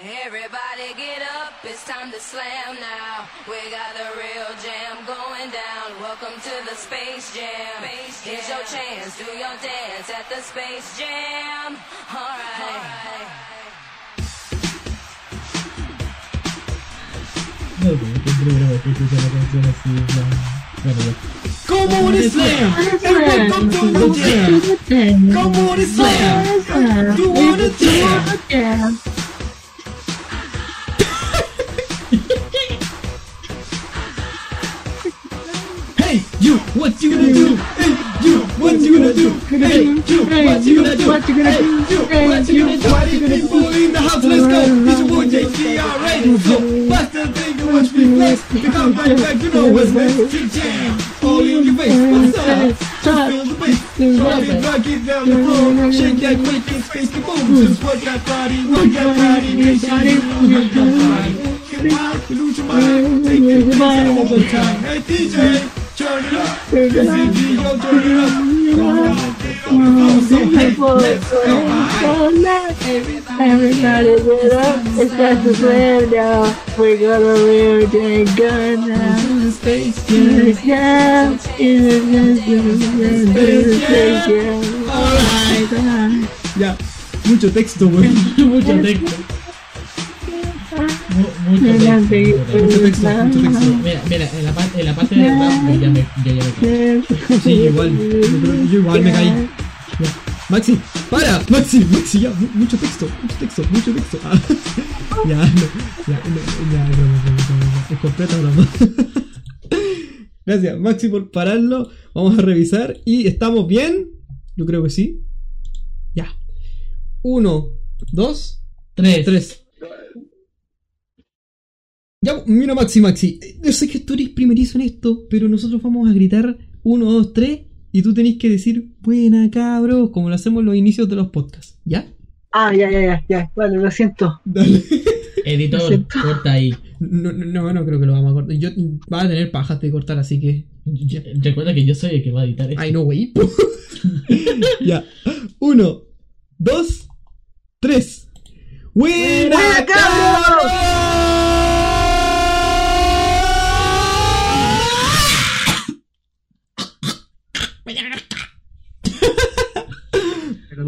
Everybody get up, it's time to slam now. We got the real jam going down. Welcome to the Space Jam. space Here's your chance, do your dance at the Space Jam. Alright. No, pero qué programa que escucha la canción así, en plan. Bueno, ya. Come on and slam! And welcome to the jam! Come on and slam! You wanna jam? You, what you gonna do? Hey, you, what you gonna do? Hey, you, what you gonna do? What you gonna do? you, Hey, what you you, gonna do? what you gonna do? People in the house, let's go. It's your boy JC, alright. So, the thing and watch me flex. Because right back, you know what's next. Jam, all in your face. What's up? Just feel the bass. Drop it, rock it down the floor. Shake that quick and space the boom. Just work that body, work that body, make sure you move your body. Get wild, lose your mind, take it easy all the time. Hey DJ, turn it up. This is Gio, turn it up. Come on, get on the floor. So hey, let's go. Alright. Everybody get up, it's time to slam now. We're gonna real day gun now. Space Space Jam, it's a Space Jam. Alright. Ya, mucho texto, güey. mucho texto. Mu- mucho Adelante, texto. Mucho texto. Mira, mira, en la, parte, en la parte del rap yo ya me, yo ya me caí. Sí, igual. Yo, igual me caí. Maxi, para, Maxi, Maxi, ya, mu- mucho texto, mucho texto, mucho texto. Ah, ya, no, ya, no, ya, broma, broma, broma, es completa broma. Gracias, Maxi, por pararlo. Vamos a revisar y estamos bien. Yo creo que sí. Ya. Uno, dos, Tres. tres. Ya, mira, Maxi, Maxi. Yo sé que tú eres primerizo en esto, pero nosotros vamos a gritar uno, dos, tres. Y tú tenés que decir, buena cabros, como lo hacemos en los inicios de los podcasts. ¿Ya? Ah, ya, ya, ya, ya. Vale, lo siento. Dale. Editor, corta ahí. No, no, no, creo que lo vamos a cortar. Yo, vas a tener pajas de cortar, así que. Yo- Recuerda que yo soy el que va a editar esto. Ay, no, güey. ya. Uno, dos, tres. ¡Buena ¡Buena,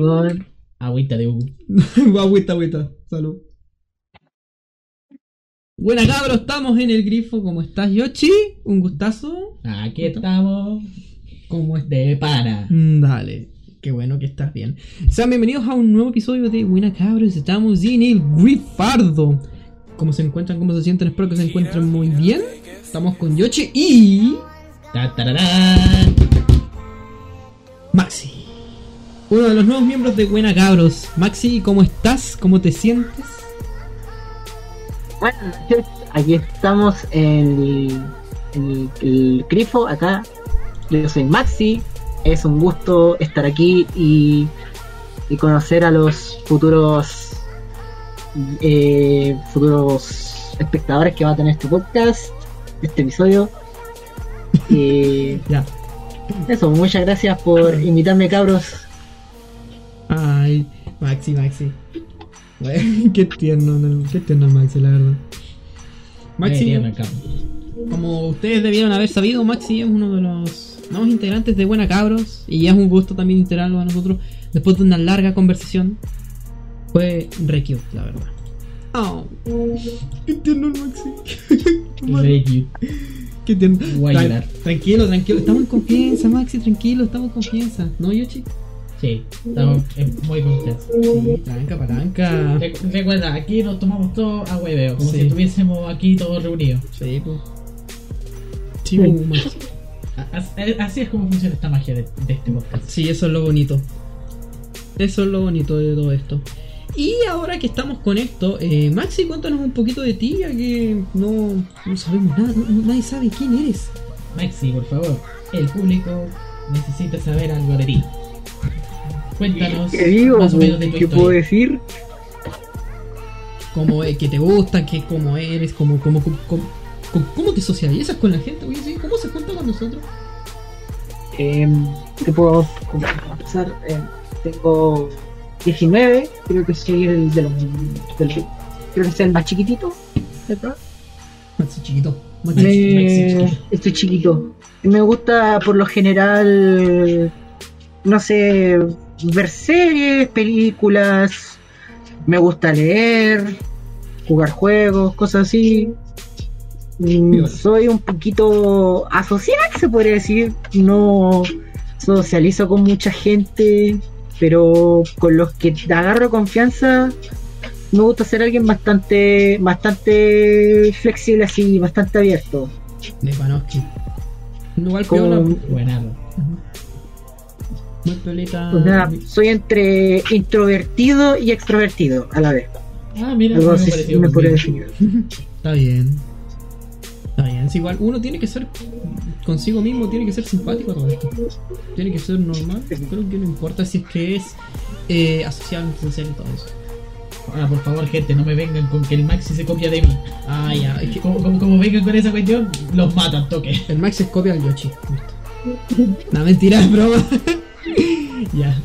Perdón. Agüita de Hugo. agüita, agüita. Salud. Buena cabros, estamos en el grifo. ¿Cómo estás, Yoshi? Un gustazo. Aquí estamos. ¿Cómo estás? De pana. Mm, Dale, qué bueno que estás bien. Sean bienvenidos a un nuevo episodio de Buena Cabros. Estamos en el Grifardo. ¿Cómo se encuentran? ¿Cómo se sienten? Espero que se encuentren muy bien. Estamos con Yoshi y Ta. Maxi. Uno de los nuevos miembros de Buena Cabros. Maxi, ¿cómo estás? ¿Cómo te sientes? Bueno, aquí estamos en el, en el, el grifo, acá. Yo soy Maxi. Es un gusto estar aquí y, y conocer a los futuros eh, futuros espectadores que va a tener este podcast, este episodio. Y Ya. eso, muchas gracias por invitarme, cabros. Ay, Maxi, Maxi. Qué tierno, no, qué tierno el Maxi, la verdad. Maxi, como ustedes debieron haber sabido, Maxi es uno de los nuevos integrantes de Buena Cabros y es un gusto también integrarlo a nosotros después de una larga conversación. Fue re cute, la verdad. Oh, qué tierno el Maxi. Very cute. Qué tierno. Voy a Tran- llorar. tranquilo, tranquilo. Estamos en confianza, Maxi, tranquilo, estamos en confianza. ¿No, Yoshi? Sí, estamos muy confianza. Sí, tranca, palanca. Recu- Recuerda, aquí nos tomamos todo a hueveo, como Sí. si estuviésemos aquí todos reunidos. Sí, pues. Sí, pues, Así es como funciona esta magia de, de este podcast. Sí, eso es lo bonito. Eso es lo bonito de todo esto. Y ahora que estamos con esto, eh, Maxi, cuéntanos un poquito de ti, ya que no, no sabemos nada, no- nadie sabe quién eres. Maxi, por favor, el público necesita saber algo de ti. Cuéntanos ¿Qué digo? más o menos de tu ¿Qué puedo decir? Cómo es, qué te gusta, qué, cómo eres, cómo, cómo, cómo, cómo, cómo te socializas con la gente, sí, cómo se junta con nosotros. Eh, ¿Qué puedo empezar? Eh, tengo 19, creo que soy el de los, del- creo que es el más chiquitito. Maxi chiquito. Me- chiquito. este chiquito. Me gusta por lo general, no sé, ver series, películas. Me gusta leer, jugar juegos, cosas así. Mm. Soy un poquito asocial, se podría decir. No socializo con mucha gente, pero con los que agarro confianza me gusta ser alguien bastante bastante flexible así, bastante abierto. De Panoski. Igual Como- piola. Buenardo. O sea, soy entre introvertido y extrovertido a la vez. Ah, mira, parecido me podría conmigo. definir. Está bien. Está bien. Es igual, uno tiene que ser consigo mismo, tiene que ser simpático a todo esto. Tiene que ser normal. Creo que no importa si es que es eh, asociado, social y todo eso. Ahora, por favor, gente, no me vengan con que el Maxi se copia de mí. Ah, ya. Es que Como, como, como vengan con esa cuestión, los matan, toque. el Max es copia al Yoshi. No, mentira, es broma. ya.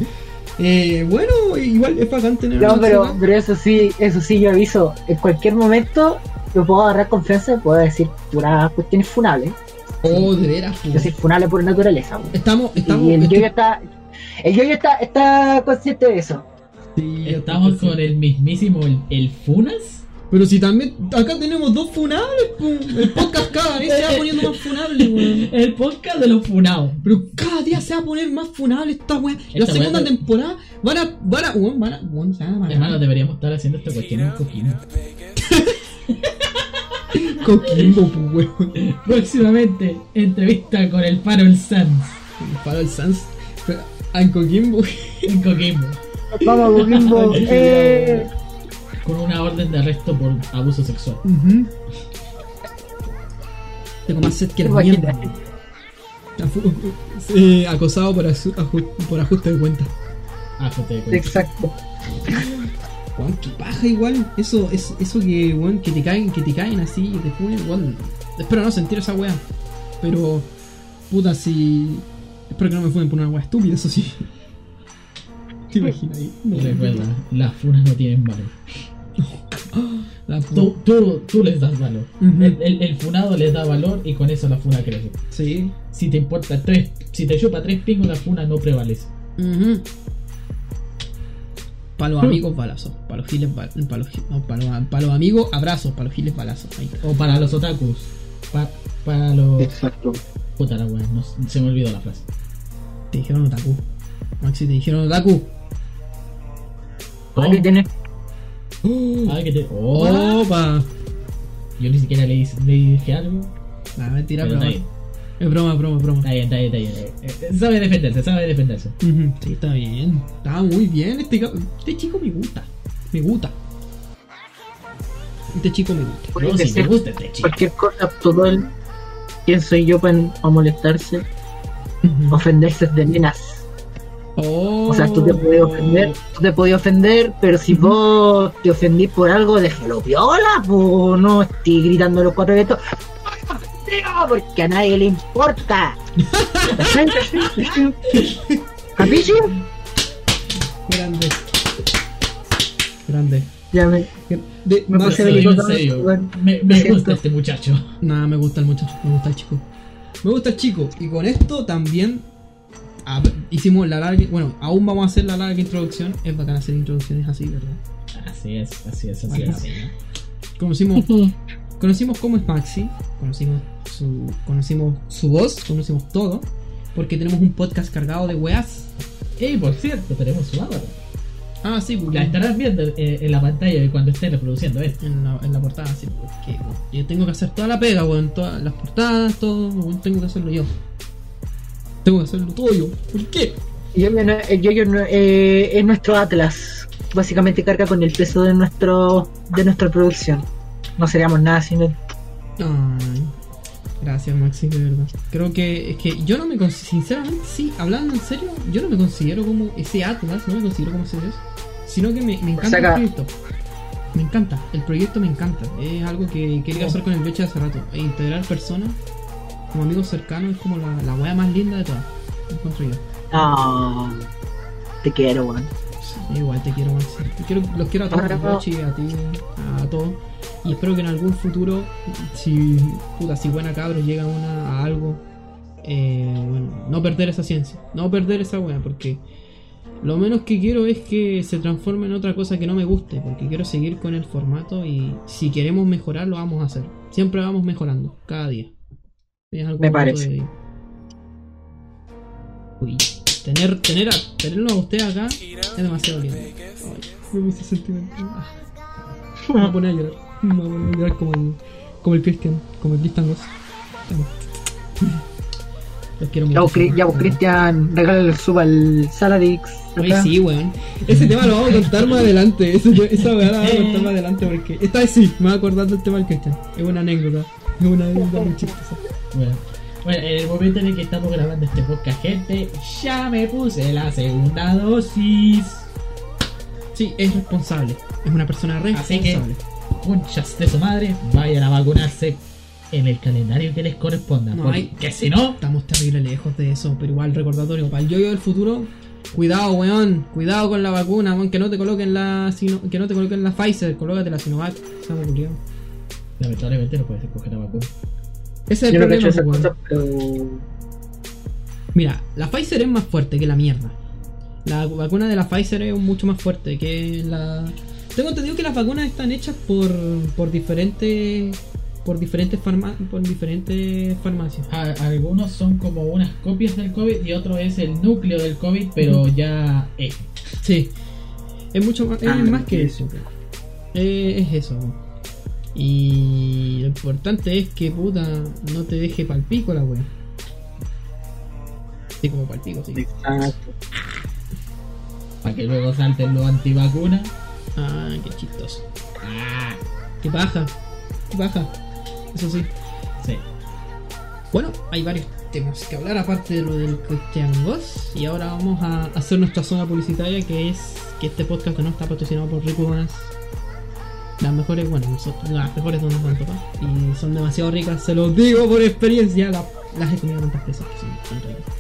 Eh, bueno, igual es bacán tener No, pero, pero eso sí, eso sí yo aviso. En cualquier momento yo puedo agarrar confianza y puedo decir puras cuestiones funables. Oh, de veras, Es pues. decir, funables por naturaleza. Estamos, estamos. y el estoy- yo está, el yo está, está consciente de eso. Sí, Estamos con el mismísimo, el, el Funas. Pero si también acá tenemos dos funables, po. el podcast cada vez se va poniendo más funable, weón. El podcast de los funados. Pero cada día se va a poner más funable esta weá. La segunda temporada van a, van a, weón, van a, weón, se van a Hermano, deberíamos estar haciendo esta cuestión en Coquimbo. Coquimbo, pues, weón. Próximamente, entrevista con el Farol Sanz el Sans. Pero, ah, en Coquimbo. en Coquimbo. Vamos, Coquimbo. eh, Con una orden de arresto por abuso sexual. Tengo más sed que la mierda. Afu- eh, acosado por, aju- por ajuste de cuenta. Ah, que te cuento. exacto. Weón, qué paja igual. Eso, es, eso que, weón, que te caen, que te caen así y te funen, weón. Espero no sentir esa weá. Pero, puta, si. Espero que no me funen por una weá estúpida, eso sí. ¿Te imaginas ahí? No, Recuerda, las funas no tienen valor. La Tú, tú, tú les das valor. El, el- el funado les da valor y con eso la funa crece. Sí. Si te importa tres, si te chupa tres pingos, la funa no prevalece. Para los amigos, balazos. Para los giles, bal- para los, no, para los, para los amigos, abrazos. Para los giles, balazos. O para los otakus. Pa- para los. Exacto. Puta la wea, no- se me olvidó la frase. Te dijeron otaku. Maxi, te dijeron otaku. Aquí tenés. ah, que te- Opa. Yo ni siquiera le, le dije algo. Nah, mentira, pero. Es broma, es broma, es broma. Está bien, está bien, está bien. Eh, eh, Sabe defenderse, sabe defenderse. Ujú, Sí, está bien. Está muy bien. Este, este chico me gusta. Me gusta. Este chico me gusta. Puede No, si me gusta este chico. Cualquier cosa, todo el. ¿Quién soy yo para molestarse? Ujú. Ofenderse de nenas. Oh. O sea, tú te puedes ofender, tú te podías ofender, pero si vos te ofendís por algo, déjalo viola, pues no estés gritando los cuatro vientos. Porque a nadie le importa. ¿Capiche? Grande. Grande. Ya me, De, Me no, puse en serio. bueno, Me, me gusta este muchacho. Nada, me gusta el muchacho, me gusta el chico. Me gusta el chico. Y con esto también a- hicimos la larga. Bueno, aún vamos a hacer la larga introducción. Es bacán hacer introducciones así, ¿verdad? Así es, así es, así es. Conocimos, conocimos cómo es Maxi, conocimos su, conocimos su voz, conocimos todo. Porque tenemos un podcast cargado de weas. Y por cierto, tenemos su avatar. Ah, sí, porque La estarás viendo eh, en la pantalla de cuando esté reproduciendo esto. en la, en la portada, sí, porque bueno, yo tengo que hacer toda la pega, weón, todas las portadas, todo, tengo que hacerlo yo. Tengo que hacerlo todo yo. ¿Por qué? Yo, yo, no- yo, eh, es nuestro Atlas. Básicamente carga con el peso de nuestro de nuestra producción. No seríamos nada sin él. Ay, gracias Maxi, de verdad. Creo que es que yo no me considero, sinceramente, sí, hablando en serio, yo no me considero como ese Atlas, no me considero como ese Dios, sino que me, me encanta el proyecto. Me encanta, el proyecto me encanta. Es algo que quería hacer con el Beche hace rato. E integrar personas como amigos cercanos es como la, la wea más linda de todas. Encuentro yo. No, te quiero, weón. Igual te quiero, Maxi. Te quiero- los quiero a todos, a Bochi, a ti, a todos. Y espero que en algún futuro, si, puta, si buena cabros llega una, a algo, eh, bueno, no perder esa ciencia, no perder esa wea, porque lo menos que quiero es que se transforme en otra cosa que no me guste, porque quiero seguir con el formato y si queremos mejorar lo vamos a hacer. Siempre vamos mejorando, cada día. Es algo Me parece. de- Uy, tener, tener a, tenerlo a usted acá es demasiado lindo. Ay, me puse sentimental. Ah. Me voy a poner a llorar. Me voy a poner a llorar como el, como el Christian, como el Christian Goss. Los quiero mucho. Ya, vos, Cristian, regálale el sub al Saladix. Acá. sí, weón. Ese tema lo vamos a contar más adelante. Ese- esa weá la vamos a contar más adelante porque esta vez sí, me voy a acordar del tema del Christian. Es una anécdota. Es una anécdota muy chistosa. Bueno, bueno, en el momento en el que estamos grabando este podcast, gente, ya me puse la segunda dosis. Sí, es responsable. Es una persona Así que- responsable. Conchas de su madre, vayan a vacunarse en el calendario que les corresponda. No, porque hay- que si no, Estamos terrible lejos de eso, pero igual recordatorio para el yo-yo del futuro. Cuidado, weón. Cuidado con la vacuna, weón. Que no te coloquen la, sino- que no te coloquen la Pfizer. Colócate la Sinovac. Se me ocurrió. lamentablemente no puedes escoger la vacuna. Ese es el problema, pero. Mira, la Pfizer es más fuerte que la mierda. La vacuna de la Pfizer es mucho más fuerte que la. Tengo entendido que las vacunas están hechas por, por diferentes por diferentes farma, por diferentes farmacias. A- algunos son como unas copias del COVID y otro es el núcleo del COVID, pero ya eh, Sí. Es mucho más, es Ah, más que eso. Eh, es eso. Y lo importante es que puta no te deje palpico la wea. Sí, como palpico, sí. Exacto. para que luego salten los antivacunas. Ah, qué chistoso. Ah, qué paja. Qué paja. Eso sí. Sí. Bueno, hay varios temas que hablar aparte de lo del Christian Goss. Y ahora vamos a hacer nuestra zona publicitaria que es que este podcast que no está patrocinado por Rico. Las mejores, bueno, nosotros, las mejores donas de Antopa. Y son demasiado ricas, se los digo por experiencia. la- las he comido tantas veces que son tan ricas.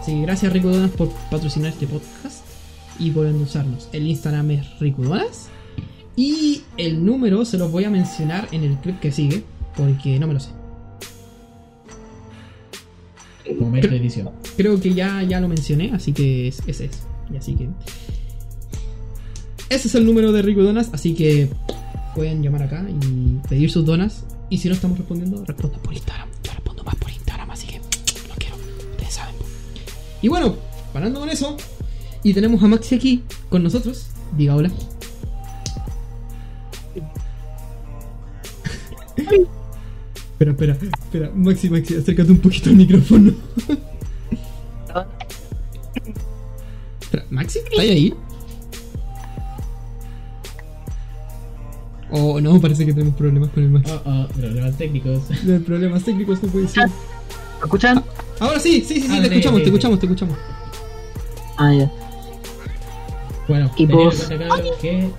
Así que gracias Rico Donas por patrocinar este podcast y por endosarnos. El Instagram es Rico Donas. Y el número se los voy a mencionar en el clip que sigue, porque no me lo sé. Momento edición. Creo que ya, ya lo mencioné, así que es, ese es. Y así que. Ese es el número de Rico Donas, así que pueden llamar acá y pedir sus donas. Y si no estamos respondiendo, respondan por Instagram. Yo respondo más por Instagram, así que los quiero. Ustedes saben. Y bueno, parando con eso. Y tenemos a Maxi aquí con nosotros. Diga hola. espera, espera, espera. Maxi, Maxi, acércate un poquito al micrófono. ¿Maxi? ¿Estás ahí? Oh, no, parece que tenemos problemas con el Maxi. Oh, oh, problemas técnicos. De problemas técnicos no puede ser. ¿Me escuchan? Ahora sí, sí, sí, sí, Ah, te sí, escuchamos, sí, te escuchamos, te escuchamos. Ah, ya. Bueno, Y vos- que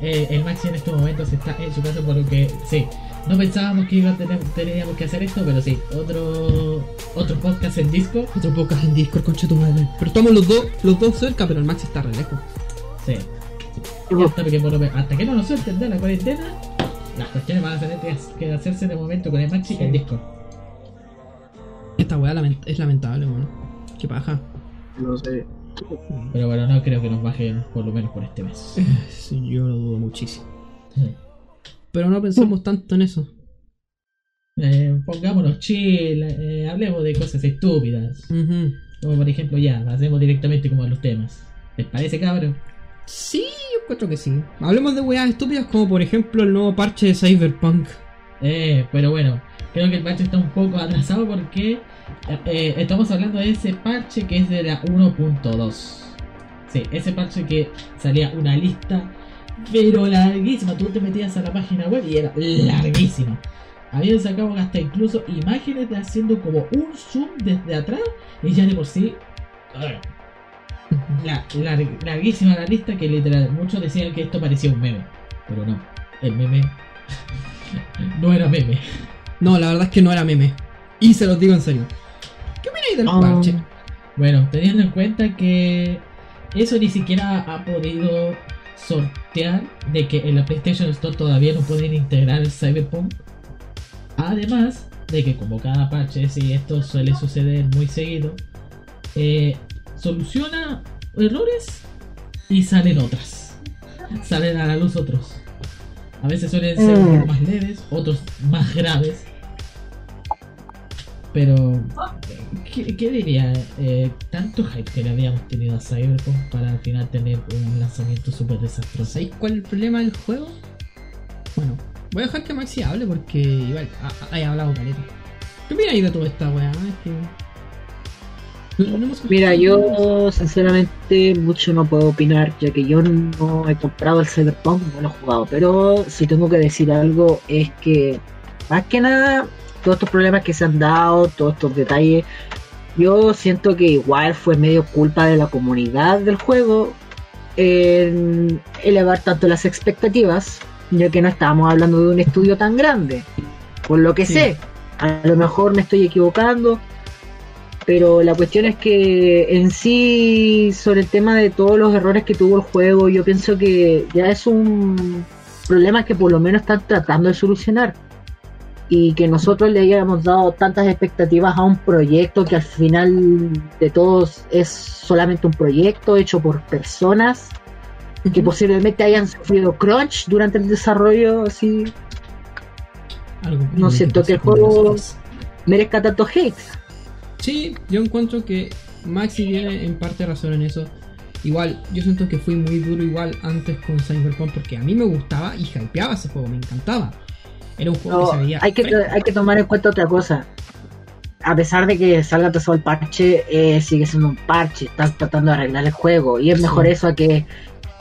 eh, el Maxi en estos momentos está en su casa por lo que sí. No pensábamos que iba a tener, teníamos que hacer esto, pero sí, otro otro podcast en disco. Otro podcast en Discord, concha tu madre. Pero estamos los dos, los dos cerca, pero el Maxi está re lejos. Sí. Y hasta que, por lo menos- hasta que no nos suelten de la cuarentena, las cuestiones van a tener que, hacerse de momento con el Maxi en Discord. Esta weá lament- es lamentable, weón. Qué paja. No sé. Pero bueno, no creo que nos bajen por lo menos por este mes. Sí, yo lo dudo muchísimo. Pero no pensemos tanto en eso. Eh, pongámonos chill, eh, hablemos de cosas estúpidas. Como por ejemplo, ya, hacemos directamente como los temas. ¿Les parece, cabrón? Sí, yo encuentro que sí. Hablemos de weas estúpidas como por ejemplo el nuevo parche de Cyberpunk. Eh, pero bueno, creo que el parche está un poco atrasado porque eh, estamos hablando de ese parche que es de la 1.2. Sí, ese parche que salía una lista, pero larguísima. Tú te metías a la página web y era larguísima. Habían sacado hasta incluso imágenes de haciendo como un zoom desde atrás y ya de por sí. La, lar- larguísima la lista que literal muchos decían que esto parecía un meme. Pero no, el meme no era meme. No, la verdad es que no era meme. Y se los digo en serio. ¿Qué opináis del Ah. parche? Bueno, teniendo en cuenta que eso ni siquiera ha podido sortear de que en la PlayStation Store todavía no pueden integrar el Cyberpunk. Además de que como cada parche, si esto suele suceder muy seguido, eh, soluciona errores y salen otras. Salen a la luz otros. A veces suelen ser poco más leves, otros más graves. Pero, ¿qué, qué diría? Eh, tanto hype que le habíamos tenido a Cyberpunk para al final tener un lanzamiento súper desastroso. ¿Sabéis cuál es el problema del juego? Bueno, voy a dejar que Maxi hable porque igual ha- haya hablado caleta. ¿Qué opináis de toda esta weá? Es Mira, yo sinceramente mucho no puedo opinar, ya que yo no he comprado el Cyberpunk, no lo he jugado, pero si tengo que decir algo es que, más que nada, todos estos problemas que se han dado, todos estos detalles, yo siento que igual fue medio culpa de la comunidad del juego en elevar tanto las expectativas, ya que no estábamos hablando de un estudio tan grande, por lo que Sí. sé, a lo mejor me estoy equivocando, pero la cuestión es que en sí, sobre el tema de todos los errores que tuvo el juego, yo pienso que ya es un problema que por lo menos están tratando de solucionar. Y que nosotros le hayamos dado tantas expectativas a un proyecto que al final de todos es solamente un proyecto hecho por personas que posiblemente hayan sufrido crunch durante el desarrollo, así Algo No siento que el juego- merezca tanto hate. Sí, yo encuentro que Maxi tiene en parte razón en eso. Igual, yo siento que fui muy duro igual antes con Cyberpunk porque a mí me gustaba y hypeaba ese juego, me encantaba. Era un juego No, que se veía. hay, que, fresco. hay que tomar en cuenta otra cosa. A pesar de que salga todo el parche, eh, sigue siendo un parche. Estás tratando de arreglar el juego. Y es mejor eso a que,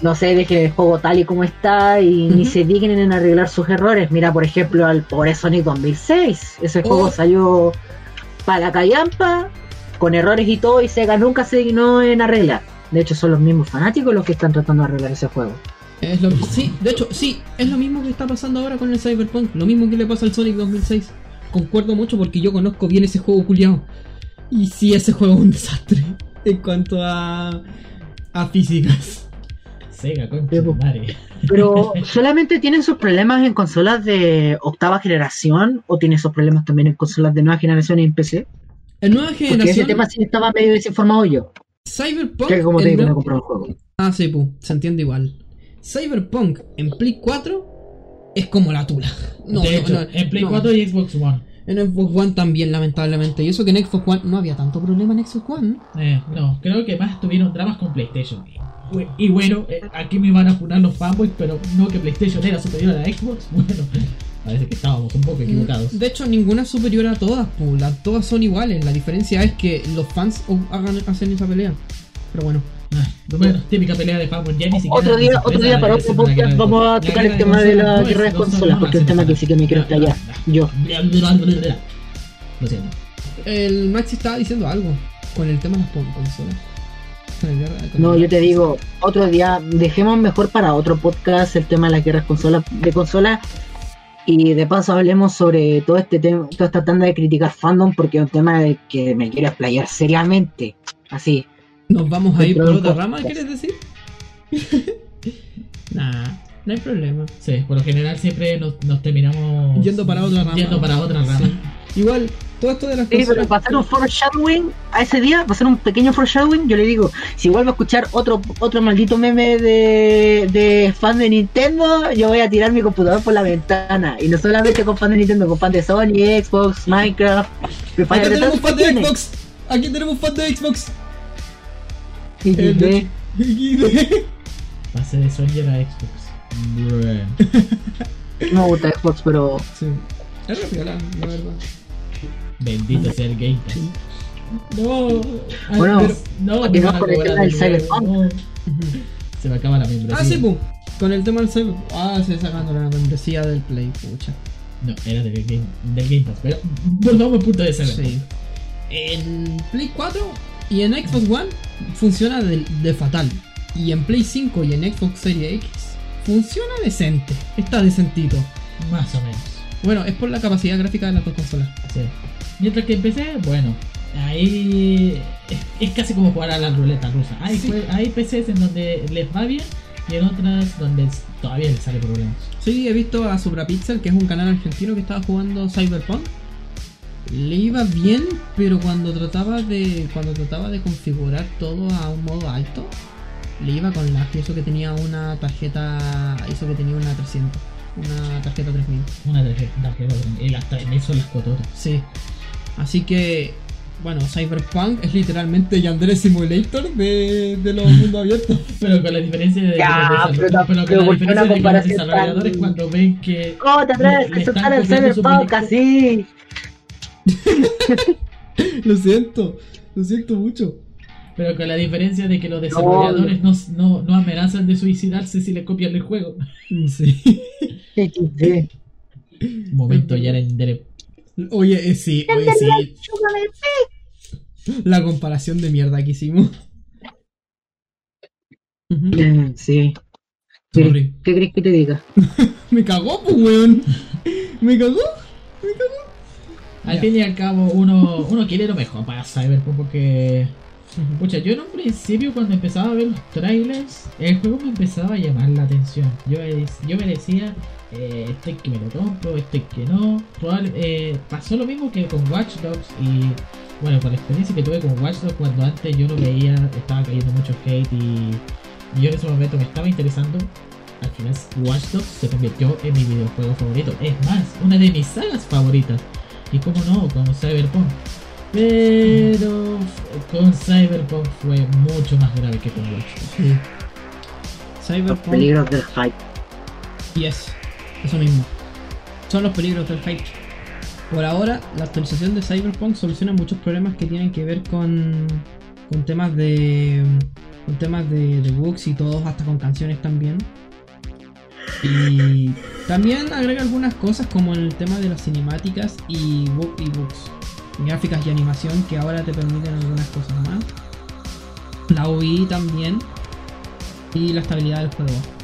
no sé, dejen el juego tal y como está y ni se dignen en arreglar sus errores. Mira, por ejemplo, al pobre Sonic 2006. Ese Oh. juego salió para la callampa, con errores y todo, y Sega nunca se dignó en arreglar. De hecho, son los mismos fanáticos los que están tratando de arreglar ese juego. Sí, de hecho, sí, es lo mismo que está pasando ahora con el Cyberpunk. Lo mismo que le pasa al Sonic 2006. Concuerdo mucho porque yo conozco bien ese juego culiado. Y sí, ese juego es un desastre en cuanto a, a físicas. Sega. Pero solamente tienen sus problemas en consolas de octava generación o tiene esos problemas también en consolas de nueva generación y en PC. En nueva Porque ese generación, tema sí estaba medio desinformado yo. Cyberpunk. Que como te digo, no he comprado el juego. Ah, sí, pu, se entiende igual. Cyberpunk en Play 4 es como la tula. No, de no, hecho, no, en Play no. 4 y Xbox One. En Xbox One también, lamentablemente. Y eso que en Xbox One no había tanto problema en Xbox One. Eh, no, creo que más tuvieron dramas con PlayStation. Y, bueno, eh, aquí me van a funar los fanboys, pero no que PlayStation era superior a Xbox. Bueno, parece que estábamos un poco equivocados. De hecho, ninguna es superior a todas, pu, las todas son iguales. La diferencia es que los fans hagan, hacen esa pelea. Pero bueno, Ah, bueno, típica pelea de fanboys. Ya ni siquiera. Otro día, otro día para la- otro la podcast vamos a la tocar el tema de la guerra de consolas, porque un tema que sí que me quiero explayar. Yo. Lo siento. el Maxi estaba diciendo algo con el tema de las consolas. No, yo te digo, otro día, dejemos mejor para otro podcast el tema de las guerras de consolas. Y de paso hablemos sobre todo este tema, toda esta tanda de criticar fandom, porque es un tema de que me quiero explayar seriamente. Así. ¿Nos vamos a ir por otra rama, quieres decir? nah, no hay problema. Sí, por lo general siempre nos, nos terminamos Yendo para otra rama. Yendo para otra rama. Sí. Igual, todo esto de las Sí, pero para hacer un foreshadowing a ese día, hacer un pequeño foreshadowing, yo le digo, si vuelvo a escuchar otro otro maldito meme de, de fan de Nintendo, yo voy a tirar mi computador por la ventana. Y no solamente con fan de Nintendo, con fan de Sony, Xbox, Minecraft, Aquí de tenemos fan de. Xbox. Aquí tenemos fan de Xbox. De- de- Pase de Sony a Xbox. No me gusta Xbox, pero Sí. Es la verdad. Bendito sea el Game Pass. No, ay, Bueno, pero- no, a con el tema del Cyberpunk. no. Se me acaba la membresía. Ah, sí, pum. Con el tema del Cyber. Ah, se sacando la membresía del Play, pucha. No, era del Game, del Game Pass, pero volvamos al punto de Cyberpunk. Sí. En Play 4 y en Xbox One funciona de, de fatal. Y en Play 5 y en Xbox Series X funciona decente. Está decentito. Más o menos. Bueno, es por la capacidad gráfica de las dos consolas. Sí. Mientras que empecé, bueno, ahí es, es casi como jugar a la ruleta rusa. Hay, Sí. hay PCs en donde les va bien y en otras donde todavía les sale problemas. Sí, he visto a Suprapixel, que es un canal argentino que estaba jugando Cyberpunk. Le iba bien, pero cuando trataba de cuando trataba de configurar todo a un modo alto, le iba con lag. Y eso que tenía una tarjeta, eso que tenía una 300, una tarjeta 3000. Una tarjeta, tarjeta y las 3000 son las cototas. Sí. Así que, bueno, Cyberpunk es literalmente Yandere Simulator de, de los mundos abiertos. Pero con la diferencia de, Ya, de- de- pero- pero con pero la ¿por qué una diferencia de que los desarrolladores tan- cuando ven que ¿Cómo te atreves a soltar el Cyberpunk así? lo siento, lo siento mucho. pero con la diferencia de que los desarrolladores no, no, no amenazan de suicidarse si le copian el juego. Sí. XD. Momento ya en Oye, eh, sí, oye, sí. La comparación de mierda que hicimos. Eh, Sí. Sorry. ¿Qué crees que te diga? Me cagó, pues, weón. Me cagó. Me cagó. Al Ya. fin y al cabo, uno, uno quiere lo mejor para Cyberpunk porque. Pucha, yo en un principio cuando empezaba a ver los trailers, el juego me empezaba a llamar la atención. Yo, yo me decía, eh, estoy que me lo compro, estoy que no. Probable- eh, pasó lo mismo que con Watch Dogs y bueno, con la experiencia que tuve con Watch Dogs cuando antes yo lo veía, estaba cayendo mucho hate y, y yo en ese momento me estaba interesando. Al final Watch Dogs se convirtió en mi videojuego favorito. Es más, una de mis sagas favoritas. Y como no, con Cyberpunk. Pero con Cyberpunk fue mucho más grave que con Watch Dogs. Sí. Los Cyberpunk. peligros del hype. Yes, eso mismo. Son los peligros del hype. Por ahora, la actualización de Cyberpunk soluciona muchos problemas que tienen que ver con, con temas de con temas de, de bugs y todos, hasta con canciones también. Y también agrega algunas cosas como el tema de las cinemáticas y, y bugs, gráficas y animación que ahora te permiten algunas cosas más. La UI también y la estabilidad del juego.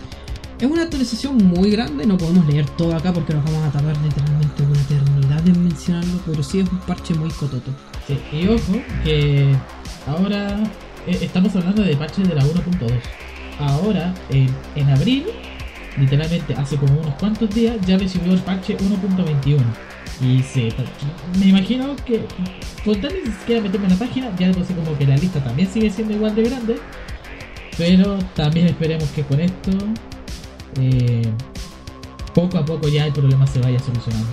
Es una actualización muy grande, no podemos leer todo acá porque nos vamos a tardar literalmente una eternidad en mencionarlo, pero sí es un parche muy cototo. Sí, y ojo que ahora eh, estamos hablando de parches de la 1.2. Ahora, en, abril, literalmente hace como unos cuantos días, ya recibió el parche 1.21. Y se, me imagino que con tal ni siquiera meterme en la página, ya sé como que la lista también sigue siendo igual de grande. Pero también esperemos que con esto, eh, poco a poco ya el problema se vaya solucionando.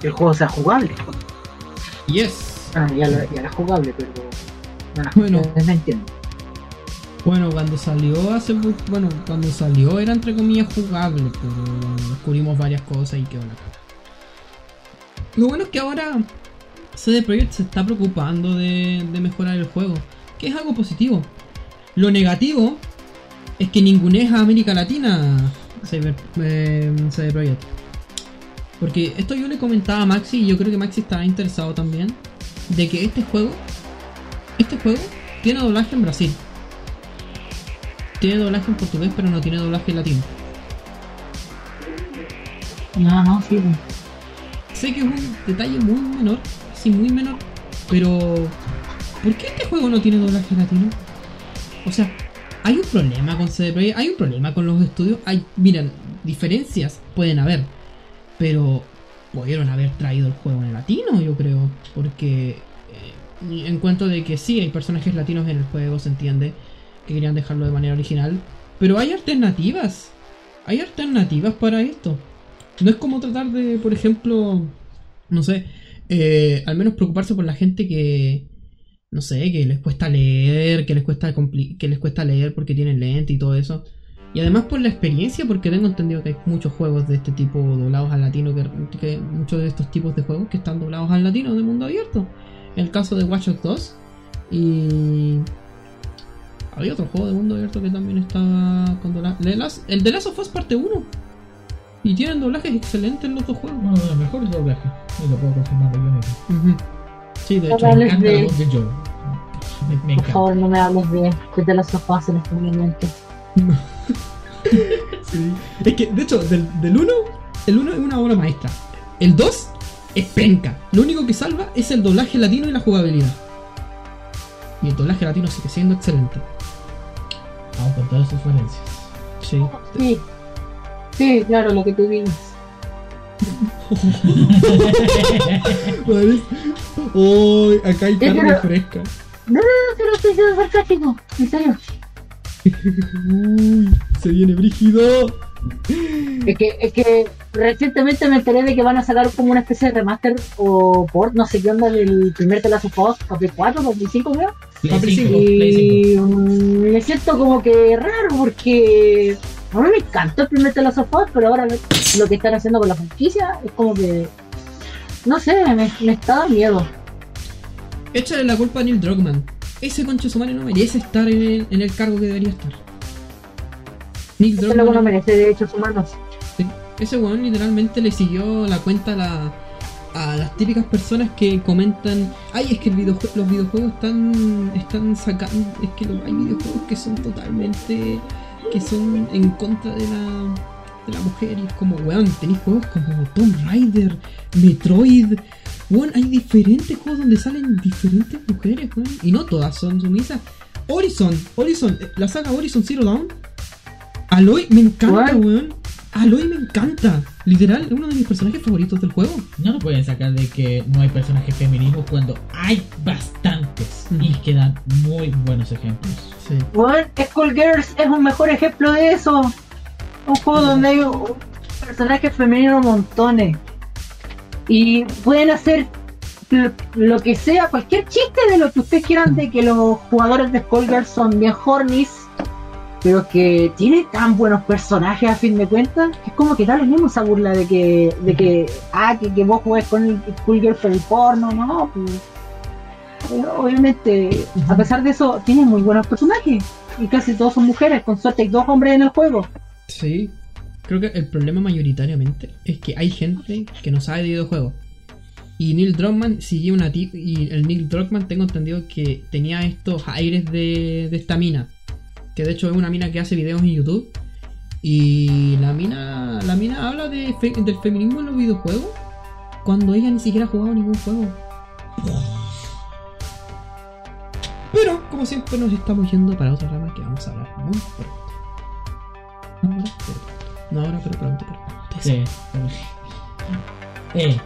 Que el juego sea jugable. Yes. Ah, ya, lo, ya era jugable, pero. Bueno, Bueno. cuando salió hace bueno, cuando salió era entre comillas jugable, pero descubrimos varias cosas y quedó la cara. Lo bueno es que ahora CD Projekt se está preocupando de, de mejorar el juego, que es algo positivo. Lo negativo es que ninguneja a América Latina Cyber, eh. Porque esto yo le comentaba a Maxi y yo creo que Maxi estaba interesado también de que este juego, este juego tiene doblaje en Brasil. Tiene doblaje en portugués, pero no tiene doblaje en latino. No, no, sí. Sé que es un detalle muy menor, sí, muy menor, pero ¿por qué este juego no tiene doblaje latino? O sea, hay un problema con CD Projekt, hay un problema con los estudios, hay, miren, diferencias pueden haber, pero pudieron haber traído el juego en latino, yo creo, porque eh, en cuanto de que sí hay personajes latinos en el juego, se entiende que querían dejarlo de manera original, pero hay alternativas, hay alternativas para esto. No es como tratar de, por ejemplo, no sé, eh, al menos preocuparse por la gente que, no sé, que les cuesta leer, que les cuesta que les cuesta leer porque tienen lente y todo eso. Y además por la experiencia, porque tengo entendido que hay muchos juegos de este tipo doblados al latino, que, que muchos de estos tipos de juegos que están doblados al latino de mundo abierto. El caso de Watch Dogs 2 y había otro juego de mundo abierto que también estaba con doblaje. El de Last of Us parte 1. Y tienen doblajes excelentes los dos juegos. Uno de los mejores doblajes. Y lo puedo confirmar yo mismo. Ujú. Sí, de hecho. Me encanta de- la voz de Joe. Me, me Por encanta. favor, no me hables de, de las sofás en este momento. Sí. Es que, de hecho, del, del 1, el 1 es una obra maestra. El 2 es penca. Lo único que salva es el doblaje latino y la jugabilidad. Y el doblaje latino sigue siendo excelente. Aún con todas sus falencias. Sí. Sí. Sí, claro, lo que tú dices. Uy, acá hay carne pero- fresca. No, no, no, no estoy siendo sarcástico. En serio. Uy, se viene brígido. Es que, es que recientemente me enteré de que van a sacar como una especie de remaster o port, no sé qué onda, del primer The Last of Us, Play 4, 2005 creo. Play Play 5, Play 5. Y mm, me siento como que raro porque a mí me encantó el primer of Us, pero ahora lo que están haciendo con la franquicia es como que, no sé, me, me está dando miedo. Échale la culpa a Neil Druckmann. Ese concho su madre no merece estar en el, en el cargo que debería estar. Neil luego no Druckmann. merece derechos humanos. sí, ese weón literalmente le siguió la cuenta a, la- a las típicas personas que comentan. Ay, es que el videojue- los videojuegos están, están sacando. Es que hay videojuegos que son totalmente. Que son en contra de la. de la mujer. Y es como, weón, tenéis juegos como Tomb Raider, Metroid. Weón, hay diferentes juegos donde salen diferentes mujeres, weón. Y no todas son sumisas. Horizon, Horizon, la saga Horizon Zero Dawn. Aloy me encanta, What? weón. Aloy me encanta. Literal, es uno de mis personajes favoritos del juego. No lo pueden sacar de que no hay personajes femeninos cuando hay bastantes Mm. y quedan muy buenos ejemplos. Sí. Bueno, Skullgirls es un mejor ejemplo de eso. Un juego donde hay un- personajes femeninos montones. Y pueden hacer lo, lo que sea, cualquier chiste de lo que ustedes quieran de que los jugadores de Skullgirls son bien hornies. Pero que tiene tan buenos personajes a fin de cuentas, que es como que da lo mismo esa burla de que, de que, ah, que, que vos jugáis con el Skullgirls por el porno, no, pues. Obviamente, a pesar de eso, tiene muy buenos personajes. Y casi todos son mujeres, con suerte hay dos hombres en el juego. Sí. Creo que el problema mayoritariamente es que hay gente que no sabe de videojuegos. Y Neil Druckmann siguió una y el Neil Druckmann tengo entendido que tenía estos aires de, de esta mina. Que de hecho es una mina que hace videos en YouTube. Y la mina, la mina habla de fe- del feminismo en los videojuegos cuando ella ni siquiera ha jugado ningún juego. Pero, como siempre, nos estamos yendo para otra rama que vamos a hablar muy pronto. No ahora, pero pronto. No ahora, pero pronto. Pero pronto. Sí. Eh,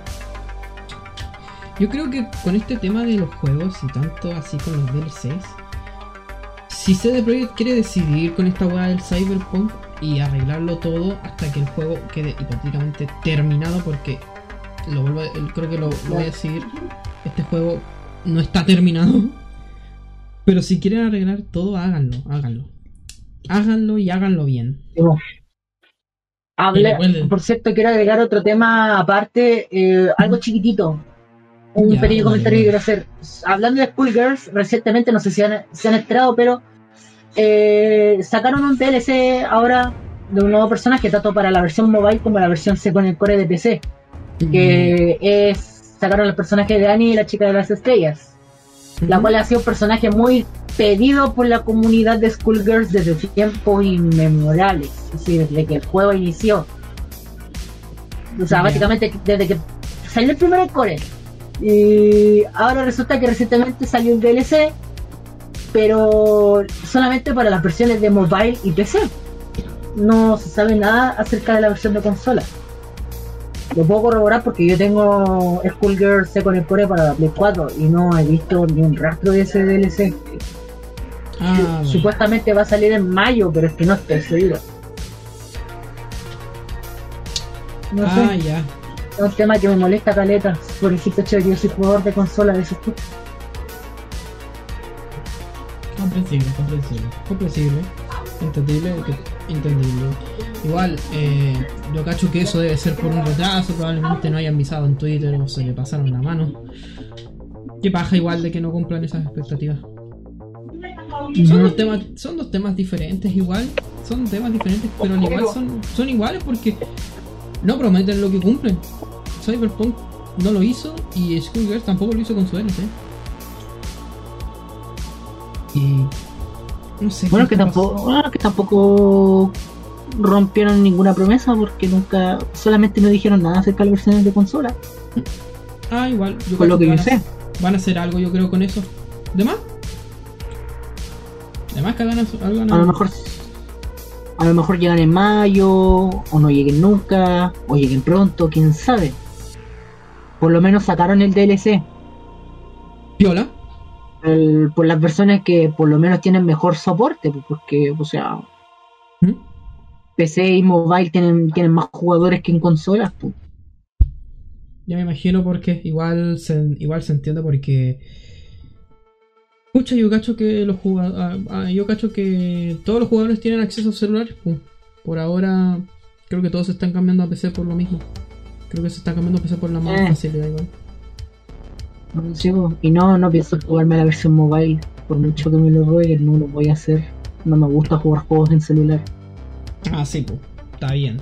Yo creo que con este tema de los juegos y tanto así con los DLCs, si CD Projekt quiere decidir con esta weá del Cyberpunk y arreglarlo todo hasta que el juego quede hipotéticamente terminado, porque lo vuelvo a- creo que lo, lo voy a decir, este juego no está terminado. Pero si quieren arreglar todo, háganlo, háganlo. Háganlo y háganlo bien. Hable, por cierto, quiero agregar otro tema aparte, eh, algo chiquitito. Un Ya, pequeño comentario que quiero hacer. Hablando de Schoolgirls, recientemente, no sé si han, si han enterado, pero eh, sacaron un DLC ahora de un nuevo personaje, tanto para la versión mobile como la versión C con el core de PC. Que es. Sacaron el personaje de Annie y la chica de las estrellas. la Ujú. cual ha sido un personaje muy pedido por la comunidad de Schoolgirls desde tiempos inmemorables, es decir, desde que el juego inició. O sea, básicamente desde que salió el primer core. Y ahora resulta que recientemente salió un DLC, pero solamente para las versiones de mobile y PC. No se sabe nada acerca de la versión de consola. Lo puedo corroborar porque yo tengo con el core para la Play 4 y no he visto ni un rastro de ese DLC. Ah. Supuestamente va a salir en mayo, pero es que no estoy seguro. No Ah, sé, ya. es un tema que me molesta caleta por el hecho de que yo soy jugador de consola de tipos. Comprensible, comprensible. comprensible, entendible, entendible. Igual, eh, yo cacho que eso debe ser por un retraso, probablemente no hayan avisado en Twitter o se le pasaron la mano. Qué paja igual de que no cumplan esas expectativas. Son dos temas, son dos temas diferentes igual, son temas diferentes, pero al igual son, son iguales porque no prometen lo que cumplen. Cyberpunk no lo hizo y Skullgirls tampoco lo hizo con su DLC. Y no sé. Bueno, que tampoco, bueno, que tampoco rompieron ninguna promesa porque nunca, solamente no dijeron nada acerca de las versiones de consola. Ah, igual. Yo Con lo que yo a- sé. van a hacer algo, yo creo, con eso. ¿De más? ¿De más que hagan algo? A lo mejor a lo mejor llegan en mayo, o no lleguen nunca, o lleguen pronto, quién sabe. Por lo menos sacaron el DLC. Piola. El- por las versiones que por lo menos tienen mejor soporte, pues, porque, o sea, ¿Mm? PC y mobile tienen, tienen más jugadores que en consolas. pues. Ya me imagino porque igual se, igual se entiende porque. Pucha, yo cacho que los jugadores. yo cacho que todos los jugadores tienen acceso a celulares. pues. Por ahora, creo que todos se están cambiando a PC por lo mismo. Creo que se está cambiando a PC por la más Eh. facilidad igual. Sí, y no, no pienso jugarme la versión mobile, por mucho que me lo rueguen, no lo voy a hacer. No me gusta jugar juegos en celular. Ah, sí, pues. Está bien.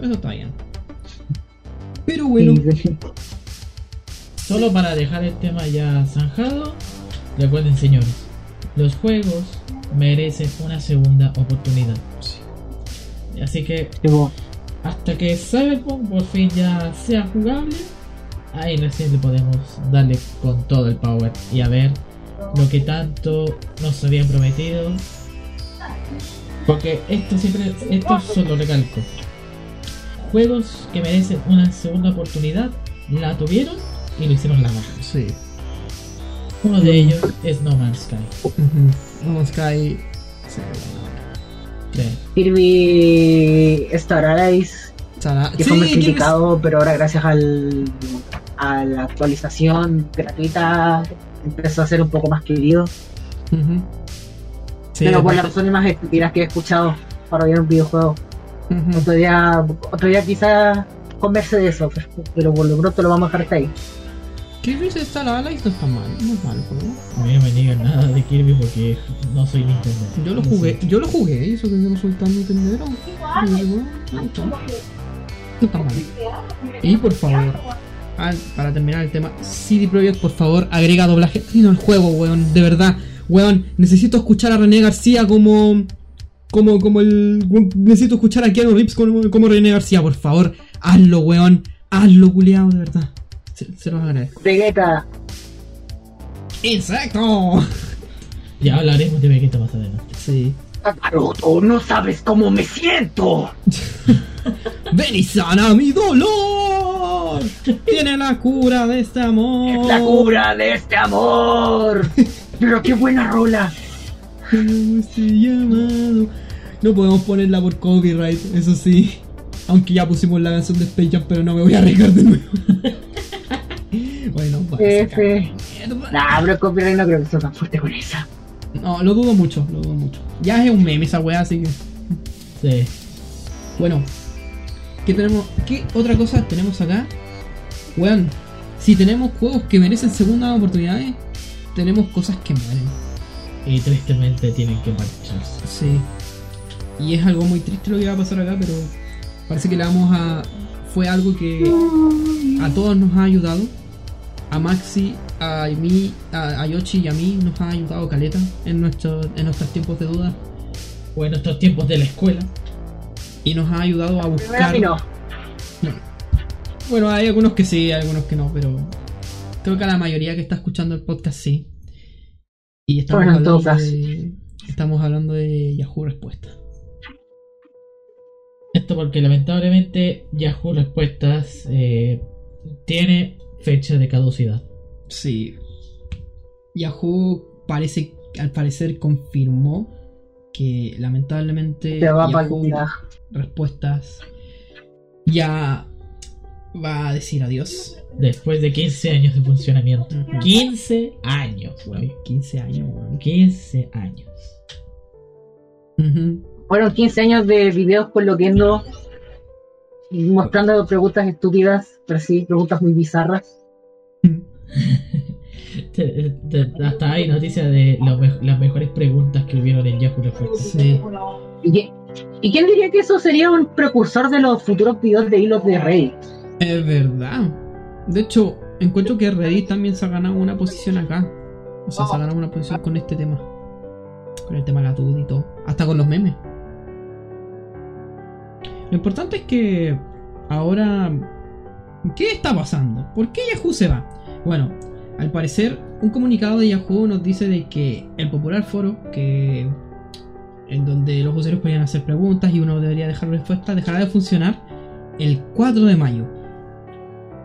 Eso está bien. Pero bueno. Sí, Solo para dejar el tema ya zanjado, recuerden señores, los juegos merecen una segunda oportunidad. Así que sí, hasta que Cyberpunk por fin ya sea jugable, ahí recién le podemos darle con todo el power y a ver lo que tanto nos habían prometido. Porque esto siempre, esto solo recalco. Juegos que merecen una segunda oportunidad, la tuvieron y lo hicieron la baja. Sí. Uno de ellos es No Man's Sky. No Man's Sky. Sí. Kirby Star Allies, que Sí, fue muy criticado, pero ahora gracias al, a la actualización gratuita empezó a ser un poco más querido. Sí, pero por las razones más estúpidas que he escuchado para ver un videojuego. Otro día, otro día quizás converse de eso, pero, por lo pronto lo vamos a dejar hasta ahí. Kirby Star Allies no está mal, no es mal el juego. A mí no me niegan nada de Kirby porque no soy Nintendo. Yo lo No jugué, sé. yo lo jugué, y eso que yo no soy tan nintendero. Y digo, "Ah, no está mal". No está mal. Y por favor, al- para terminar el tema, CD Projekt, por favor, agrega doblaje latino al juego, weón. De verdad, weón, necesito escuchar a René García como. Como, como el. Necesito escuchar a Keanu Reeves como, como René García, por favor. Hazlo, weón. Hazlo, culiao, de verdad. Se, se los agradezco. Vegeta, ¡Insecto! Ya hablaremos de Vegeta más adelante. Sí. No sabes cómo me siento. ¡Ven y sana mi dolor! Tiene la cura de este amor. La cura de este amor. Pero qué buena rola. Este llamado. No podemos ponerla por copyright, eso sí. Aunque ya pusimos la canción de Space Jam, pero no me voy a arriesgar de nuevo. bueno, pues. F. Nah, pero copyright no creo que sea tan fuerte con esa. No, lo dudo mucho, lo dudo mucho. Ya es un meme esa weá, así que. Sí. Bueno, ¿qué tenemos? ¿Qué otra cosa tenemos acá? Weón, si tenemos juegos que merecen segundas oportunidades, tenemos cosas que mueren. Y tristemente tienen que marcharse. Sí. Y es algo muy triste lo que va a pasar acá, pero parece que le vamos a. Fue algo que a todos nos ha ayudado. A Maxi, a mí, a, a Yoshi y a mí nos ha ayudado Caleta en, nuestro, en nuestros tiempos de duda. O en nuestros tiempos de la escuela. Y nos ha ayudado a buscar. mí no. Bueno, hay algunos que sí, hay algunos que no, pero creo que a la mayoría que está escuchando el podcast sí. Y estamos Bueno, hablando de. Estamos hablando de Yahoo Respuesta. Esto porque lamentablemente Yahoo Respuestas eh, tiene fecha de caducidad. Sí. Yahoo parece, al parecer confirmó que lamentablemente Te va para Yahoo Respuestas ya va a decir adiós. Después de 15 años de funcionamiento. Ujú. 15 años, güey. 15 años, weón. 15 años. Ujú. Fueron 15 años de videos coloquiendo y mostrando preguntas estúpidas, pero sí, preguntas muy bizarras. Te- te- Hasta hay noticias de me- las mejores preguntas que hubieron en Yahoo. Sí. ¿Y, qui- y quién diría que eso sería un precursor de los futuros videos de hilos de Reddit? Es verdad. De hecho, encuentro que Reddit también se ha ganado una posición acá. O sea, se ha ganado una posición con este tema. Con el tema de la duda y todo. Hasta con los memes. Lo importante es que ahora ¿Qué está pasando? ¿Por qué Yahoo se va? Bueno, al parecer, un comunicado de Yahoo nos dice de que el popular foro, que en donde los usuarios podían hacer preguntas y uno debería dejar respuestas, dejará de funcionar el 4 de mayo.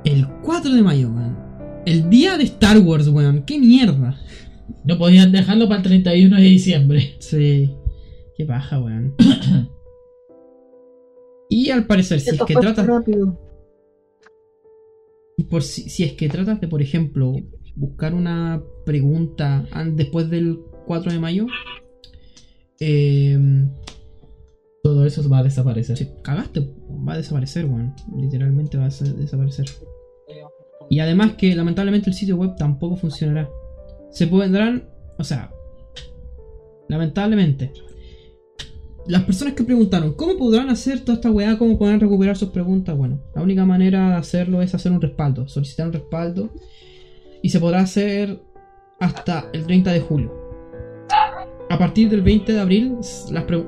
El 4 de mayo, weón. El día de Star Wars, weón. ¡Qué mierda! No podían dejarlo para el 31 de diciembre. Sí. Qué baja, weón. y al parecer, si es que tratas. rápido. Por si, si es que tratas de, por ejemplo, buscar una pregunta después del 4 de mayo, eh, Todo eso va a desaparecer. si cagaste, va a desaparecer, weón. Literalmente va a sa- desaparecer. Y además que lamentablemente el sitio web tampoco funcionará. Se podrán, o sea, lamentablemente, las personas que preguntaron cómo podrán hacer toda esta weá, cómo podrán recuperar sus preguntas, bueno, la única manera de hacerlo es hacer un respaldo, solicitar un respaldo y se podrá hacer hasta el 30 de julio. A partir del 20 de abril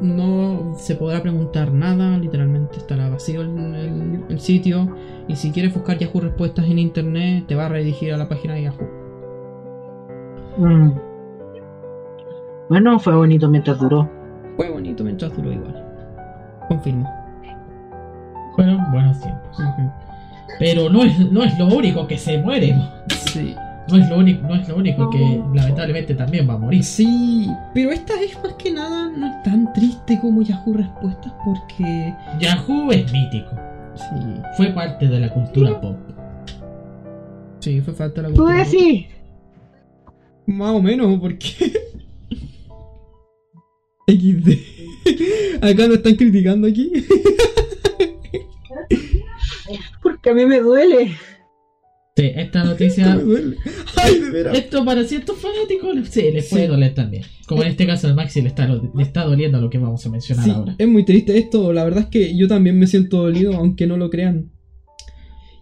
no se podrá preguntar nada, literalmente estará vacío el sitio y si quieres buscar Yahoo respuestas en internet te va a redirigir a la página de Yahoo. Mm. Bueno, fue bonito mientras duró. Fue bonito mientras duró igual. Confirmo. Fueron buenos tiempos. Pero no es, no es lo único que se muere. Sí. No es lo único, no es lo único que lamentablemente también va a morir. Sí, pero esta es más que nada no es tan triste como Yahoo Respuestas porque... Yahoo es mítico. Sí, Fue parte de la cultura pop. sí, fue falta la Tú cultura. decís. Más o menos, porque... XD. Acá nos están criticando aquí. Porque a mí me duele. Sí, esta noticia. Me duele. Ay, de veras. Esto para ciertos fanáticos sí, les puede Sí. doler también. Como en este caso al Maxi le está, le está doliendo lo que vamos a mencionar Sí, ahora. es muy triste esto. La verdad es que yo también me siento dolido, aunque no lo crean.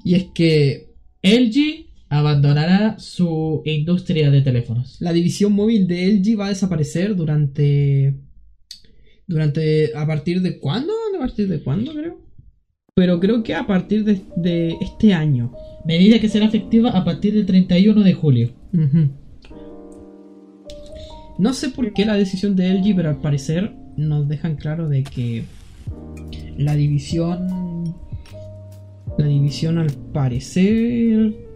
Y es que LG abandonará su industria de teléfonos. la división móvil de LG va a desaparecer durante. Durante. ¿A partir de cuándo? ¿A partir de cuándo, creo? Pero creo que a partir de, de este año. Medida que será efectiva a partir del 31 de julio. No sé por qué la decisión de LG, pero al parecer nos dejan claro de que la división. La división al parecer.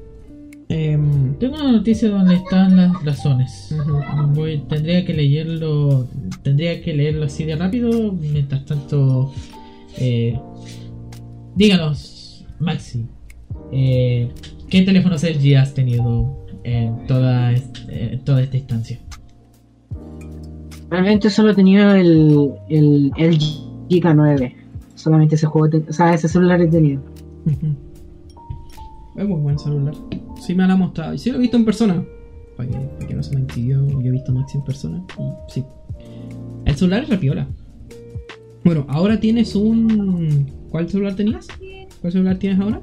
Em, Tengo una noticia donde están las razones. Voy- tendría que leerlo. Tendría que leerlo así de rápido. Mientras tanto. eh, díganos, Maxi. eh, ¿Qué teléfonos LG has tenido en toda, en toda esta instancia? Realmente solo tenía el, el, el Giga 9. Solamente ese juego, o sea, ese celular he tenido. Es muy buen celular. Sí me lo ha mostrado. Y sí lo he visto en persona. Para que, para que no se me impidió. Yo he visto a Maxi en persona. Y sí. El celular es rapiola. Bueno, ahora tienes un. ¿Cuál celular tenías? ¿Cuál celular tienes ahora?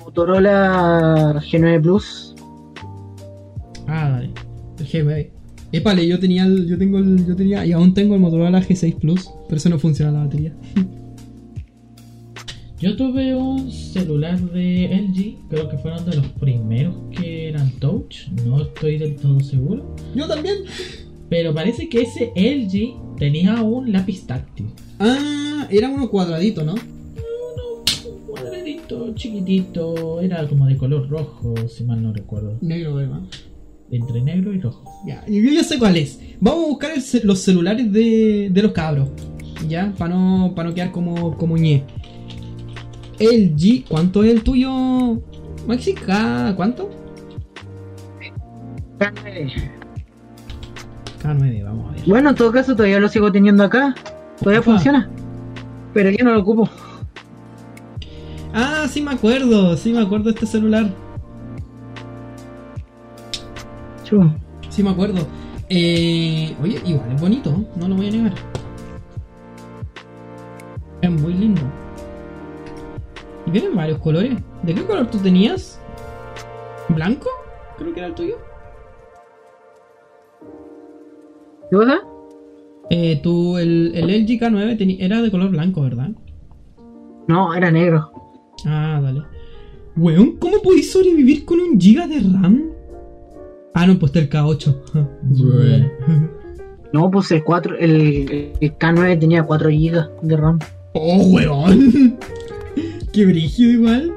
Motorola G9 Plus. Ah, dale. El G9. Épale, yo tenía el, yo tengo el, yo tenía, y aún tengo el Motorola G6 Plus, pero eso no funciona la batería. Yo tuve un celular de LG, creo que fueron de los primeros que eran touch, no estoy del todo seguro, Yo también. pero parece que ese LG tenía un lápiz táctil. Ah, era uno cuadradito, ¿no? Un cuadradito chiquitito, era como de color rojo, si mal no recuerdo, Negro, ¿verdad? entre negro y rojo. Ya, yo ya sé cuál es. Vamos a buscar el los celulares de, de los cabros. Ya, para no, para no quedar como, como ñe. El G, ¿cuánto es el tuyo, Maxi? ¿Cuánto? K9. K9, vamos a ver. Bueno, en todo caso todavía lo sigo teniendo acá. Todavía Opa. funciona. Pero ya no lo ocupo. Ah, sí me acuerdo, sí me acuerdo de este celular. Chu. Sí me acuerdo. Eh, oye, igual es bonito, no lo voy a negar. Es muy lindo. Y vienen varios colores. ¿De qué color tú tenías? ¿Blanco? Creo que era el tuyo. ¿Qué cosa? Eh, tú, el, el LG K9 teni- era de color blanco, ¿verdad? No, era negro. Ah, dale. Weón, ¿cómo podéis sobrevivir con un giga de RAM? Ah, no, pues está el K8. Bruh. No, pues el 4, el, el K9 tenía 4 GB de RAM. oh, weón. Qué brígido igual.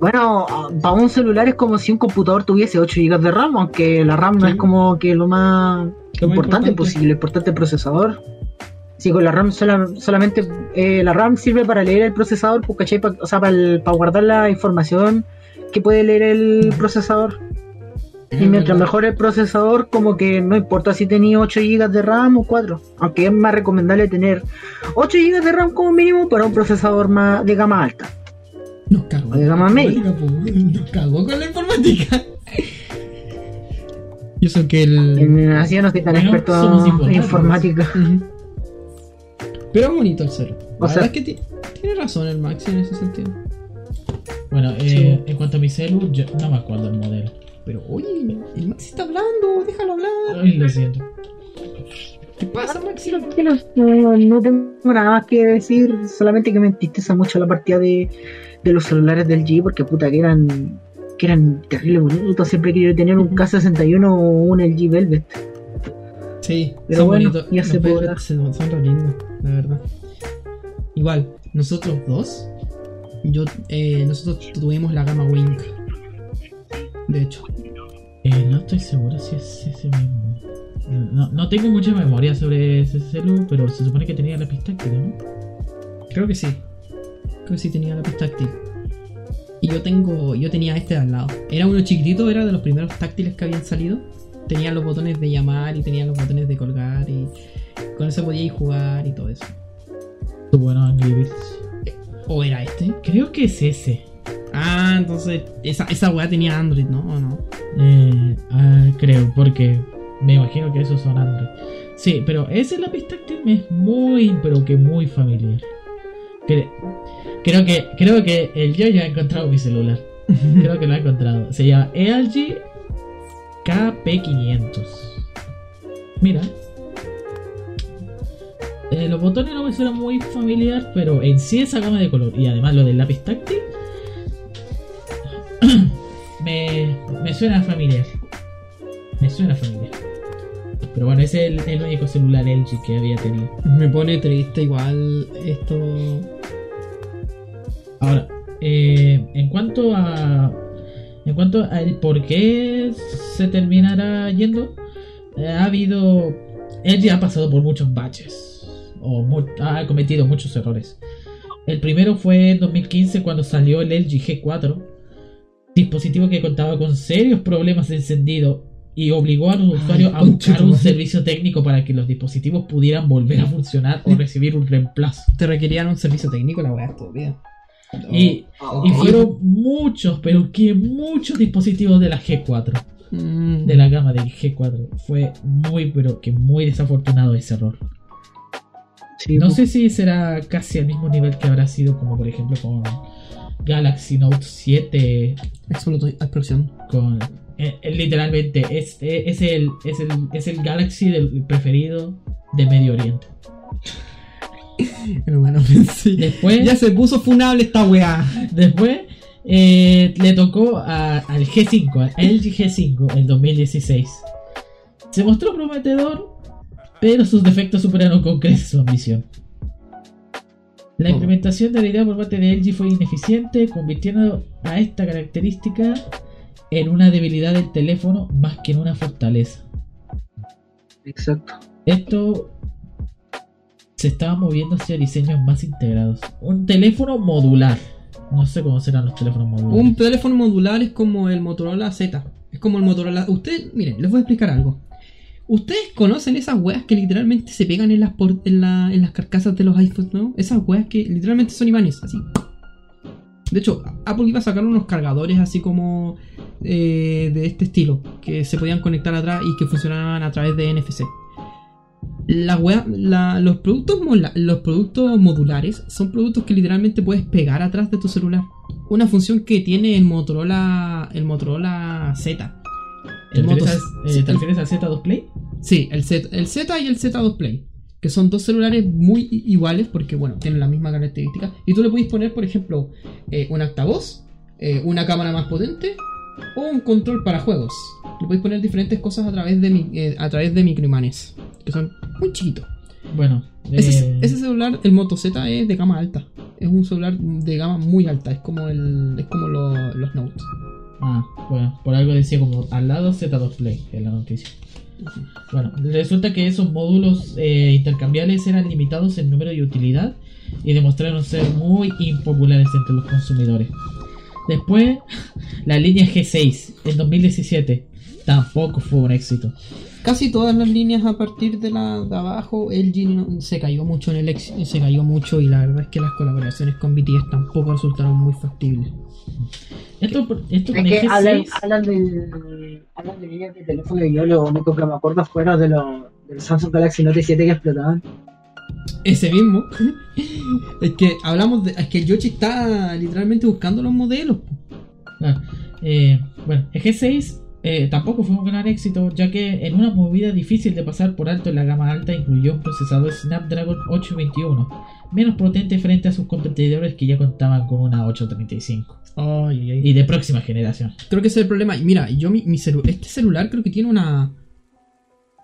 Bueno, para un celular es como si un computador tuviese 8 GB de RAM, aunque la RAM no Sí. es como que lo más Lo más importante, importante. pues si lo importante el procesador. Si con la RAM sola- solamente eh, la RAM sirve para leer el procesador, pues, ¿cachai? Pa- o sea, para, guardar la información que puede leer el procesador. Y mientras mejor el procesador, como que no importa si tenía 8 GB de RAM o 4. Aunque es más recomendable tener 8 GB de RAM como mínimo para un procesador más de gama alta. Nos cagó. De gama media. Nos cagó con la informática. Y eso que el. En- Así yo no soy tan Bueno, experto en informática. Pero es bonito el cero. La O sea- verdad es que ti- tiene razón el Maxi en ese sentido. Bueno, eh, en cuanto a mi celu, yo no me acuerdo el modelo. Pero oye, el Maxi está hablando, déjalo hablar. Ay, lo siento. ¿Qué pasa, Maxi? No, no tengo nada más que decir, solamente que me entristeza mucho la partida de, de los celulares del G, porque puta que eran que eran terrible bonitos. Siempre querido tener un K61 o un LG Velvet. Sí, Pero son bueno, bonitos. ya se podrá. Son re lindos, la verdad. Igual, nosotros dos, yo, eh, nosotros tuvimos la gama Wing. De hecho, Eh, no estoy seguro si es ese mismo. No, no tengo mucha memoria sobre ese celu, pero se supone que tenía la pista táctil, ¿no? creo que sí. Creo que sí tenía la pista táctil. Y yo tengo, yo tenía este de al lado. Era uno chiquitito, era de los primeros táctiles que habían salido. Tenía los botones de llamar y tenía los botones de colgar y con eso podía ir jugar y todo eso. Bueno, Angry Birds. ¿O era este? Creo que es ese. Ah, entonces esa, esa weá tenía Android, ¿no? ¿O no? Eh, ah, creo, porque me imagino que esos son Android. Sí, pero ese lápiz táctil me es muy, pero que muy familiar. Cre- creo que creo que el yo ya ha encontrado mi celular. Creo que lo ha encontrado. Se llama ELG KP500. Mira. Eh, los botones no me suenan muy familiar, pero en sí esa gama de color y además lo del lápiz táctil me, me suena familiar. Me suena familiar. Pero bueno, ese es el, el único celular LG que había tenido. Me pone triste igual esto. Ahora, eh, en cuanto a. En cuanto al por qué se terminará yendo, eh, ha habido. LG ha pasado por muchos baches. O mu- ha cometido muchos errores. El primero fue en 2015 cuando salió el LG G4, dispositivo que contaba con serios problemas de encendido y obligó a los usuarios a buscar un servicio técnico para que los dispositivos pudieran volver a funcionar o recibir un reemplazo. Te requerían un servicio técnico, la weá estúpida. Y, Oh, y fueron muchos, pero que muchos dispositivos de la G4, Mm. de la gama del G4. Fue muy, pero que muy desafortunado ese error. Sí, No pues. sé si será casi al mismo nivel que habrá sido como por ejemplo con Galaxy Note 7 Explotó- explosión. con eh, eh, literalmente es, eh, es el es el es el Galaxy del preferido de Medio Oriente. Hermano, sí. Después Ya se puso funable esta weá. Después eh, le tocó a- al G5, al LG G5 en 2016. Se mostró prometedor, pero sus defectos superaron con creces su ambición. La Oh. implementación de la idea por parte de LG fue ineficiente, convirtiendo a esta característica en una debilidad del teléfono más que en una fortaleza. Exacto. Esto se estaba moviendo hacia diseños más integrados. Un teléfono modular. No sé cómo serán los teléfonos modulares. Un teléfono modular es como el Motorola Z. Es como el Motorola. Ustedes, miren, les voy a explicar algo. Ustedes conocen esas weas que literalmente se pegan en las, por- en, la- en las carcasas de los iPhones, ¿no? Esas weas que literalmente son imanes, así. De hecho, Apple iba a sacar unos cargadores así como eh, de este estilo, que se podían conectar atrás y que funcionaban a través de NFC. La wea- la- los, productos mola- los productos modulares son productos que literalmente puedes pegar atrás de tu celular. Una función que tiene el Motorola, el Motorola Z. ¿Te El refieres, al- eh, ¿te refieres al Z2 Play? Sí, el Z, el Z y el Z2 Play. que son dos celulares muy iguales porque, bueno, tienen la misma característica. Y tú le puedes poner, por ejemplo, eh, un altavoz, eh, una cámara más potente o un control para juegos. Le puedes poner diferentes cosas a través de, mi- eh, a través de microimanes, que son muy chiquitos. Bueno, Ese, eh, ese celular, el Moto Z, es de gama alta. Es un celular de gama muy alta. Es como el, es como lo- los Note. Ah, bueno, por algo decía como al lado Z2 Play en la noticia. Bueno, resulta que esos módulos eh, intercambiables eran limitados en número y utilidad y demostraron ser muy impopulares entre los consumidores. Después, la línea G6 en 2017 tampoco fue un éxito. Casi todas las líneas a partir de la de abajo, LG no- se cayó mucho en el ex- se cayó mucho y la verdad es que las colaboraciones con BTS tampoco resultaron muy factibles. Esto, esto Es que hablan, G6, hablan, de, hablan de líneas de teléfono y yo lo único que me acuerdo fueron de los, de los Samsung Galaxy Note 7 que explotaban. Ese mismo. es que hablamos de. Es que el Yoshi está literalmente buscando los modelos. Ah, eh, bueno, el G6 eh, tampoco fue un gran éxito, ya que en una movida difícil de pasar por alto en la gama alta incluyó un procesador Snapdragon 821, menos potente frente a sus competidores que ya contaban con una 835 Ay, ay, y de próxima generación. Creo que ese es el problema. Y Mira, yo mi, mi celu- este celular creo que tiene una.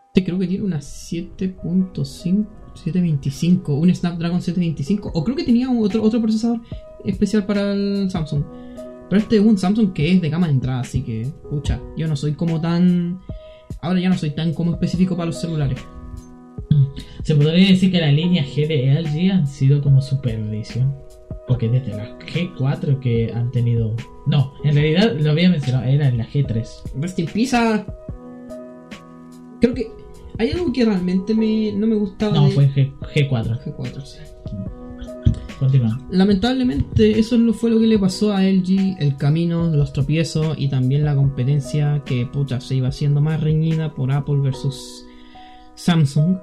Este creo que tiene una 7.5. 725, un Snapdragon 725, o creo que tenía otro, otro procesador especial para el Samsung. Pero este es un Samsung que es de gama de entrada, así que, pucha, yo no soy como tan. Ahora ya no soy tan como específico para los celulares. Se podría decir que la línea G de LG han sido como su perdición. Porque desde la G4 que han tenido... No, en realidad lo había mencionado, era en la G3. Rest in Pizza. Creo que hay algo que realmente me, no me gustaba No, de fue G, G4. G4, sí. Lamentablemente eso fue lo que le pasó a LG, el camino, los tropiezos y también la competencia que pucha se iba haciendo más reñida por Apple versus Samsung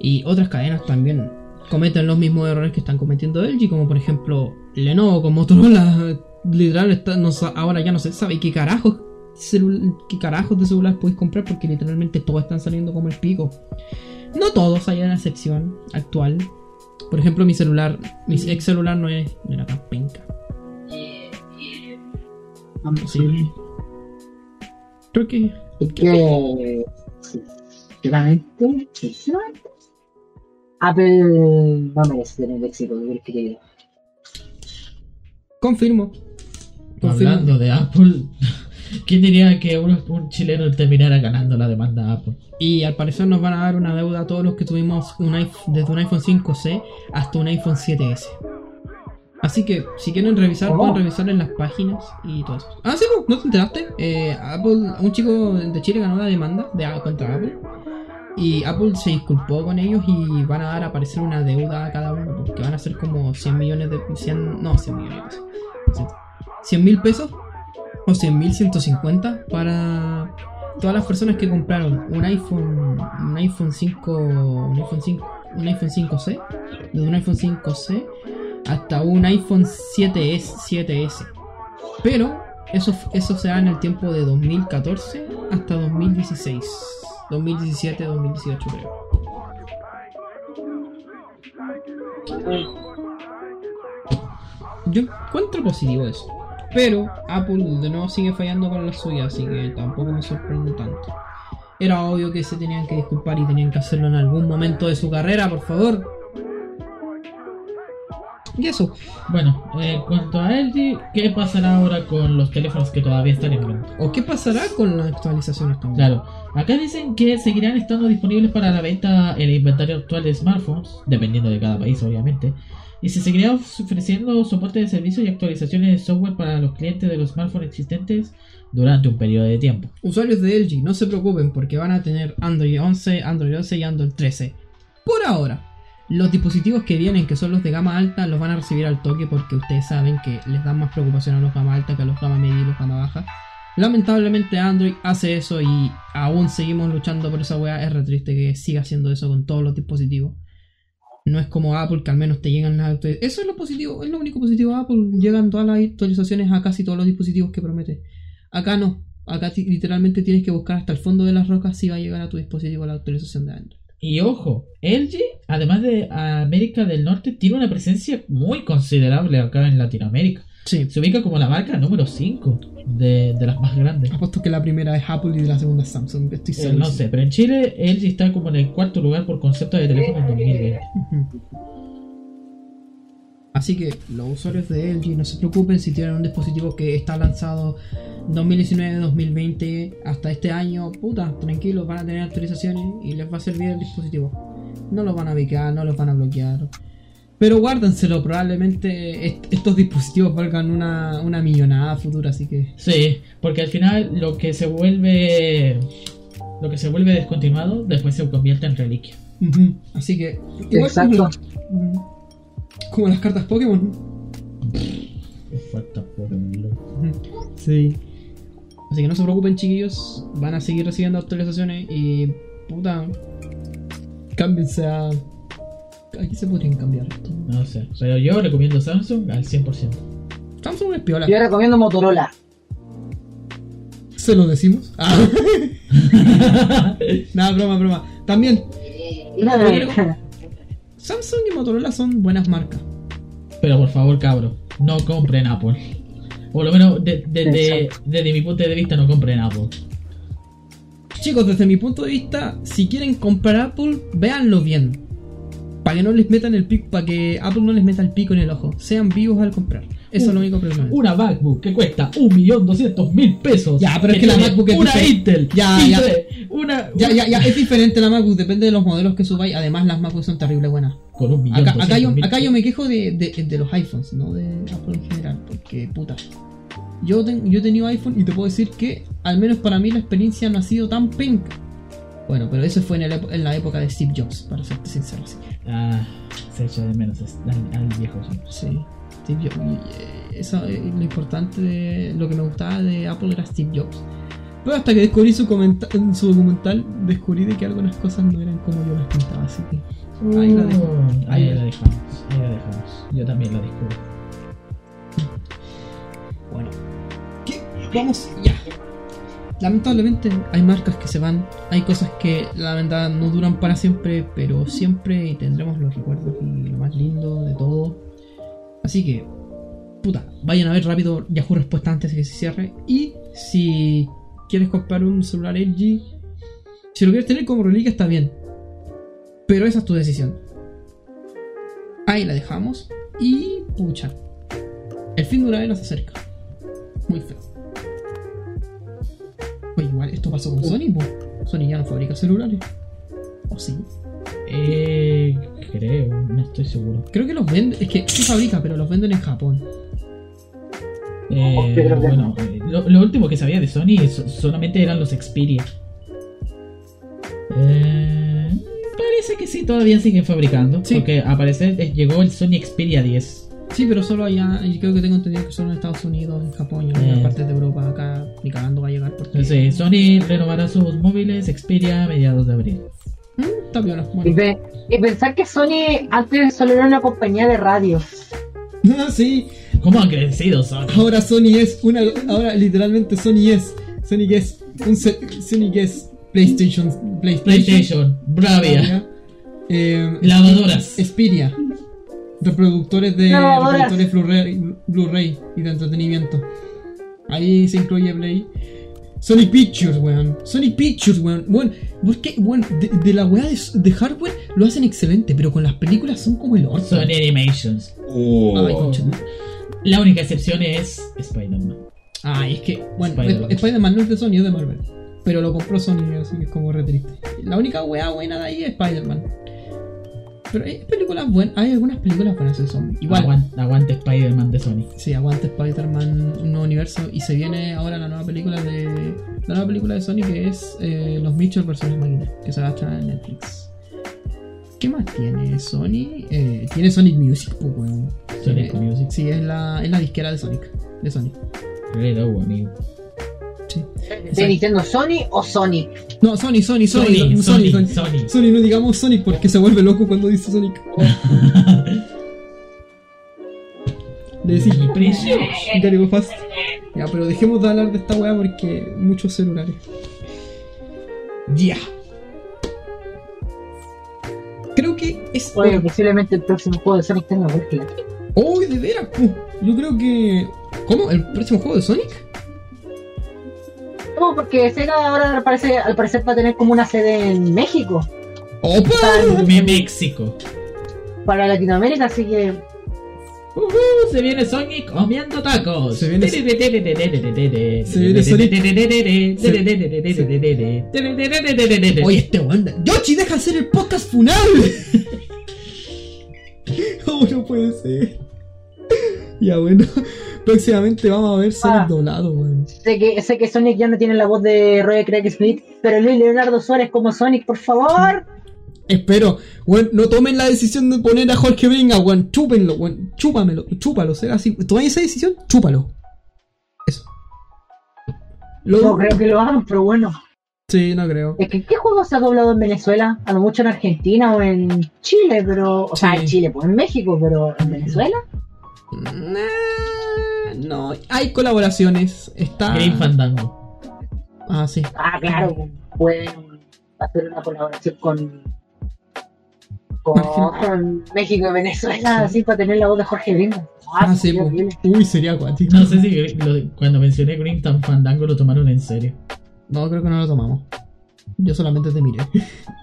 y otras cadenas también cometen los mismos errores que están cometiendo LG, como por ejemplo Lenovo con Motorola, literal está- no ahora ya no se sabe qué carajos qué carajos de celular podéis comprar porque literalmente todos están saliendo como el pico. No todos, hay una excepción actual. Por ejemplo, mi celular, mi ex celular no, es, no era tan penca. Vamos, Sí. Creo que. Es que, sinceramente, sinceramente, Apple no merece tener el éxito que que. Confirmo. Confirmo. Hablando de Apple, ¿quién diría que un, un chileno terminara ganando la demanda a Apple? Y al parecer nos van a dar una deuda a todos los que tuvimos un iPhone, desde un iPhone 5C hasta un iPhone 7S. Así que si quieren revisar, ¿Cómo? pueden revisar en las páginas y todo eso. Ah, sí, pues, ¿no te enteraste? Eh, Apple, un chico de Chile ganó la demanda de, contra Apple. Y Apple se disculpó con ellos y van a dar a aparecer una deuda a cada uno. Porque van a ser como 100 millones de... 100, no, 100 millones de pesos. 100 mil pesos o 100 mil 150 para todas las personas que compraron un iPhone un iPhone 5 un iPhone 5 un iPhone 5C desde un iPhone 5C hasta un iPhone 7S 7S pero eso eso se da en el tiempo de 2014 hasta 2016 2017 2018 creo. Yo encuentro positivo eso pero Apple de nuevo sigue fallando con la suya, así que tampoco me sorprende tanto. Era obvio que se tenían que disculpar y tenían que hacerlo en algún momento de su carrera, por favor. Y eso, Bueno, en cuanto a LG, ¿qué pasará ahora con los teléfonos que todavía están en venta? ¿o qué pasará con las actualizaciones también? Claro, acá dicen que seguirán estando disponibles para la venta el inventario actual de smartphones, dependiendo de cada país obviamente, y se seguirá ofreciendo soporte de servicios y actualizaciones de software para los clientes de los smartphones existentes durante un periodo de tiempo. Usuarios de LG, no se preocupen porque van a tener Android 11, Android 11 y Android 13. Por ahora, los dispositivos que vienen, que son los de gama alta, los van a recibir al toque porque ustedes saben que les dan más preocupación a los gama alta que a los gama media y los gama baja. Lamentablemente Android hace eso y aún seguimos luchando por esa weá. Es re triste que siga haciendo eso con todos los dispositivos. No es como Apple que al menos te llegan las actualizaciones. Eso es lo positivo, es lo único positivo de Apple. Llegan todas las actualizaciones a casi todos los dispositivos que promete. Acá no. Acá literalmente tienes que buscar hasta el fondo de las rocas si va a llegar a tu dispositivo la actualización de Android. Y ojo, LG, además de América del Norte, tiene una presencia muy considerable acá en Latinoamérica. Sí. Se ubica como la marca número 5 de, de las más grandes. Apuesto que la primera es Apple y la segunda es Samsung. Estoy Eh, no sé, pero en Chile LG está como en el cuarto lugar por concepto de teléfono en 2020. Ujú. Así que los usuarios de LG no se preocupen si tienen un dispositivo que está lanzado 2019-2020 hasta este año, puta, tranquilos, van a tener actualizaciones y les va a servir el dispositivo. No los van a bicar, no los van a bloquear. Pero guárdenselo, probablemente est- estos dispositivos valgan una, una millonada futura, así que... Sí, porque al final lo que se vuelve lo que se vuelve descontinuado después se convierte en reliquia. Así que... igual Exacto. Como, las cartas Pokémon. Falta Pokémon. Sí. Así que no se preocupen, chiquillos. Van a seguir recibiendo actualizaciones y. Puta. Cámbiense a. Aquí se podrían cambiar esto. No sé, pero yo recomiendo Samsung al 100%. Samsung es piola. Yo recomiendo Motorola. Se lo decimos. Ah. Nada, broma, broma. También, Samsung y Motorola son buenas marcas. Pero por favor, cabro, no compren Apple. Por lo menos de- desde, desde mi punto de vista no compren Apple. Chicos, desde mi punto de vista, si quieren comprar Apple, véanlo bien. Para que no les metan el pico, para que Apple no les meta el pico en el ojo. Sean vivos al comprar. Eso es lo único problema. Una MacBook que cuesta 1.200.000 pesos. Ya, pero es que la MacBook es Una diferente. Intel. Ya, y ya. Una. Ya, ya, ya, es diferente la MacBook, depende de los modelos que subáis. Además, las MacBook son terrible buenas. Con un millón Acá, acá, yo, acá me quejo de, de, de los iPhones, no de Apple en general, porque puta. Yo, ten- yo he tenido iPhone y te puedo decir que, al menos para mí, la experiencia no ha sido tan penca. Bueno, pero eso fue en, el epo- en la época de Steve Jobs, para serte sincero. Así Ah, se echa de menos al, al viejo. sí. sí, Steve Jobs. eh, eso, eh, lo importante de lo que me gustaba de Apple era Steve Jobs. Pero hasta que descubrí su, comenta- en su documental, descubrí de que algunas cosas no eran como yo las pintaba, así que. Ahí la dejo. Uh, Ahí Ahí la- la dejamos. Ahí la dejamos. Yo también la descubrí. Bueno, ¿qué? vamos ya. Lamentablemente hay marcas que se van, hay cosas que la verdad no duran para siempre, pero siempre tendremos los recuerdos y lo más lindo de todo. Así que, puta, vayan a ver rápido Yahoo Respuesta antes de que se cierre. Y si quieres comprar un celular LG, si lo quieres tener como reliquia está bien, pero esa es tu decisión. Ahí la dejamos y pucha, el fin de una era se acerca. Muy feo. Oye, igual esto pasó con Sony, po. Sony ya no fabrica celulares. ¿O sí? Eh, creo, no estoy seguro. Creo que los venden. Es que sí fabrica, pero los venden en Japón. Eh, bueno, eh, lo, lo último que sabía de Sony so- solamente eran los Xperia. Eh, parece que sí, todavía siguen fabricando. Sí. Porque a parecer eh, llegó el Sony Xperia 10. Sí, pero solo allá. Creo que tengo entendido que solo en Estados Unidos, en Japón y en Eh. otras partes de Europa. Acá ni cagando va a llegar. Porque... Entonces, Sony renovará sus móviles Xperia a mediados de abril. Mm, está piola. Y, Bueno. pe- y pensar que Sony antes solo era una compañía de radio. Ah, sí. ¿Cómo han crecido Sony? Ahora Sony es una. Ahora literalmente Sony es. Sony es. Un Sony es PlayStation. PlayStation. PlayStation, Bravia, Eh, lavadoras. Xperia. Reproductores de reproductores Blu-ray Blu-ray y de entretenimiento. Ahí se incluye Play. Sony Pictures, weón. Sony Pictures, weón. Weón, ¿por qué? Weón, de, de la weá de, de hardware lo hacen excelente, pero con las películas son como el orto. Sony Animations. Ay, concha. La única excepción es Spider-Man. Ay, es que, bueno, Spider-Man. Sp- Spider-Man no es de Sony, es de Marvel. Pero lo compró Sony, así que es como re triste. La única weá buena de ahí es Spider-Man. Pero hay películas buenas, hay algunas películas buenas de zombie. Igual, Aguante, aguante Spider-Man de Sony. Sí, aguante Spider-Man un nuevo universo y se viene ahora la nueva película de la nueva película de Sony que es eh, Los Mitchell vs Máquina, que se va a estrenar en Netflix. ¿Qué más tiene Sony? Eh, tiene Sonic Music, pues weón. Sonic Tiene- Music. Sí, es la, es la disquera de Sonic, de Sony. Hello, amigo. Sí. ¿De Nintendo Sony o Sonic? No, Sony, Sony, Sony, Sony, Sony, Sony, Sony, Sony. Sony, no digamos Sonic porque se vuelve loco cuando dice Sonic. Le decís precioso. Fast. Ya, pero dejemos de hablar de esta weá porque muchos celulares. Ya. Es Oye, posiblemente el próximo juego de Sonic tenga Berkeley. ¡Uy, de veras! Yo creo que. ¿Cómo? ¿El próximo juego de Sonic? No, porque Sega ahora al parecer, al parecer va a tener como una sede en México ¡Opa! Me- México. para Latinoamérica, así que Ujú, se viene Sonic comiendo tacos. Se viene- Se viene Sonic- Oye, este weón. ¡Yoshi, deja hacer el podcast funable! ¿Cómo no puede ser? Ya bueno, próximamente vamos a ver Sonic Ah. doblado, weón. sé que sé que Sonic ya no tiene la voz de Roy Craig Smith, pero Luis Leonardo Suárez como Sonic, por favor. Espero, weón, no tomen la decisión de poner a Jorge Bringa, weón. Chúpenlo, weón. Chúpamelo, chúpalo. Sea así. ¿Tomáis esa decisión? Chúpalo. Eso. Lo- No creo que lo hagan, pero bueno. Sí, no creo. Es que ¿qué juego se ha doblado en Venezuela? A lo mucho en Argentina o en Chile, pero. O sea, en Chile, pues en México, pero en Venezuela. Nah, no, hay colaboraciones. Está. Green Fandango. Ah, sí. Ah, claro, pueden hacer una colaboración con. con México y Venezuela, así para tener la voz de Jorge Brinda. Ah, sí, sería po. horrible. Uy, sería acuático. No sé si lo- cuando mencioné Green Tan Fandango lo tomaron en serio. No, creo que no lo tomamos. Yo solamente te miré.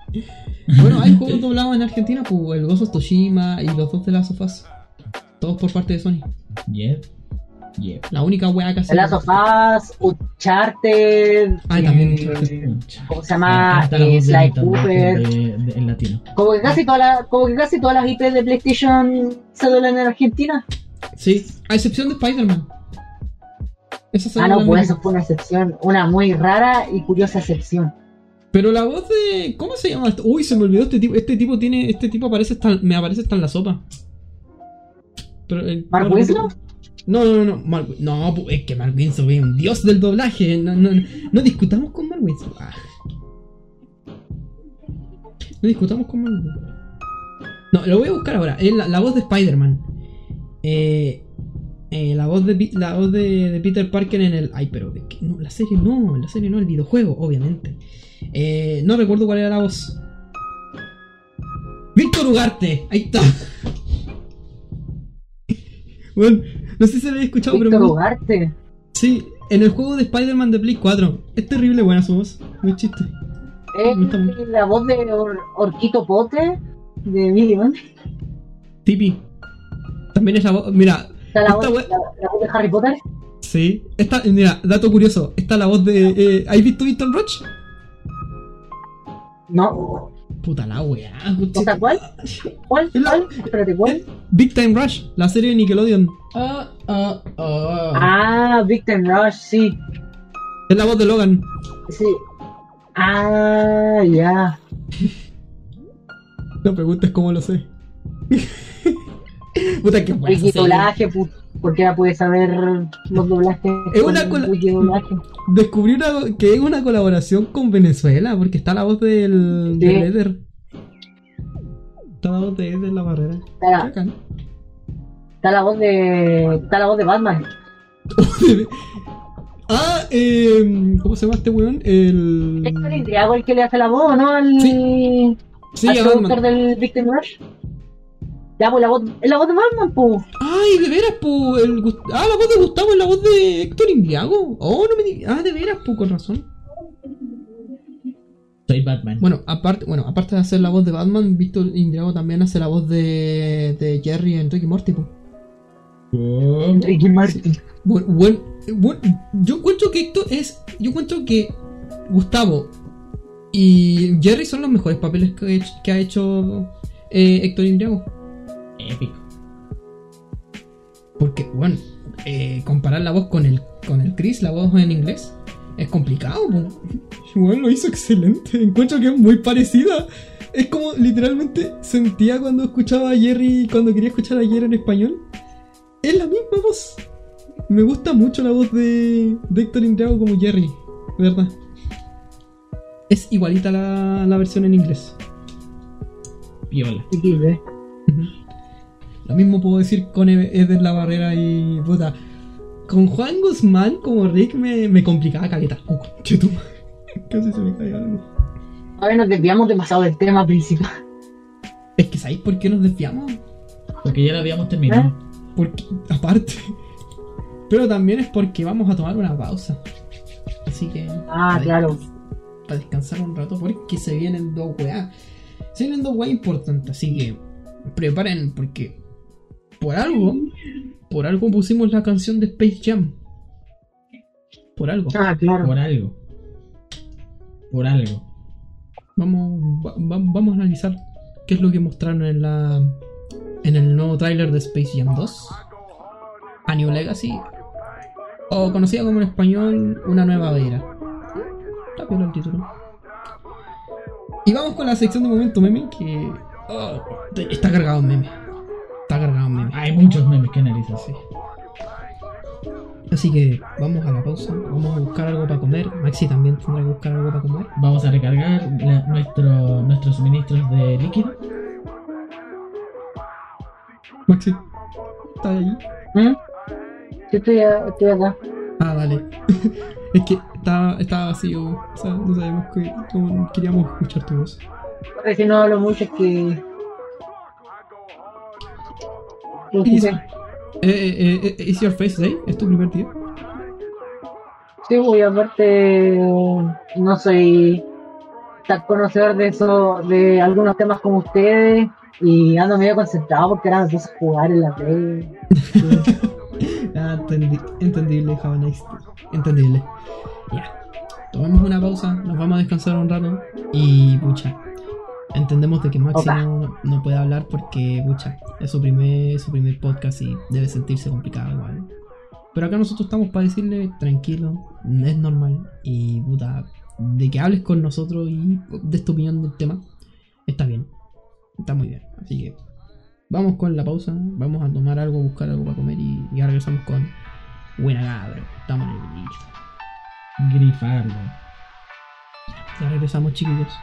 bueno, hay juegos doblados en Argentina, pues el Ghost of Tsushima y los dos de las sofás. Todos por parte de Sony. Yep. La única wea que hace. Of Us, Uncharted, Ah, también eh, Uncharted. ¿cómo se llama? Eh, Sly Cooper. En latino. Como que casi todas las, como que casi todas las IP de PlayStation se doblan en Argentina. Sí, a excepción de Spider-Man. Esa Ah, no, pues eso fue una excepción, una muy rara y curiosa excepción. Pero la voz de. ¿Cómo se llama esto? Uy, se me olvidó este tipo. Este tipo tiene. Este tipo aparece hasta. Me aparece hasta en la sopa. Pero el- ¿Mark no, Winslow? No, no, no. Mark- no, es que Mark Winslow es un dios del doblaje. No, no, no, discutamos con Mark. Ah. No discutamos con Mark. No, lo voy a buscar ahora. Es la, voz de Spider-Man. Eh, eh, la voz de la voz de, Peter Parker en el. Ay, pero qué? no, la serie no, la serie no, el videojuego, obviamente. Eh, no recuerdo cuál era la voz. Víctor Ugarte, ahí está. bueno, no sé si lo habéis escuchado, Víctor pero. Ugarte. Sí, en el juego de Spider-Man de Play 4. Es terrible buena su voz, no es chiste. Es la voz de Or- Orquito Pote de Minion. Tipi. También es la voz. Mira, Está la voz, we- la, la voz de Harry Potter. sí. Esta, mira, dato curioso. Está la voz de. Eh, ¿Has visto Víctor Roach? No. Puta la weá. O sea, ¿cuál? ¿Cuál? ¿Cuál? Espérate, ¿cuál? Big Time Rush, la serie de Nickelodeon. Ah, ah, ah. Ah, Victim Rush, sí. Es la voz de Logan. Sí. Ah, ya. No preguntes cómo lo sé. Puta que buena esa Wiki serie. Porque ya puedes saber los doblajes. Es una doblaje. Descubrí una, que es una colaboración con Venezuela, porque está la voz del, Sí. del Eder. Está la voz de Eder en la barrera. Está la, Bacán. está la voz de. Está la voz de Batman. ah, eh, ¿cómo se llama este weón? El. ¿Es el que le hace la voz, no? Al, Sí. Sí, al a Batman. del Victim Rush. Ya, pues la voz, la voz de Batman, pues. Ay, de veras, po. El, Gust- ah, la voz de Gustavo es la voz de Héctor Imbriago. Oh, no me digas. Ah, de veras, po, con razón. Soy Batman. Bueno, aparte, bueno, aparte de hacer la voz de Batman, Víctor Imbriago también hace la voz de, de Jerry en Ricky Morty, po. Oh. Ricky Martin. Bueno, bueno, bueno, yo encuentro que Héctor es. Yo encuentro que Gustavo y Jerry son los mejores papeles que, ha hecho- que ha hecho eh, Héctor Imbriago. Épico. Porque, bueno, eh, comparar la voz con el, con el Chris, la voz en inglés, es complicado. Bueno, lo hizo excelente. Encuentro que es muy parecida. Es como literalmente sentía cuando escuchaba a Jerry, cuando quería escuchar a Jerry en español. Es la misma voz. Me gusta mucho la voz de, de Héctor Imbriago como Jerry, verdad. Es igualita la, la versión en inglés. Viola. Ricky, ¿eh? Lo mismo puedo decir con E- Eder La Barrera y puta. Con Juan Guzmán como Rick me, me complicaba caleta. Oh, conchetumare. Casi se me cae algo. A ver, nos desviamos demasiado del tema principal. Es que ¿sabéis por qué nos desviamos? Porque ya lo habíamos terminado. Porque, aparte. Pero también es porque vamos a tomar una pausa. Así que. Ah, para claro. descansar- Para descansar un rato, porque se vienen dos weas. Se vienen dos weas importantes, así que. Preparen, porque. Por algo. Por algo pusimos la canción de Space Jam. Por algo. Ah, claro. Por algo. Por algo. Vamos, va- va- vamos a analizar qué es lo que mostraron en la. En el nuevo tráiler de Space Jam 2. A New Legacy. O conocida como en español, Una Nueva Era. Está piola el título. Y vamos con la sección de momento meme que. oh, está cargado en meme. Cargado en meme. Hay muchos memes que analizar. Sí. Así que vamos a la pausa. Vamos a buscar algo para comer. Maxi también tendrá que buscar algo para comer. Vamos a recargar la- nuestro, nuestros suministros de líquido. Maxi, ¿está ahí? ¿Mm? Sí, estoy, estoy acá. Ah, dale. es que estaba, estaba vacío. O sea, no sabemos que cómo queríamos escuchar tu voz. Porque si no hablo mucho es que. Eh, eh, eh, eh, ¿Is your face day? ¿Es tu primer día? Sí, voy aparte no soy tan conocedor de eso, de algunos temas como ustedes y ando medio concentrado porque puse a jugar en la play. Ah, entendi- entendible, day. Entendible. Ya. Tomemos una pausa, nos vamos a descansar un rato y pucha. Entendemos de que Maxi Opa. no, no puede hablar porque, pucha, es su primer, su primer podcast y debe sentirse complicado igual. Pero acá nosotros estamos para decirle tranquilo, es normal y puta, de que hables con nosotros y de tu opinión del tema, está bien, está muy bien. Así que vamos con la pausa, vamos a tomar algo, buscar algo para comer y ya regresamos con Buena cabra, estamos en el. Grifarlo. Ya regresamos chiquillos.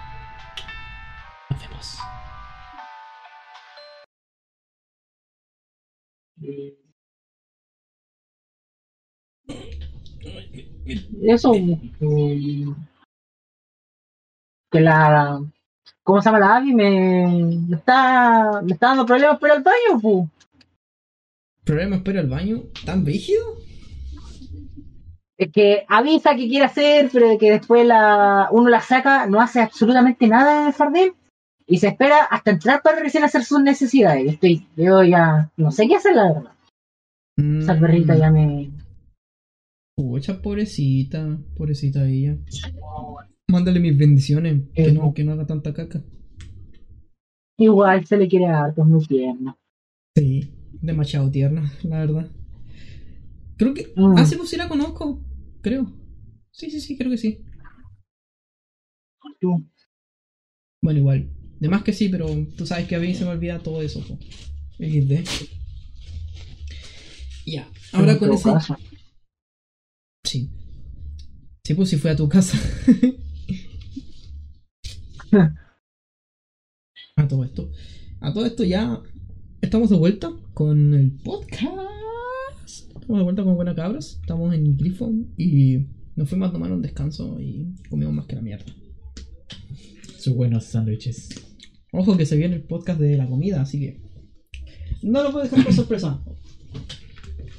Eso, mm, que la. ¿Cómo se llama la Abby? Me, me está, me está dando problemas para el baño, pu. ¿Problema espero al baño? ¿Tan rígido? Es que avisa que quiere hacer, pero de que después la, uno la saca, no hace absolutamente nada en el jardín y se espera hasta entrar para recién hacer sus necesidades. Yo estoy, yo ya no sé qué hacer, la verdad. Esa perrita ya me. Pucha, pobrecita, pobrecita ella. Mándale mis bendiciones, que no, que no haga tanta caca. Igual se le quiere dar, pues muy tierno. Sí, demasiado tierna, la verdad. Creo que. Mm. Ah, sí, pues sí la conozco. Creo. Sí, sí, sí, creo que sí. Tú. Bueno, igual. De más que sí, pero tú sabes que a mí se me olvida todo eso. po. XD. Ya. Ahora con ese. Sí. Sí, pues si fue a tu casa. a todo esto. A todo esto ya estamos de vuelta con el podcast. Estamos de vuelta con Buena Cabras. Estamos en Grifo y nos fuimos a tomar un descanso y comimos más que la mierda. Sus buenos sándwiches. Ojo que se viene el podcast de la comida, así que. No lo puedo dejar por sorpresa.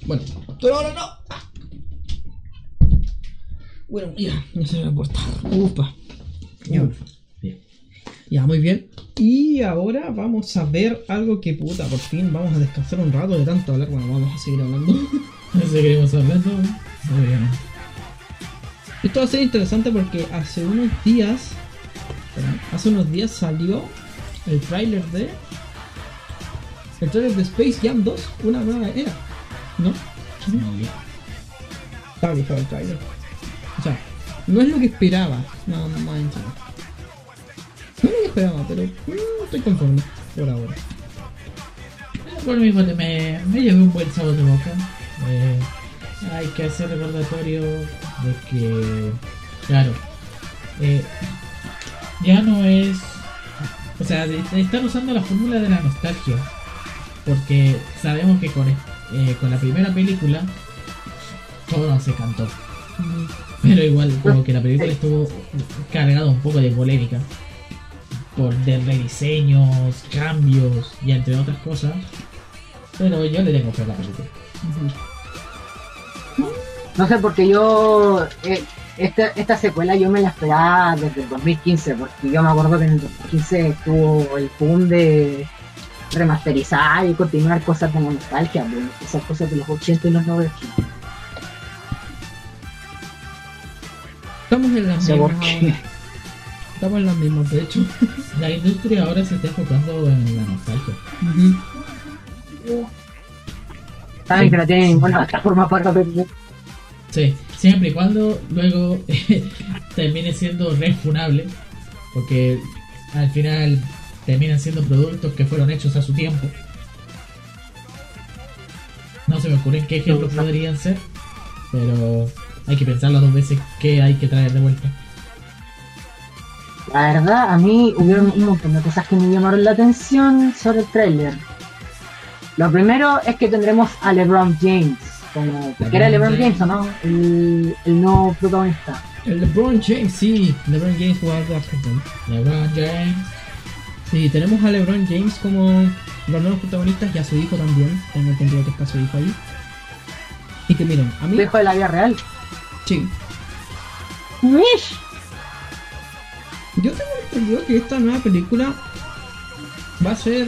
Bueno, pero ahora no. Ah. Bueno, ya, ya se me ha. Upa. Ya. Bien. Ya, muy bien. Y ahora vamos a ver algo que puta, por fin vamos a descansar un rato de tanto hablar. Bueno, vamos a seguir hablando. Seguiremos hablando. Muy bien. Esto va a ser interesante porque hace unos días. hace unos días salió el tráiler de. El tráiler de Space Jam 2, una nueva era. ¿No? Está viejo el tráiler. O sea, no es lo que esperaba. No, no más encima. No es lo que esperaba, pero mm, estoy conforme por ahora. Por lo mismo me, me llevé un buen sabor de boca. Eh, hay que hacer recordatorio de que, claro, eh, ya no es. O sea, de- de- están usando la fórmula de la nostalgia. Porque sabemos que con, eh, con la primera película todo se cantó. Pero igual, como que la película estuvo cargada un poco de polémica. por de rediseños, cambios y entre otras cosas. Pero yo le tengo fe a la película. No sé, porque yo. eh, esta, esta secuela yo me la esperaba desde el 2015, porque yo me acuerdo que en el 2015 estuvo el boom de remasterizar y continuar cosas de la nostalgia, esas cosas de los 80 y los 90. Estamos en las No mismas por qué. ahora. Estamos en las mismas, de hecho. La industria ahora se está enfocando en la nostalgia. Saben que no tienen ninguna plataforma para ver. Sí, siempre y cuando luego termine siendo refunable, porque al final terminan siendo productos que fueron hechos a su tiempo. No se me ocurren qué ejemplos podrían ser, pero hay que pensarlo dos veces qué hay que traer de vuelta. La verdad, a mí hubieron un montón de cosas que me llamaron la atención sobre el tráiler. Lo primero es que tendremos a LeBron James, como, que era LeBron James o no, el, el nuevo protagonista. El LeBron James, sí. LeBron James de básquetbol. LeBron James, Sí, tenemos a LeBron James como los nuevos protagonistas y a su hijo también. Tengo entendido que está su hijo ahí. Y que miren, a mí. Su hijo de la vida real. Sí. Mish. Yo tengo entendido que esta nueva película va a ser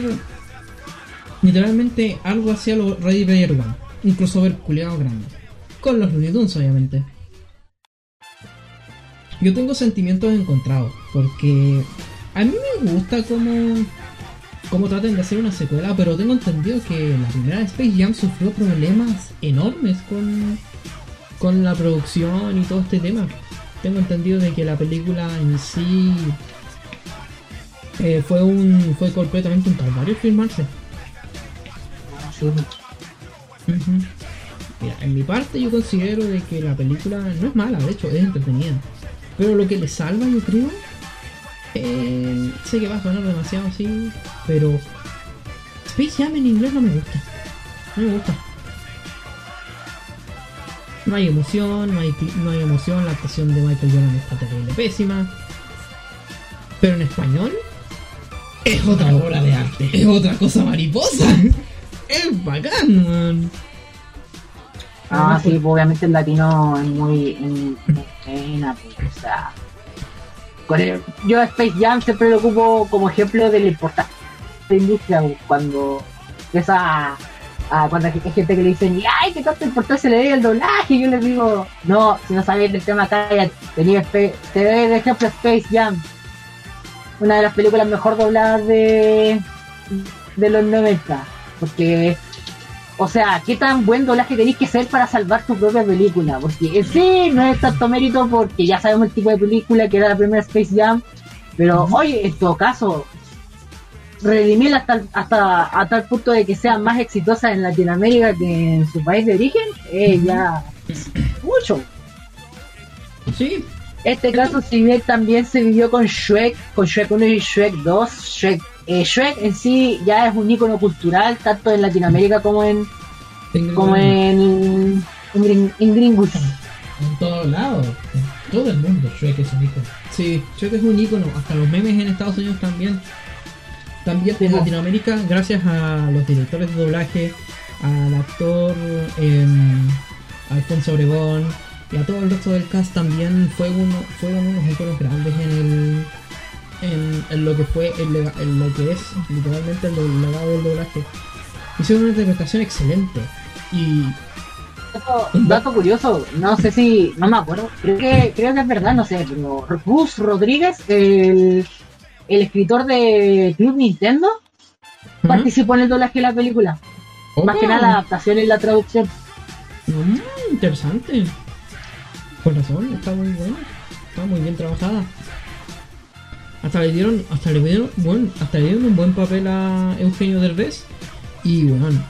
literalmente algo hacia lo Ready Player One. Un crossover culiado grande. Con los Looney Tunes, obviamente. Yo tengo sentimientos encontrados. Porque a mí me gusta cómo, cómo traten de hacer una secuela. Pero tengo entendido que la primera Space Jam sufrió problemas enormes con, con la producción y todo este tema. Tengo entendido de que la película en sí eh, fue un fue completamente un calvario filmarse. Sí. Mira, en mi parte yo considero de que la película no es mala, de hecho es entretenida. Pero lo que le salva yo creo, eh, sé que va a sonar demasiado así, pero Space Jam en inglés no me gusta. No me gusta. No hay emoción, no hay, no hay emoción, la actuación de Michael Jordan está terrible pésima. Pero en español es otra obra de arte, es otra cosa mariposa. Es bacán, man. Ah, sí, pues, obviamente el latino es muy. pues, o sea. con el- yo a Space Jam siempre lo ocupo como ejemplo de la importancia de la industria pues, cuando esa a, cuando hay gente que le dicen ay qué tanta importancia le doy al doblaje y yo les digo no si no sabes del tema cállate tenía te doy de ejemplo Space Jam una de las películas mejor dobladas de de los 90 porque o sea, ¿qué tan buen doblaje tenéis que ser para salvar tu propia película? Porque en sí no es tanto mérito porque ya sabemos el tipo de película que era la primera Space Jam. Pero oye, en todo caso, redimirla hasta, hasta a tal punto de que sea más exitosa en Latinoamérica que en su país de origen, es ya mucho. Sí, Este caso, si bien también se vivió con Shrek, con Shrek 1 y Shrek 2, Shrek, eh, Shrek en sí ya es un icono cultural, tanto en Latinoamérica como en, como en, en, en en todos lados, en todo el mundo, Shrek es un icono. Sí, Shrek es un icono, hasta los memes en Estados Unidos también. También en. Latinoamérica, gracias a los directores de doblaje, al actor em, Alfonso Obregón y a todo el resto del cast también fue uno, fueron unos iconos grandes en el en, en lo que fue el en lo que es literalmente el do- legado del doblaje. Hicieron una interpretación excelente y Dato, dato curioso, no sé si, no me acuerdo, creo que, creo que es verdad, no sé, pero Gus Rodríguez, el, el escritor de Club Nintendo, participó en el doblaje de la película. Más que Opa. nada la adaptación y la traducción. Mm, interesante. Con razón, está muy buena. Está muy bien trabajada. Hasta le dieron, hasta le dieron, bueno, hasta le dieron un buen papel a Eugenio Derbez. Y bueno.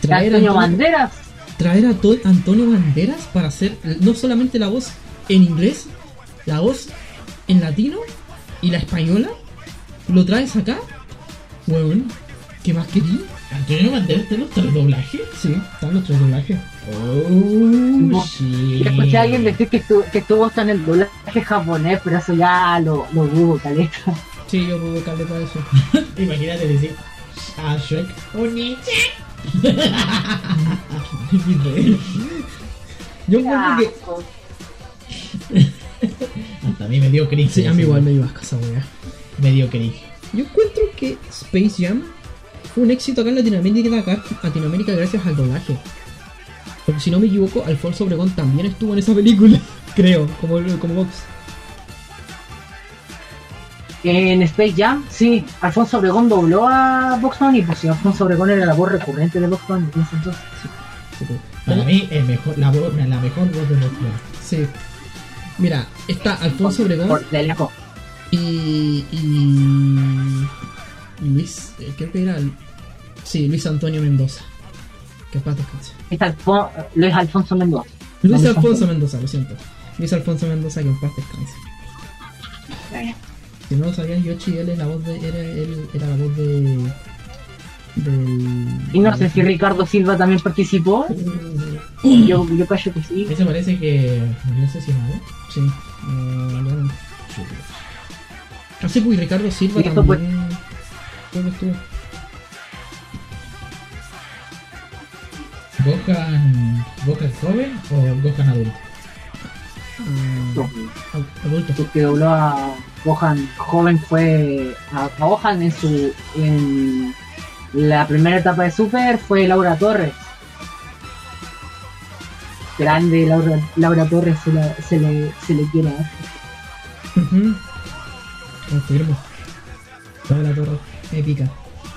Traer a, Antonio Antonio, Banderas, traer a to- Antonio Banderas para hacer no solamente la voz en inglés, la voz en latino y la española. Lo traes acá. Bueno, ¿qué más querí? Antonio Banderas tiene los tres doblajes. Sí, están los tres doblajes. Oh. Yo escuché a alguien decir que estuvo, que estuvo hasta en el doblaje japonés, pero eso ya lo, lo dudo, caleta. Sí, yo puedo caleta de eso. Imagínate decir a Shrek. Onicha. Yo encuentro que. Hasta a mí me dio cringe. Sí, a mí igual me dio asco esa wea. Me dio cringe. Yo encuentro que Space Jam fue un éxito acá en Latinoamérica, acá- Latinoamérica gracias al doblaje. Porque si no me equivoco, Alfonso Obregón también estuvo en esa película, creo, como, como Vox. En Space Jam, sí, Alfonso Obregón dobló a Box Bunny, pues sí, Alfonso Obregón era la voz recurrente de Box Bunny en ese entonces. Para mí, el mejor, la, voz, la mejor voz de Box Bunny. Sí. Mira, está Alfonso Obregón Por de lejos. y, y, Luis, eh, creo que era el- sí, Luis Antonio Mendoza. Que paz descanse. Es Alfon- Luis Alfonso Mendoza. Luis Luis Alfonso Alfonso. Mendoza, lo siento. Luis Alfonso Mendoza, que en paz descanse. Si no lo sabías, Yoshi, él es la voz de, era, él era la voz de. Del. Y no sé si Ricardo Silva también participó. Yo, yo callo que sí. Ese parece que murió asesinado. Sí. eh, bueno. Así pues, y Ricardo Silva también. Creo que estuvo. ¿Gohan, ¿Gohan joven o Gohan adulto? ad- adulto. El que dobló a Gohan joven fue a, a Gohan en su en la primera etapa de Super fue Laura Torres. Grande Laura, Laura Torres se, la- se le, se le quiere. ¿eh? Confirmo. Laura Torres, épica.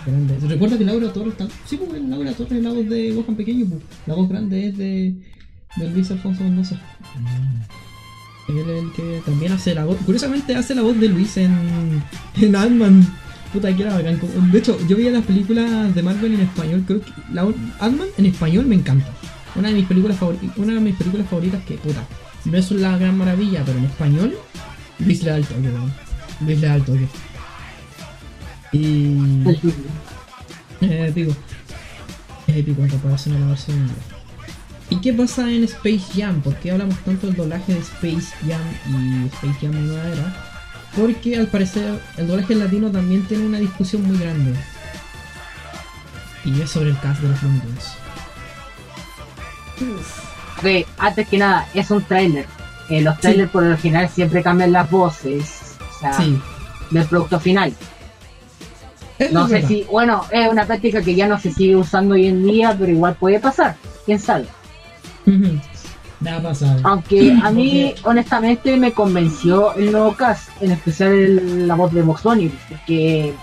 Grande. Recuerda que Laura Torres está. Sí, pues Laura Torres es la voz de Gohan pequeño, pues. La voz grande es de. de Luis Alfonso Mendoza. Él es el que también hace la voz. Curiosamente hace la voz de Luis en. en Ant-Man. Puta que era bacán. De hecho, yo veía las películas de Marvel en español. Creo que la Ant-Man en español me encanta. Una de mis películas favoritas. Una de mis películas favoritas que, puta. No es la gran maravilla, pero en español. Luis le da el toque, weón. Luis le da el toque. Y. Es épico. Es épico en comparación a la versión inglés. ¿Y qué pasa en Space Jam? ¿Por qué hablamos tanto del doblaje de Space Jam y Space Jam en Nueva Era? Porque al parecer el doblaje latino también tiene una discusión muy grande. Y es sobre el cast de los Looney. Ok, antes que nada, es un tráiler. Eh, los trailers por lo general siempre cambian las voces. O sea, Sí. del producto final. No sé si, bueno, es una práctica que ya no se sigue usando hoy en día, pero igual puede pasar. Quién sabe. Nada pasado. Aunque a mí, honestamente, me convenció el nuevo cast, en especial el- la voz de Box Bunny, porque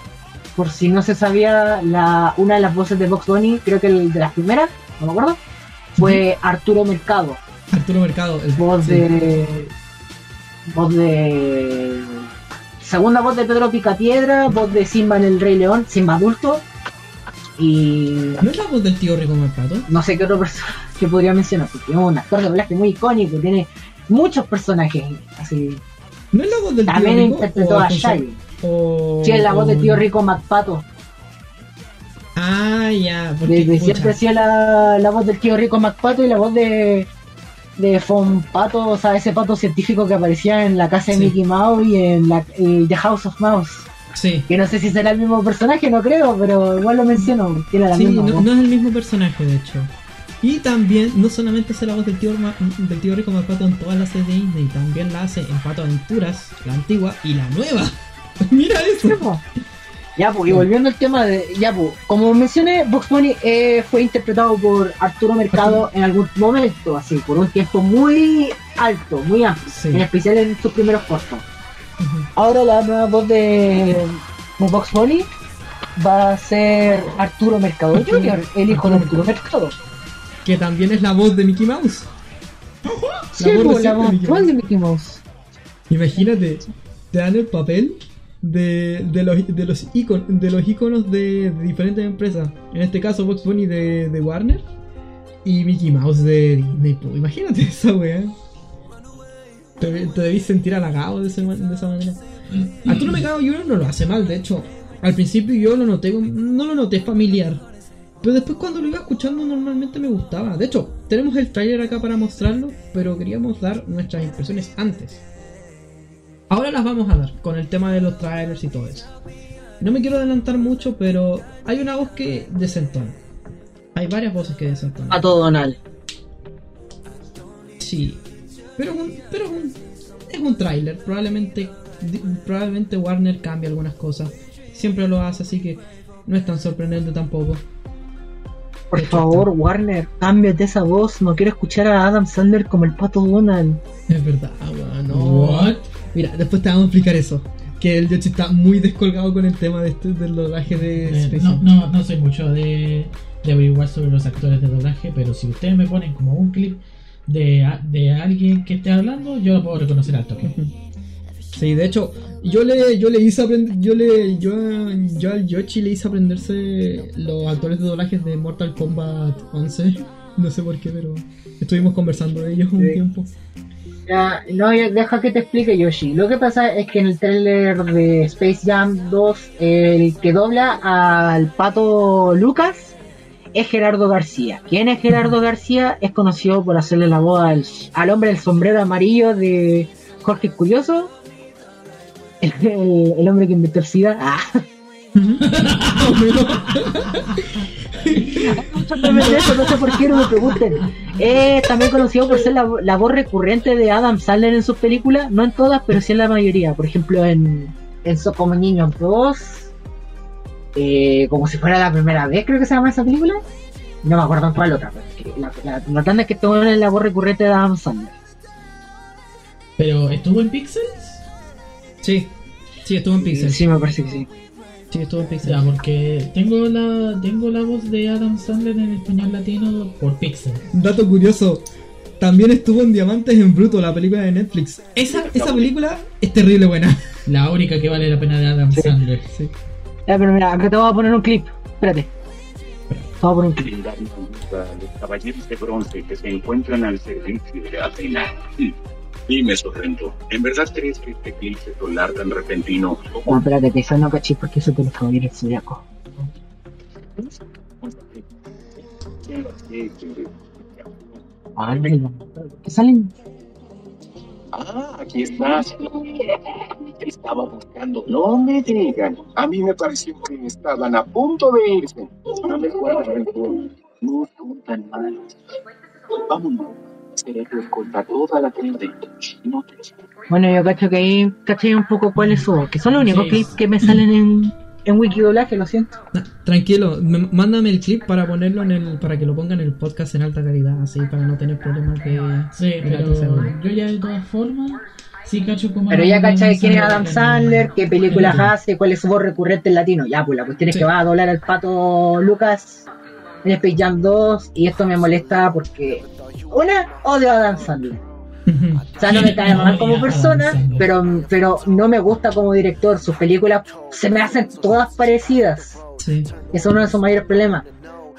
por si no se sabía, la, una de las voces de Box Bunny, creo que el de las primeras, no me acuerdo, fue Arturo Mercado, Arturo Mercado, el voz sí. de. voz de. Segunda voz de Pedro Picapiedra, voz de Simba en el Rey León, Simba adulto, y ¿No es la voz del tío Rico Malpato? no sé qué otro personaje podría mencionar, porque es un actor de doblaje muy icónico, tiene muchos personajes así. ¿No es la voz del tío También Rico? interpretó a Shaggy. o- Sí, es la voz de tío Rico MacPato. Ah, ya, porque Desde siempre ha sido la, la voz del tío Rico MacPato y la voz de de Fon Pato, o sea, ese pato científico que aparecía en la casa de Sí. Mickey Mouse y en la, y The House of Mouse. Sí, Que no sé si será el mismo personaje, no creo, pero igual lo menciono, tiene la sí, misma no, voz. no es el mismo personaje, de hecho. Y también, no solamente hace la voz del tío, del tío Rico Malpato en todas las series de Disney, también la hace en Pato Aventuras, la antigua y la nueva. Mira eso. Ya, pues, y volviendo al tema de. Ya, pues, como mencioné, Box Bunny eh, fue interpretado por Arturo Mercado en algún momento, así, por un tiempo muy alto, muy amplio, Sí. en especial en sus primeros cortos. Ahora la nueva voz de, de Box Bunny va a ser Arturo Mercado Jr., el hijo de Arturo Mercado. Que también es la voz de Mickey Mouse. Sí, voz pues, la reciente de voz Mickey Mouse. de Mickey Mouse. Imagínate, te dan el papel de, de los de los icon- de los iconos de, diferentes empresas. En este caso Box Bunny de, de Warner y Mickey Mouse de Disney. Imagínate esa weá. Te, te debís sentir halagado de, ese de esa manera. Arturo Mercado Jr. no lo hace mal, de hecho. Al principio yo lo noté, no lo noté familiar. Pero después cuando lo iba escuchando normalmente me gustaba. De hecho, tenemos el trailer acá para mostrarlo, pero queríamos dar nuestras impresiones antes. Ahora las vamos a dar con el tema de los trailers y todo eso. No me quiero adelantar mucho, pero hay una voz que desentona. Hay varias voces que desentonan. A todo Donald. Sí, pero, es un- pero es un, es un tráiler. Probablemente, probablemente Warner cambie algunas cosas. Siempre lo hace, así que no es tan sorprendente tampoco. Por favor, Warner, cámbiate esa voz. No quiero escuchar a Adam Sandler como el pato Donald. Es verdad, weón, no. What? Mira, después te vamos a explicar eso. Que el Yoshi está muy descolgado con el tema de este, del doblaje de Eh, Space no, no, no soy mucho de, de averiguar sobre los actores de doblaje, pero si ustedes me ponen como un clip de, de alguien que esté hablando, yo lo puedo reconocer al toque. Sí, de hecho, yo le, yo le hice aprender, yo le, yo, yo al Yoshi le hice aprenderse los actores de doblajes de Mortal Kombat 11. No sé por qué, pero estuvimos conversando de ellos un Sí. tiempo. Ya, no, ya- deja que te explique Yoshi. Lo que pasa es que en el trailer de Space Jam 2, el que dobla al pato Lucas es Gerardo García. ¿Quién es Gerardo García? Es conocido por hacerle la voz al, al hombre del sombrero amarillo de Jorge Curioso. El, el- el hombre que inventó el SIDA. Ah. Eso, no sé por qué no me pregunten. Es también conocido por ser la, la voz recurrente de Adam Sandler en sus películas, no en todas, pero sí en la mayoría. Por ejemplo, en, en So como Niños 2, eh, como si fuera la primera vez, creo que se llama esa película. No me acuerdo en cuál otra, pero es que la, la, la verdad es que estuvo en la voz recurrente de Adam Sandler. Pero estuvo en Pixels, Sí, sí, estuvo en Pixel. Sí, Sí, me parece que sí. Estuvo en Pixel. ya, porque tengo la, tengo la voz de Adam Sandler en español latino por Pixels. Dato curioso, también estuvo en Diamantes en Bruto, la película de Netflix. Esa, esa película es terrible buena. La única que vale la pena de Adam Sí. Sandler. Sí. Ya, pero mira, acá te voy a poner un clip. Espérate. Te voy a poner un clip. los caballeros de bronce que se encuentran al servicio de Athena. Dime, Sorrento, ¿en verdad crees que este eclipse solar tan repentino No, espérate, que eso no caché porque eso te lo acabo de ir el zodiaco. Ándale, ¿qué salen? Ah, aquí estás. Estaba buscando. No me digan. A mí me pareció que estaban a punto de irse. No me guarden No son tan malos. Vámonos. Toda la Bueno, yo cacho que ahí caché un poco cuáles son, que son los únicos Sí. clips que me salen en, en Wikidoblaje, lo siento. Na- Tranquilo, me- mándame el clip para ponerlo en el, para que lo pongan en el podcast en alta calidad, así para no tener problemas de. Sí, pero yo ya de todas formas, sí cacho como... Pero ya Adam cachai quién es Adam Sandler, qué películas hace, cuál es su voz recurrente en latino. Ya, pues la cuestión es Sí. que va a doblar al pato Lucas en Space Jam 2 y esto me molesta porque, una, odio a Adam Sandler. O sea, no me cae mal como persona, pero, pero no me gusta como director. Sus películas se me hacen todas parecidas. Sí. Es uno de sus mayores problemas.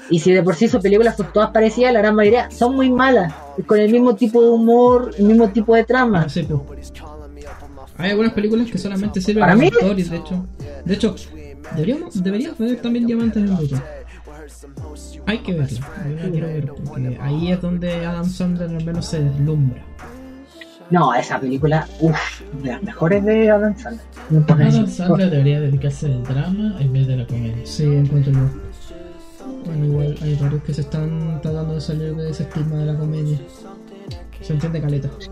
Y si de por sí sus películas son todas parecidas, la gran mayoría son muy malas. Con el mismo tipo de humor, el mismo tipo de trama. Ah, sí, po. Hay algunas películas que solamente sirven Para mí- stories, de hecho. De hecho, deberíamos, deberías ver también Diamantes en Bruto. Hay que verlo, yo la quiero ver, porque ahí es donde Adam Sandler al menos se deslumbra. No, esa película, uff, de las mejores de Adam Sandler. No Adam. Sandler debería dedicarse al drama en vez de la comedia. Sí, encuentro yo. Bueno, igual hay varios que se están tratando de salir de ese estigma de la comedia. Se entiende caleta. Sí.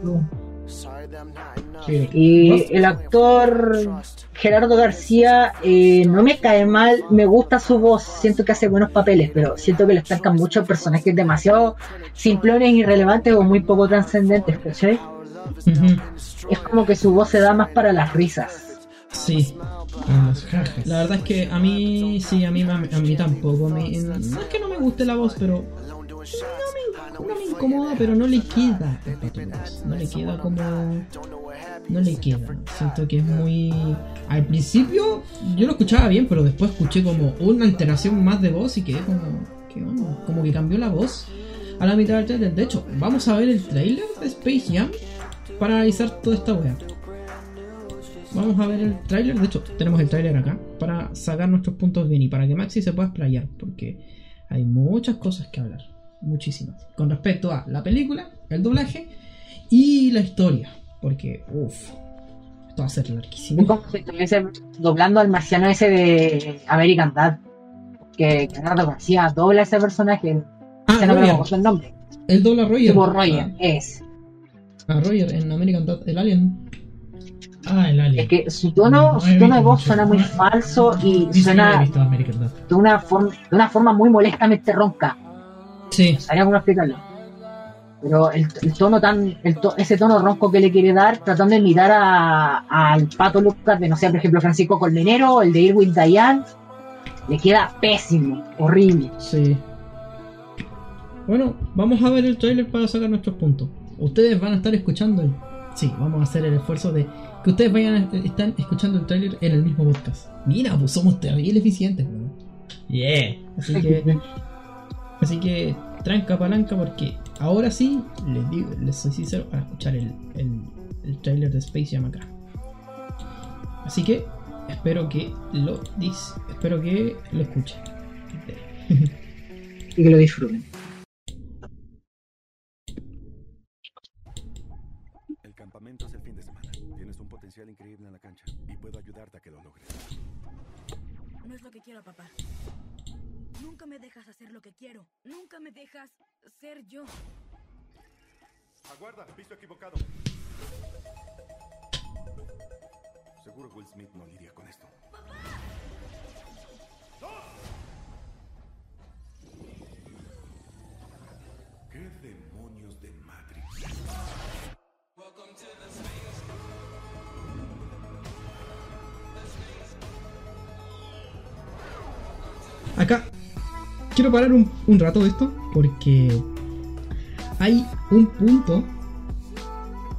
Y el actor Gerardo García eh, no me cae mal, me gusta su voz, siento que hace buenos papeles, pero siento que le estancan muchos personajes demasiado simplones, irrelevantes o muy poco trascendentes, ¿cachai? Es como que su voz se da más para las risas. Sí. La verdad es que a mí, sí, a mí, a mí, a mí tampoco. me- no es que no me guste la voz, pero. No no me incomoda, pero no le queda el Pato Lucas. No le queda como. No le queda. Siento que es muy. Al principio yo lo escuchaba bien, pero después escuché como una alteración más de voz y quedé como. ¿Qué onda? Como que cambió la voz a la mitad del trailer. De hecho, vamos a ver el trailer de Space Jam para analizar toda esta wea. Vamos a ver el tráiler, de hecho tenemos el tráiler acá para sacar nuestros puntos bien y para que Maxi se pueda explayar, porque Hay muchas cosas que hablar, muchísimas. Con respecto a la película, el doblaje y la historia. Porque, uff, esto va a ser larguísimo. como si estuviese doblando al marciano ese de American Dad. Que Renato García dobla a ese personaje. Ah, no me acuerdo el nombre. Él dobla a Roger. Tipo Roger, es. A Roger en American Dad, el Alien. Ah, el Alien. Es que su tono, No su tono de voz mucho. suena muy falso y suena de una, forma, de una forma muy molestamente ronca. Sí. No sabría cómo explicarlo. Pero el, el tono tan, el to- ese tono ronco que le quiere dar, tratando de imitar a- al pato Lucas de, no sé, por ejemplo, Francisco Colmenero, el de Irwin Dayan, le queda pésimo, horrible. Sí. Bueno, vamos a ver el tráiler para sacar nuestros puntos. Ustedes van a estar escuchando el... Sí, vamos a hacer el esfuerzo de que ustedes vayan a están escuchando el tráiler en el mismo podcast. Mira, pues somos terrible eficientes, weón. Yeah. Así que, así que tranca palanca porque ahora sí les digo, les soy sincero para escuchar el, el, el tráiler de Space Jam acá. Así que espero que lo dis, espero que lo escuchen. Y que lo disfruten. El campamento es el fin de semana. Tienes un potencial increíble en la cancha y puedo ayudarte a que lo logres. No es lo que quiero, papá. Nunca me dejas hacer lo que quiero. Nunca me dejas ser yo. Aguarda, visto equivocado. Seguro Will Smith no lidia con esto. ¿Qué demonios de Matrix? Acá quiero parar un, un rato de esto porque hay un punto.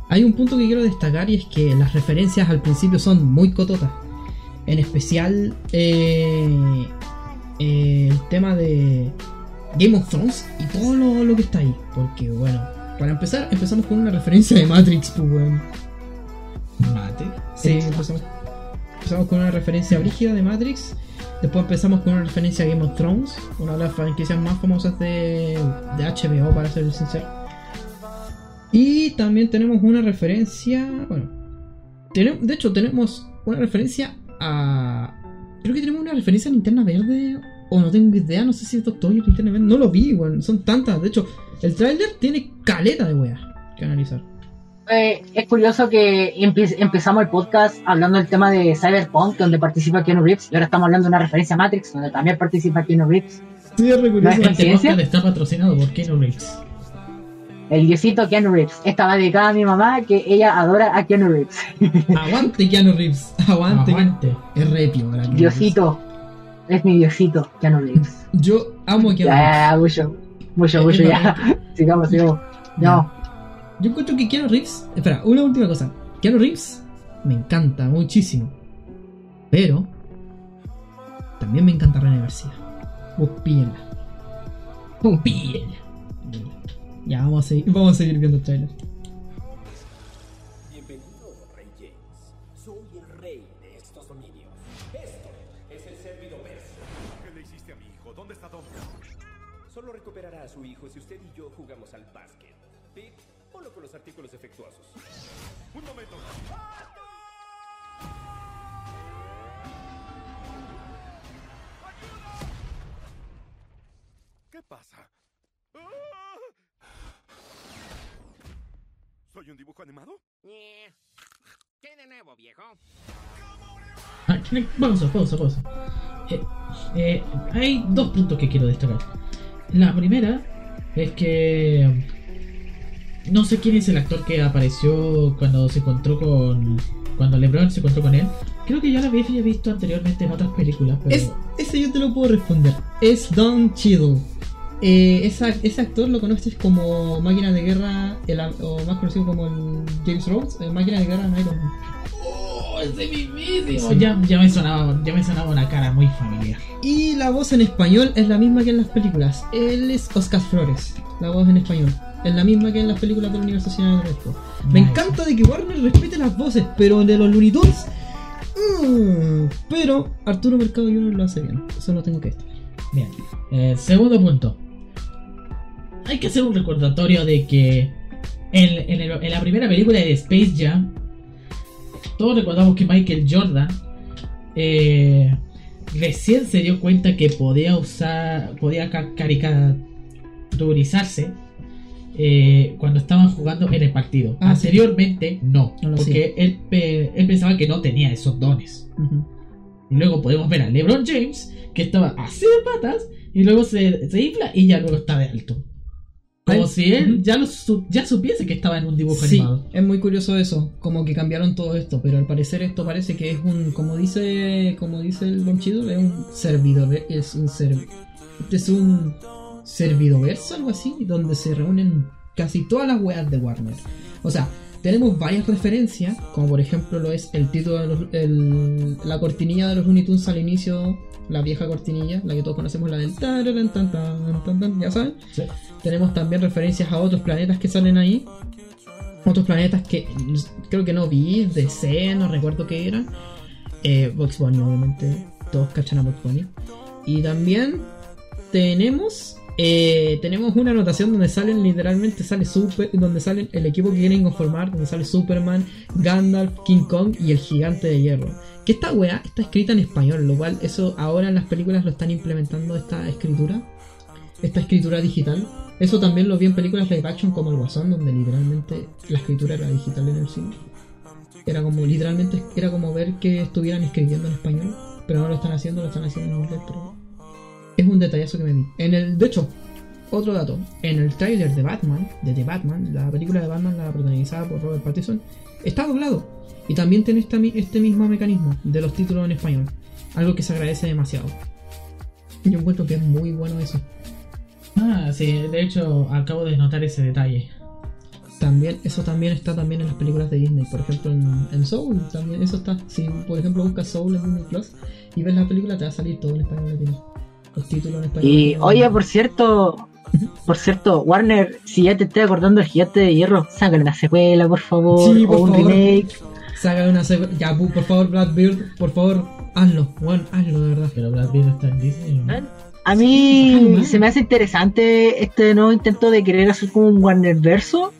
Hay un punto que quiero destacar y es que las referencias al principio son muy cototas. En especial eh, eh, el tema de Game of Thrones y todo lo, lo que está ahí. Porque bueno, para empezar empezamos con una referencia de Matrix, pues weón. Mate. Sí, empezamos, empezamos con una referencia brígida de Matrix. Después empezamos con una referencia a Game of Thrones, una de las franquicias más famosas de, de HBO, para ser sincero. Y también tenemos una referencia. Bueno, tenemos, de hecho, tenemos una referencia a. Creo que tenemos una referencia a Linterna Verde. O no tengo idea, no sé si es Doctor Linterna Verde. No lo vi. Son tantas. De hecho, el tráiler tiene caleta de weas que analizar. Eh, es curioso que empe- empezamos el podcast hablando del tema de Cyberpunk, donde participa Keanu Reeves, y ahora estamos hablando de una referencia a Matrix, donde también participa Keanu Reeves. Sí, es. ¿No es Este ¿Coincidencia? podcast está patrocinado por Keanu Reeves. El diosito Keanu Reeves. Esta va dedicada a mi mamá, que ella adora a Keanu Reeves. Aguante Keanu Reeves. Aguante. Aguante. Es re piola, Keanu Diosito. Es mi diosito, Keanu Reeves. Yo amo a Keanu Ya, Reeves. ya, mucho. Mucho, mucho, ya. Sigamos, sigamos. No. Yo encuentro que Keanu Reeves. Espera, una última cosa. Keanu Reeves me encanta muchísimo. Pero. También me encanta René García. Vos píllenla. Vos píllenla. Ya, vamos a seguir, vamos a seguir viendo el trailer. ¿Soy un dibujo animado? ¿Qué de nuevo, viejo? Ah, pausa, pausa, pausa. Eh, eh, hay dos puntos que quiero destacar. La primera es que no sé quién es el actor que apareció cuando se encontró con cuando LeBron se encontró con él. Creo que ya lo había visto anteriormente en otras películas, pero Es, ese yo te lo puedo responder. Es Don Cheadle. Eh, esa- ese actor lo conoces como Máquina de Guerra, el o más conocido como el James Rhodes, eh, Máquina de Guerra en Iron Man. Oh, ese mismísimo. Ya, ya me sonaba, ya me sonaba una cara muy familiar. Y la voz en español es la misma que en las películas. Él es Oscar Flores, la voz en español. Es la misma que en las películas del universo cinematográfico. Me Nice. encanta de que Warner respete las voces, pero de los Looney Tunes. mm, pero Arturo Mercado Jr. lo hace bien. Eso lo tengo que destacar. Bien. Eh, segundo punto. Hay que hacer un recordatorio de que en, en el- en la primera película de Space Jam, todos recordamos que Michael Jordan eh, recién se dio cuenta que podía usar, podía ca- caricaturizarse eh, cuando estaban jugando en el partido. Ah, sí. Anteriormente no, porque él, pe- él pensaba que no tenía esos dones. Y luego podemos ver a LeBron James, que estaba así de patas, y luego se, se infla y ya luego está de alto. Como si él ya, lo su- ya supiese que estaba en un dibujo Sí, animado. es muy curioso eso, como que cambiaron todo esto, pero al parecer esto parece que es un, como dice, como dice el Don Chido, es un servidor, es un ser, este es un servidoverso, algo así, donde se reúnen casi todas las weas de Warner. O sea, tenemos varias referencias, como por ejemplo lo es el título de los- el- la cortinilla de los Looney Tunes al inicio, la vieja cortinilla, la que todos conocemos, la del tararán, tan, tan, tan, tan, ya saben. Sí. Tenemos también referencias a otros planetas que salen ahí. Otros planetas que creo que no vi, DC, no recuerdo qué era. Eh, Bugs Bunny, obviamente. Todos cachan a Bugs Bunny. Y también tenemos eh, tenemos una anotación donde salen literalmente sale super, donde salen el equipo que quieren conformar, donde sale Superman, Gandalf, King Kong y el gigante de hierro. Que esta weá está escrita en español, lo cual eso ahora en las películas lo están implementando esta escritura, esta escritura digital. Eso también lo vi en películas live action como El Guasón, donde literalmente la escritura era digital en el cine. Era como literalmente era como ver que estuvieran escribiendo en español, pero no lo están haciendo, lo están haciendo en inglés, pero es un detallazo que me vi. En el, de hecho, otro dato, en el tráiler de Batman, de The Batman, la película de Batman, la protagonizada por Robert Pattinson, está doblado. Y también tiene esta mi- este mismo mecanismo de los títulos en español. Algo que se agradece demasiado. Yo encuentro que es muy bueno eso. Ah, sí, de hecho acabo de notar ese detalle. También, eso también está también en las películas de Disney. Por ejemplo, en, en Soul también eso está. Si por ejemplo buscas Soul en Disney Plus y ves la película, te va a salir todo en español latino. Y oye, por cierto, por cierto, Warner, si ya te estoy acordando del gigante de hierro, sácale una secuela, por favor, Sí, por o un favor. remake. Saca una secu- Ya, por favor, Blackbeard, por favor, hazlo. Bueno, hazlo de verdad. Pero Pitt está en Disney. ¿no? A mí se me hace interesante este nuevo intento de querer hacer como un Warner verso,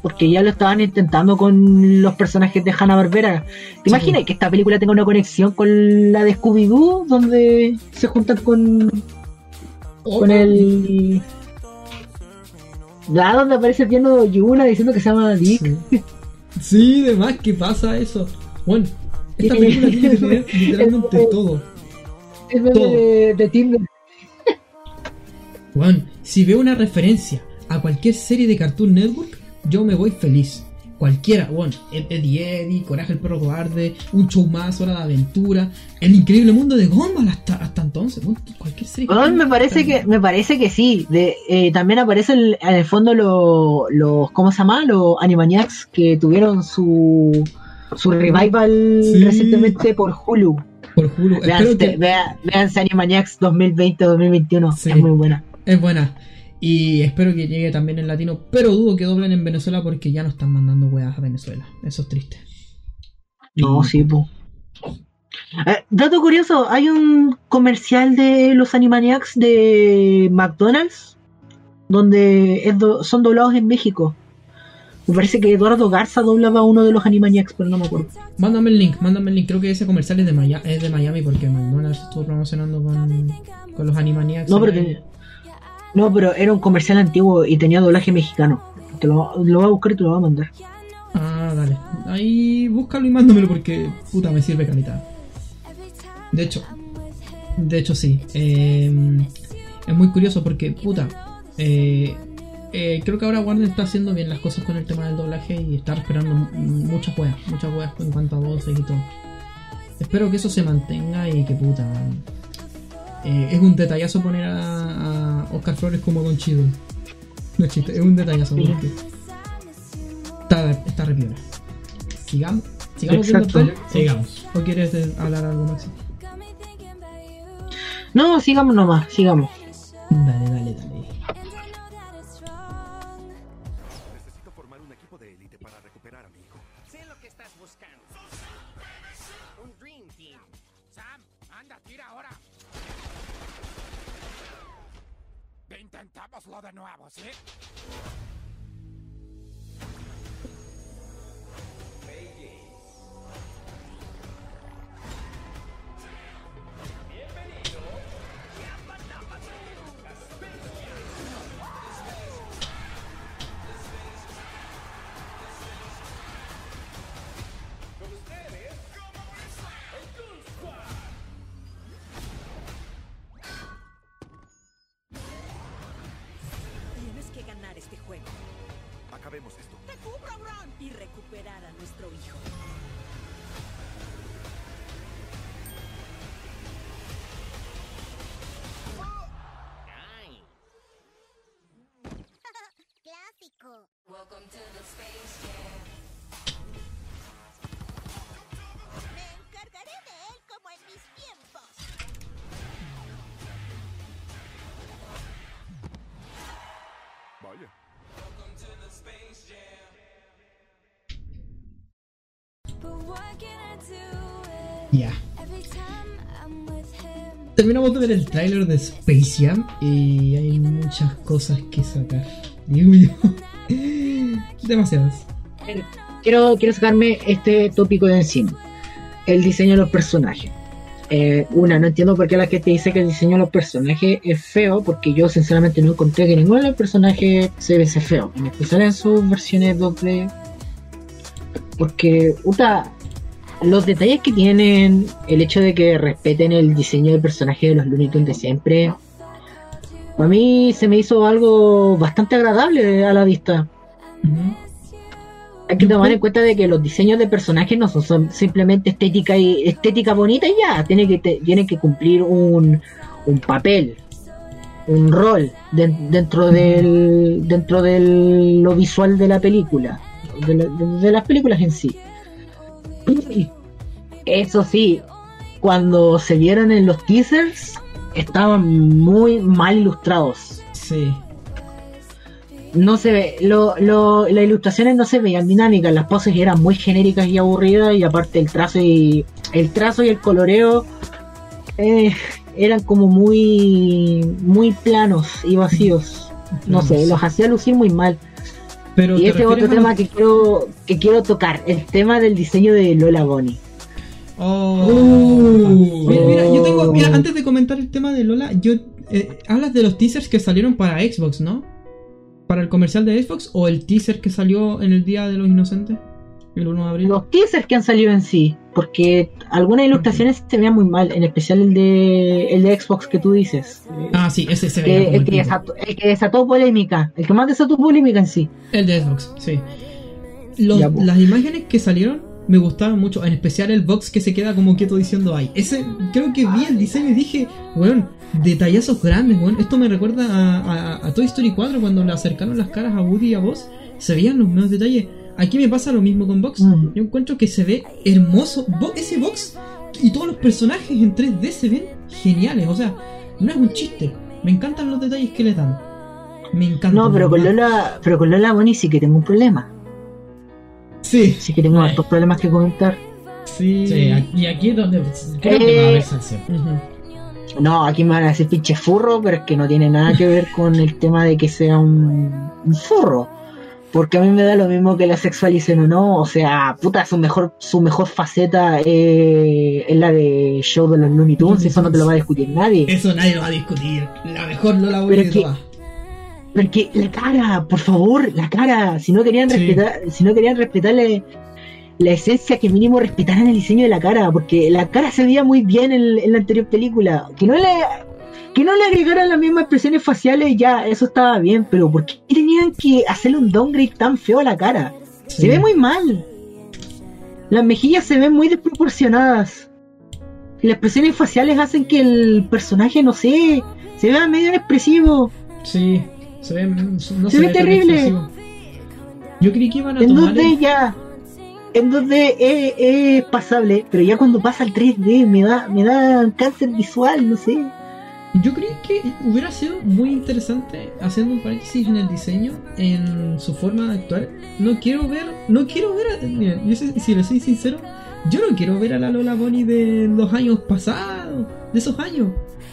Porque ya lo estaban intentando con los personajes de Hanna Barbera. ¿Te Sí. imaginas que esta película tenga una conexión con la de Scooby-Doo, donde se juntan con, con el. La donde aparece viendo Yuna diciendo que se llama Dick. Sí. Sí, de más que pasa eso. Bueno, esta película tiene que tener literalmente todo. Es Todo. de, de Tinder. Bueno, si veo una referencia a cualquier serie de Cartoon Network, yo me voy feliz. Cualquiera, bueno, Ed- Eddie Eddie, Coraje el perro cobarde, un show más, Hora de Aventura, El increíble mundo de Gumball hasta, hasta entonces, bueno, cualquier serie. Weón, me parece que me parece que sí. De, eh, también aparecen en el fondo los los ¿cómo se llama? Los Animaniacs que tuvieron su su revival Sí. recientemente por Hulu. Por Hulu, que vea- véanse Animaniacs 2020-2021. Sí. Es muy buena. es buena. Y espero que llegue también en latino, pero dudo que doblen en Venezuela porque ya no están mandando weas a Venezuela. Eso es triste. No, sí, po. Eh, dato curioso, hay un comercial de los Animaniacs de McDonald's donde es do- son doblados en México. Me parece que Eduardo Garza doblaba uno de los Animaniacs, pero no me acuerdo. Mándame el link, mándame el link. Creo que ese comercial es de, Maya- es de Miami porque McDonald's estuvo promocionando con, con los Animaniacs. No, pero. No, pero era un comercial antiguo y tenía doblaje mexicano. Te lo, lo voy a buscar y te lo voy a mandar. Ah, dale. Ahí búscalo y mándamelo porque puta me sirve calidad. De hecho, de hecho sí. Eh, es muy curioso porque puta. eh, eh, creo que ahora Warner está haciendo bien las cosas con el tema del doblaje y está esperando muchas weas, muchas weas en cuanto a voces y todo. Espero que eso se mantenga y que puta. Eh, es un detallazo poner a, a Oscar Flores como Don Chido. No es chiste, es un detallazo porque está, está re. Sigamos, sigamos Exacto. Sigamos. ¿O quieres hablar algo, Maxi? No, sigamos nomás, sigamos. Dale, dale, dale. De nuevo, ¿sí? Ya. Terminamos de ver el tráiler de Space Jam y hay muchas cosas que sacar. Digo yo. Demasiadas. Quiero, quiero sacarme este tópico de encima. El diseño de los personajes. Eh, una, no entiendo por qué la gente dice que el diseño de los personajes es feo, porque yo sinceramente no encontré que ninguno de los personajes se ve feo, en especial en sus versiones 2D. Porque, puta, los detalles que tienen, el hecho de que respeten el diseño del personaje de los Looney Tunes de siempre, a mí se me hizo algo bastante agradable a la vista. Hay que tomar en cuenta de que los diseños de personajes no son, son simplemente estética y estética bonita y ya, tienen que te- tienen que cumplir un, un papel, un rol de- dentro del dentro de lo visual de la película, de, la- de- de las películas en sí. Eso sí, cuando se vieron en los teasers estaban muy mal ilustrados Sí. no se ve, lo, lo, las ilustraciones no se veían dinámicas, las poses eran muy genéricas y aburridas y aparte el trazo y el trazo y el coloreo eh, eran como muy muy planos y vacíos. No sé, Sí. los hacía lucir muy mal. Pero Y ¿te ese es otro tema lo- que quiero que quiero tocar, el tema del diseño de Lola Bonnie. Oh. Uh. Mira, mira, yo tengo. Mira, antes de comentar el tema de Lola, yo. eh, hablas de los teasers que salieron para Xbox, ¿no? Para el comercial de Xbox o el teaser que salió en el Día de los Inocentes, el 1 de abril. Los teasers que han salido en sí, porque algunas ilustraciones se veían muy mal, en especial el de el de Xbox que tú dices. Ah, sí, ese se veía que, el, que desató, el que desató polémica, el que más desató polémica en sí. El de Xbox, sí. Los- Ya, pues. las imágenes que salieron me gustaban mucho, en especial el box que se queda como quieto diciendo ay. Ese, creo que vi el diseño y dije, weón, detallazos grandes, weón. Esto me recuerda a, a- a Toy Story 4 cuando le acercaron las caras a Woody y a Buzz. Se veían los menos detalles. Aquí me pasa lo mismo con Box. Mm. Yo encuentro que se ve hermoso. Bo- ese box y todos los personajes en 3D se ven geniales. O sea, no es un chiste. Me encantan los detalles que le dan. Me encantan. No, pero con. Lola, pero con Lola Bonnie sí que tengo un problema. Sí, Sí que tengo hartos problemas que comentar. sí. Sí, y aquí es donde creo que va a haber salseo. Ujú. No, aquí me van a decir pinche furro, pero es que no tiene nada que ver con el tema de que sea un, un furro. Porque a mí me da lo mismo que la sexualicen o no. O sea, puta, su mejor, su mejor faceta eh, es la de show de los Looney Tunes. Eso no te lo va a discutir nadie. Eso nadie lo va a discutir. La mejor no la voy Pero a que- Porque la cara, por favor, la cara. Si no querían Sí. respetar, si no querían respetarle la esencia, que mínimo respetaran el diseño de la cara, porque la cara se veía muy bien en, en la anterior película. Que no le, que no le agregaran las mismas expresiones faciales, ya, eso estaba bien, pero ¿por qué tenían que hacerle un downgrade tan feo a la cara? Se ve muy mal. Las mejillas se ven muy desproporcionadas. Y las expresiones faciales hacen que el personaje, no sé, se vea medio inexpresivo. Sí, se ve, no Se se ve terrible. expresivo. Yo creí que iban a En tomar. 2D el- ya. En 2D es, es pasable, pero ya cuando pasa al 3D me da, me da cáncer visual, no sé. Yo creí que hubiera sido muy interesante haciendo un paréntesis en el diseño, en su forma de actuar. No quiero ver, no quiero ver, a, mira, yo sé- si le soy sincero, yo no quiero ver a la Lola Bonnie de los años pasados, de esos años.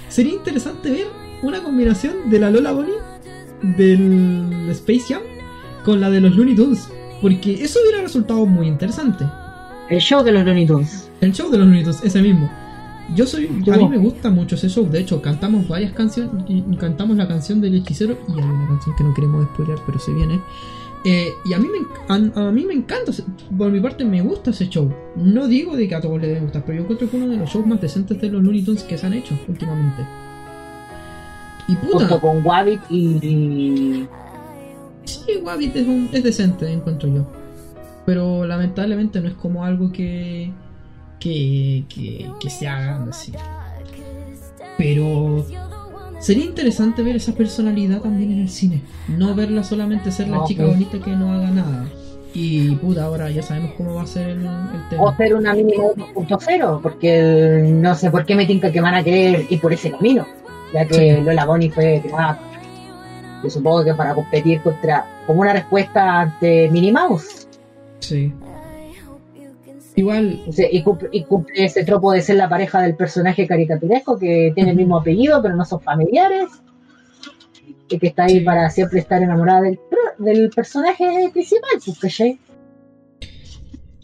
Sería interesante ver una combinación de la Lola Bonnie del Space Jam con la de los Looney Tunes. Porque eso hubiera resultado muy interesante. El show de los Looney Tunes. El show de los Looney Tunes, ese mismo. Yo soy, a mí me gusta mucho ese show. De hecho, cantamos varias canciones. y Cantamos la canción del hechicero y hay una canción que no queremos spoiler, pero se viene. Eh, y a mí, me, a, a mí me encanta, por mi parte me gusta ese show. No digo de que a todos les debe gustar, pero yo encuentro que uno de los shows más decentes de los Looney Tunes que se han hecho últimamente. Y Junto puta, con Wabbit y. sí, Wabbit es, un- es decente, encuentro yo. Pero lamentablemente no es como algo que, que, que, que se haga así. Pero sería interesante ver esa personalidad también en el cine. No verla solamente ser la No, chica pues. bonita que no haga nada. Y puta, ahora ya sabemos cómo va a ser el, el O tema. ser una mínimo 2.0, porque no sé por qué me tinca que van a querer ir por ese camino. Ya que Sí. Lola Bonnie fue creada, yo supongo que para competir contra. como una respuesta ante Minnie Mouse. Sí. Igual, O sea, y, cumple, y cumple ese tropo de ser la pareja del personaje caricaturesco que tiene el mismo apellido, pero no son familiares. Y que está ahí para siempre estar enamorada del, del personaje principal, pues, ¿cachai?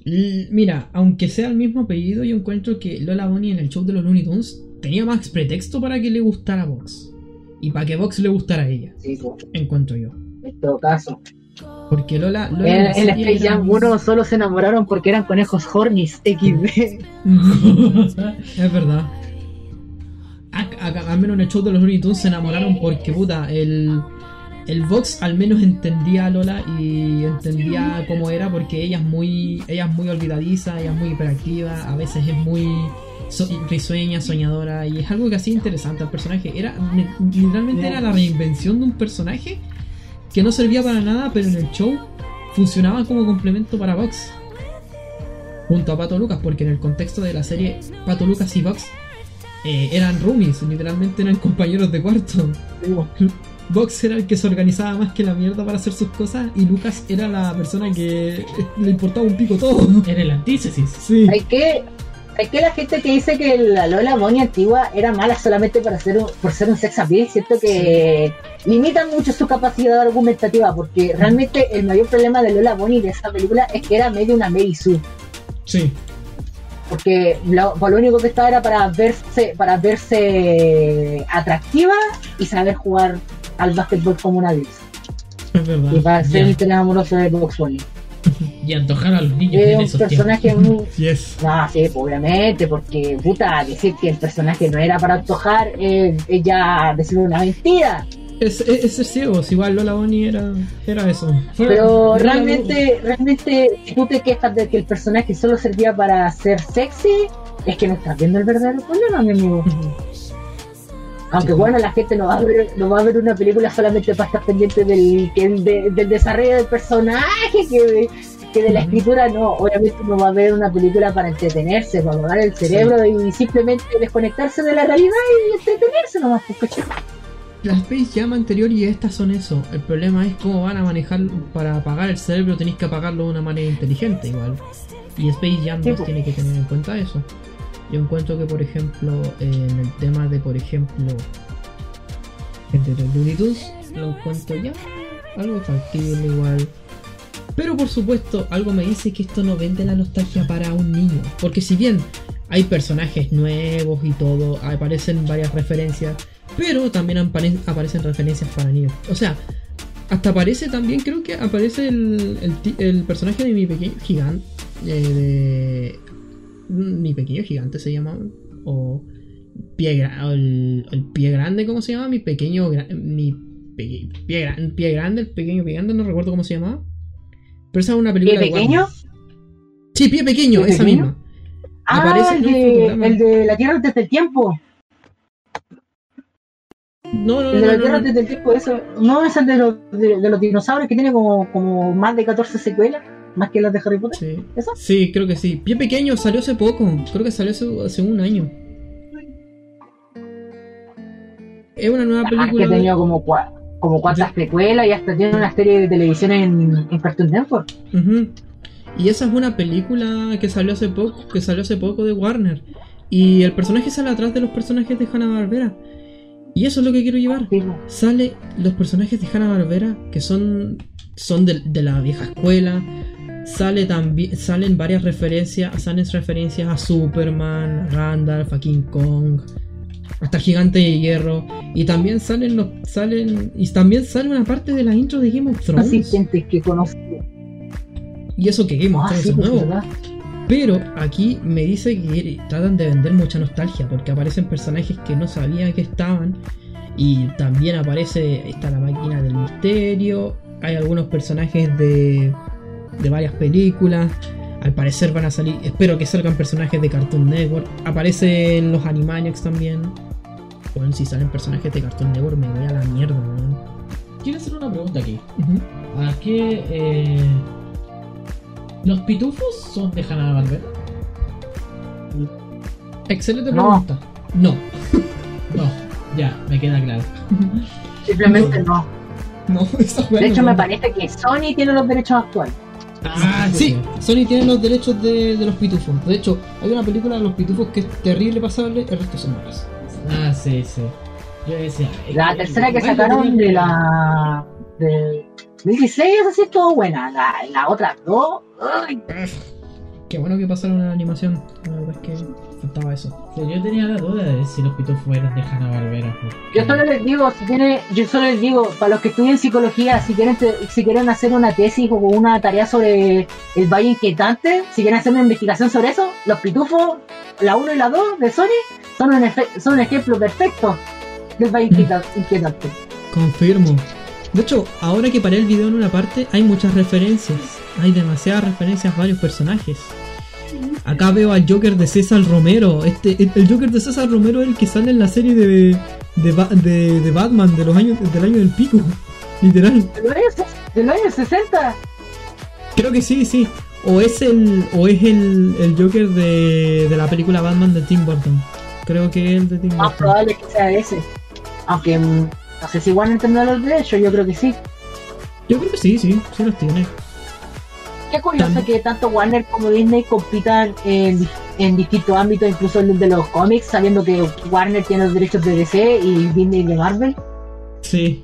mira, aunque sea el mismo apellido, yo encuentro que Lola Bonnie en el show de los Looney Tunes tenía más pretexto para que le gustara a Vox. Y para que Vox le gustara a ella, Sí, pues, encuentro yo. en todo caso. Porque Lola. Lola En, en serie Space Jam muy- 1 solo se enamoraron porque eran conejos hornies XD. es verdad. Al menos en el show de los Looney Tunes se enamoraron porque, puta, el, el Vox al menos entendía a Lola y entendía cómo era porque ella es muy, ella es muy olvidadiza, ella es muy hiperactiva, a veces es muy so- risueña, soñadora y es algo que hacía interesante al personaje. Era literalmente era la reinvención de un personaje que no servía para nada, pero en el show funcionaba como complemento para Vox junto a Pato Lucas, porque en el contexto de la serie Pato Lucas y Vox eh, eran roomies, literalmente eran compañeros de cuarto. Vox era el que se organizaba más que la mierda para hacer sus cosas y Lucas era la persona que le importaba un pico todo. Era el antítesis. Sí, Hay que, hay que la gente que dice que la Lola Bonnie antigua era mala solamente para ser un, por ser un sex appeal, siento que limitan mucho su capacidad argumentativa, porque realmente el mayor problema de Lola Bonnie de esa película es que era medio una Mary Sue. sí, porque lo, por lo único que estaba era para verse para verse atractiva y saber jugar al básquetbol como una diosa es verdad. y para ser Ya. el interés amoroso de Box Bunny Y antojar a los niños es en un esos personaje muy Yes. no sí obviamente porque puta decir que el personaje no era para antojar eh, es ya decir una mentira. Es, es, es ser ciegos, igual Lola Bonnie era, era eso. Fue- pero realmente realmente si tú te quejas de que el personaje solo servía para ser sexy es que no estás viendo el verdadero problema mi amigo Aunque bueno, la gente no va a ver, no va a ver una película solamente para estar pendiente del, de- del desarrollo del personaje, que de, que de la escritura no. Obviamente no va a ver una película para entretenerse, para apagar el cerebro y simplemente desconectarse de la realidad y entretenerse nomás. pues. La Space Jam anterior y estas son eso. El problema es cómo van a manejar para apagar el cerebro, tenéis que apagarlo de una manera inteligente igual. Y Space Jam Sí, 2 po. tiene que tener en cuenta eso. Yo encuentro que por ejemplo en el tema de por ejemplo el de los Looney Tunes, lo encuentro ya algo factible igual. Pero por supuesto, algo me dice que esto no vende la nostalgia para un niño. Porque si bien hay personajes nuevos y todo, aparecen varias referencias, pero también apare- aparecen referencias para niños. O sea, hasta aparece también, creo que aparece el, el, personaje de mi pequeño gigante. de mi pequeño gigante se llama. O pie, o el, el pie grande, ¿cómo se llama? Mi pequeño. mi pie, gra- pie grande, el pequeño pie grande, no recuerdo cómo se llamaba. Pero esa es una película ¿Pie de pequeño? Warner. Sí, pie pequeño, ¿Pie esa pequeño? misma. Ah, Aparece el de, el de la Tierra desde el tiempo. No, no, El de la no, Tierra desde el tiempo, eso. No es el de los, de, de los dinosaurios que tiene como, como más de 14 secuelas, más que las de Harry Potter. Sí. ¿Eso? Sí, creo que sí. Pie pequeño salió hace poco. Creo que salió hace, hace un año. Es una nueva Ah, que película. ha de- tenido como, cua- como cuantas precuelas y hasta tiene una serie de televisión en, en Cartoon Network. Ujú. Y esa es una película que salió hace poco, que salió hace poco de Warner. Y el personaje sale atrás de los personajes de Hanna Barbera. Y eso es lo que quiero llevar. Sí. Sale los personajes de Hanna Barbera que son son de, de la vieja escuela. Sale también salen varias referencias, salen referencias a Superman, a Gandalf, a King Kong, hasta Gigante de Hierro y también salen los salen y también sale una parte de la intro de Game of Thrones. Asistentes que conozco. Y eso que Game of Ah, Thrones sí, es pues, nuevo. ¿verdad? Pero aquí me dice que tratan de vender mucha nostalgia porque aparecen personajes que no sabían que estaban y también aparece está la máquina del misterio, hay algunos personajes de, de varias películas, al parecer van a salir, espero que salgan personajes de Cartoon Network, aparecen los Animaniacs también. Bueno, si salen personajes de Cartoon Network me voy a la mierda, weón. Quiero hacer una pregunta aquí. ¿A qué eh, los pitufos son de Hanna Barbera? Excelente pregunta. No. No, ya, me queda claro. Simplemente no. No, esa weá De no hecho, me parece que Sony tiene los derechos actuales. Ah, sí, Sony tiene los derechos de, de los pitufos. De hecho, hay una película de los pitufos que es terrible pasable, el resto son malas. Ah, sí, sí. Yo decía. es La que- tercera que sacaron de la. de 2016, esa sí estuvo buena. La, la otra dos. ay, Qué bueno que pasaron una animación. La verdad es que faltaba eso. Sí, yo tenía la duda de si los pitufos eran de Hanna Barbera. Yo solo les digo, si tiene, yo solo les digo, para los que estudian psicología, si quieren, te- si quieren hacer una tesis o una tarea sobre el Valle Inquietante, si quieren hacer una investigación sobre eso, los pitufos, la 1 y la 2 de Sony, son un, efe- son un ejemplo perfecto del Valle Inquieta- Inquietante. Confirmo. De hecho, ahora que paré el video en una parte, hay muchas referencias. Hay demasiadas referencias a varios personajes. Acá veo al Joker de César Romero. Este, el Joker de César Romero es el que sale en la serie de, de, de- de Batman de los años, del año del pico. Literal. De los años, de los años 60, Creo que sí, sí. O es el, o es el, el Joker de, de la película Batman de Tim Burton. Creo que es el de Tim más Burton. probable que sea ese. Aunque mm, no sé si van a entender los derechos, yo creo que sí. Yo creo que sí, sí, sí los tiene. Qué curioso que tanto Warner como Disney compitan en, en distintos ámbitos, incluso en el de los cómics, sabiendo que Warner tiene los derechos de DC y Disney de Marvel. Sí.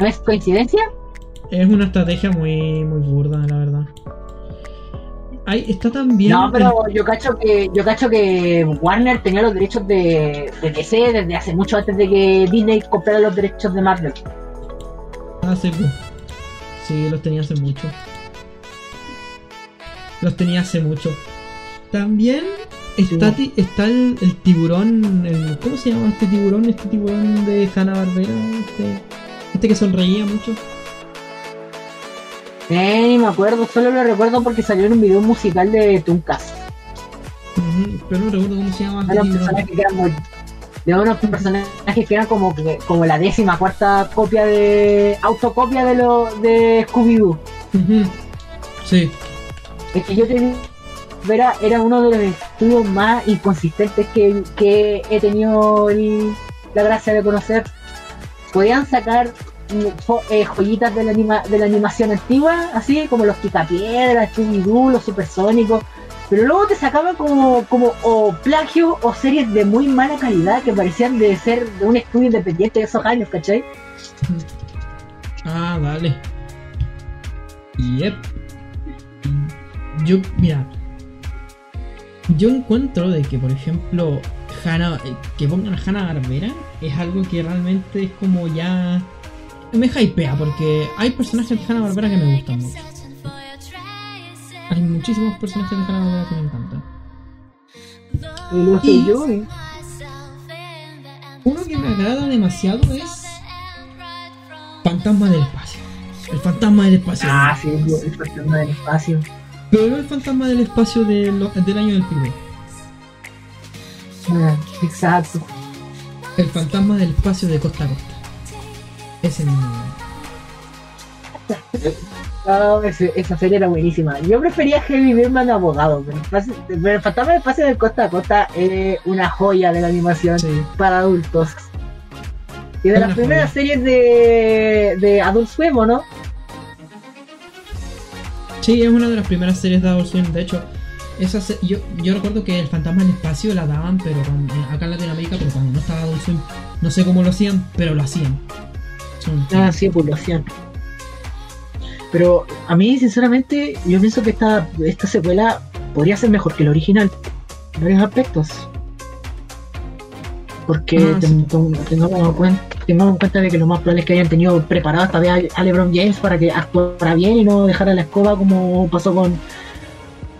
¿No es coincidencia? Es una estrategia muy, muy burda, la verdad. Ahí está también. No, pero yo cacho que yo cacho que Warner tenía los derechos de, de DC desde hace mucho antes de que Disney comprara los derechos de Marvel. Ah, sí, pues. Sí, los tenía hace mucho. Los tenía hace mucho. También está, ti- está el, el tiburón. el- ¿Cómo se llama este tiburón? Este tiburón de Hanna Barbera. Este, este que sonreía mucho. Eh, ni me acuerdo, solo lo recuerdo porque salió en un video musical de Tunkas. Ujú, pero no recuerdo cómo se llama De este unos tiburón. personajes que eran muy- de unos personajes que eran como, como la décima cuarta copia de. autocopia de lo de Scooby-Doo. Ujú. Sí. Es que yo te era, era uno de los estudios más inconsistentes que, que he tenido el- la gracia de conocer. Podían sacar mm, eh, joyitas de la, anima- de la animación antigua, así como los Picapiedras, Scooby-Doo, los Supersónicos, pero luego te sacaban como, como o plagio o series de muy mala calidad que parecían de ser de un estudio independiente de esos años, ¿cachai? Ah, vale. Yep. Yo, mira. Yo encuentro de que, por ejemplo, Hanna, eh, que pongan a Hanna Barbera es algo que realmente es como ya. Me hypea porque hay personajes de Hanna Barbera que me gustan mucho. Hay muchísimos personajes de Hanna Barbera que me encantan. Y yo, ¿eh? Uno que me agrada demasiado es. Fantasma del espacio. El fantasma del espacio. Ah, sí, el fantasma del espacio. Pero el fantasma del espacio de lo- del año del pibe. Ah, Exacto. El fantasma del espacio de costa a costa. Ese mismo. No, ese- esa serie era buenísima. Yo prefería Heavy Birman abogado, pero el, espacio- pero el fantasma del espacio de costa a costa es una joya de la animación Sí. para adultos. Y de las primeras series de, de Adult Swim, ¿o ¿no? Sí, es una de las primeras series de Swim. De hecho, esa se- yo, yo recuerdo que el fantasma del espacio la daban, pero eh, acá en Latinoamérica, pero cuando no estaba Swim, no sé cómo lo hacían, pero lo hacían. Ah, sí, pues lo hacían. Pero a mí, sinceramente, yo pienso que esta, esta secuela podría ser mejor que la original. En varios aspectos. Porque Ah, ten- ten- tengamos, en cuenta, tengamos en cuenta de que lo más probable es que hayan tenido preparado esta vez a, LeBron James para que actuara bien y no dejara la escoba como pasó con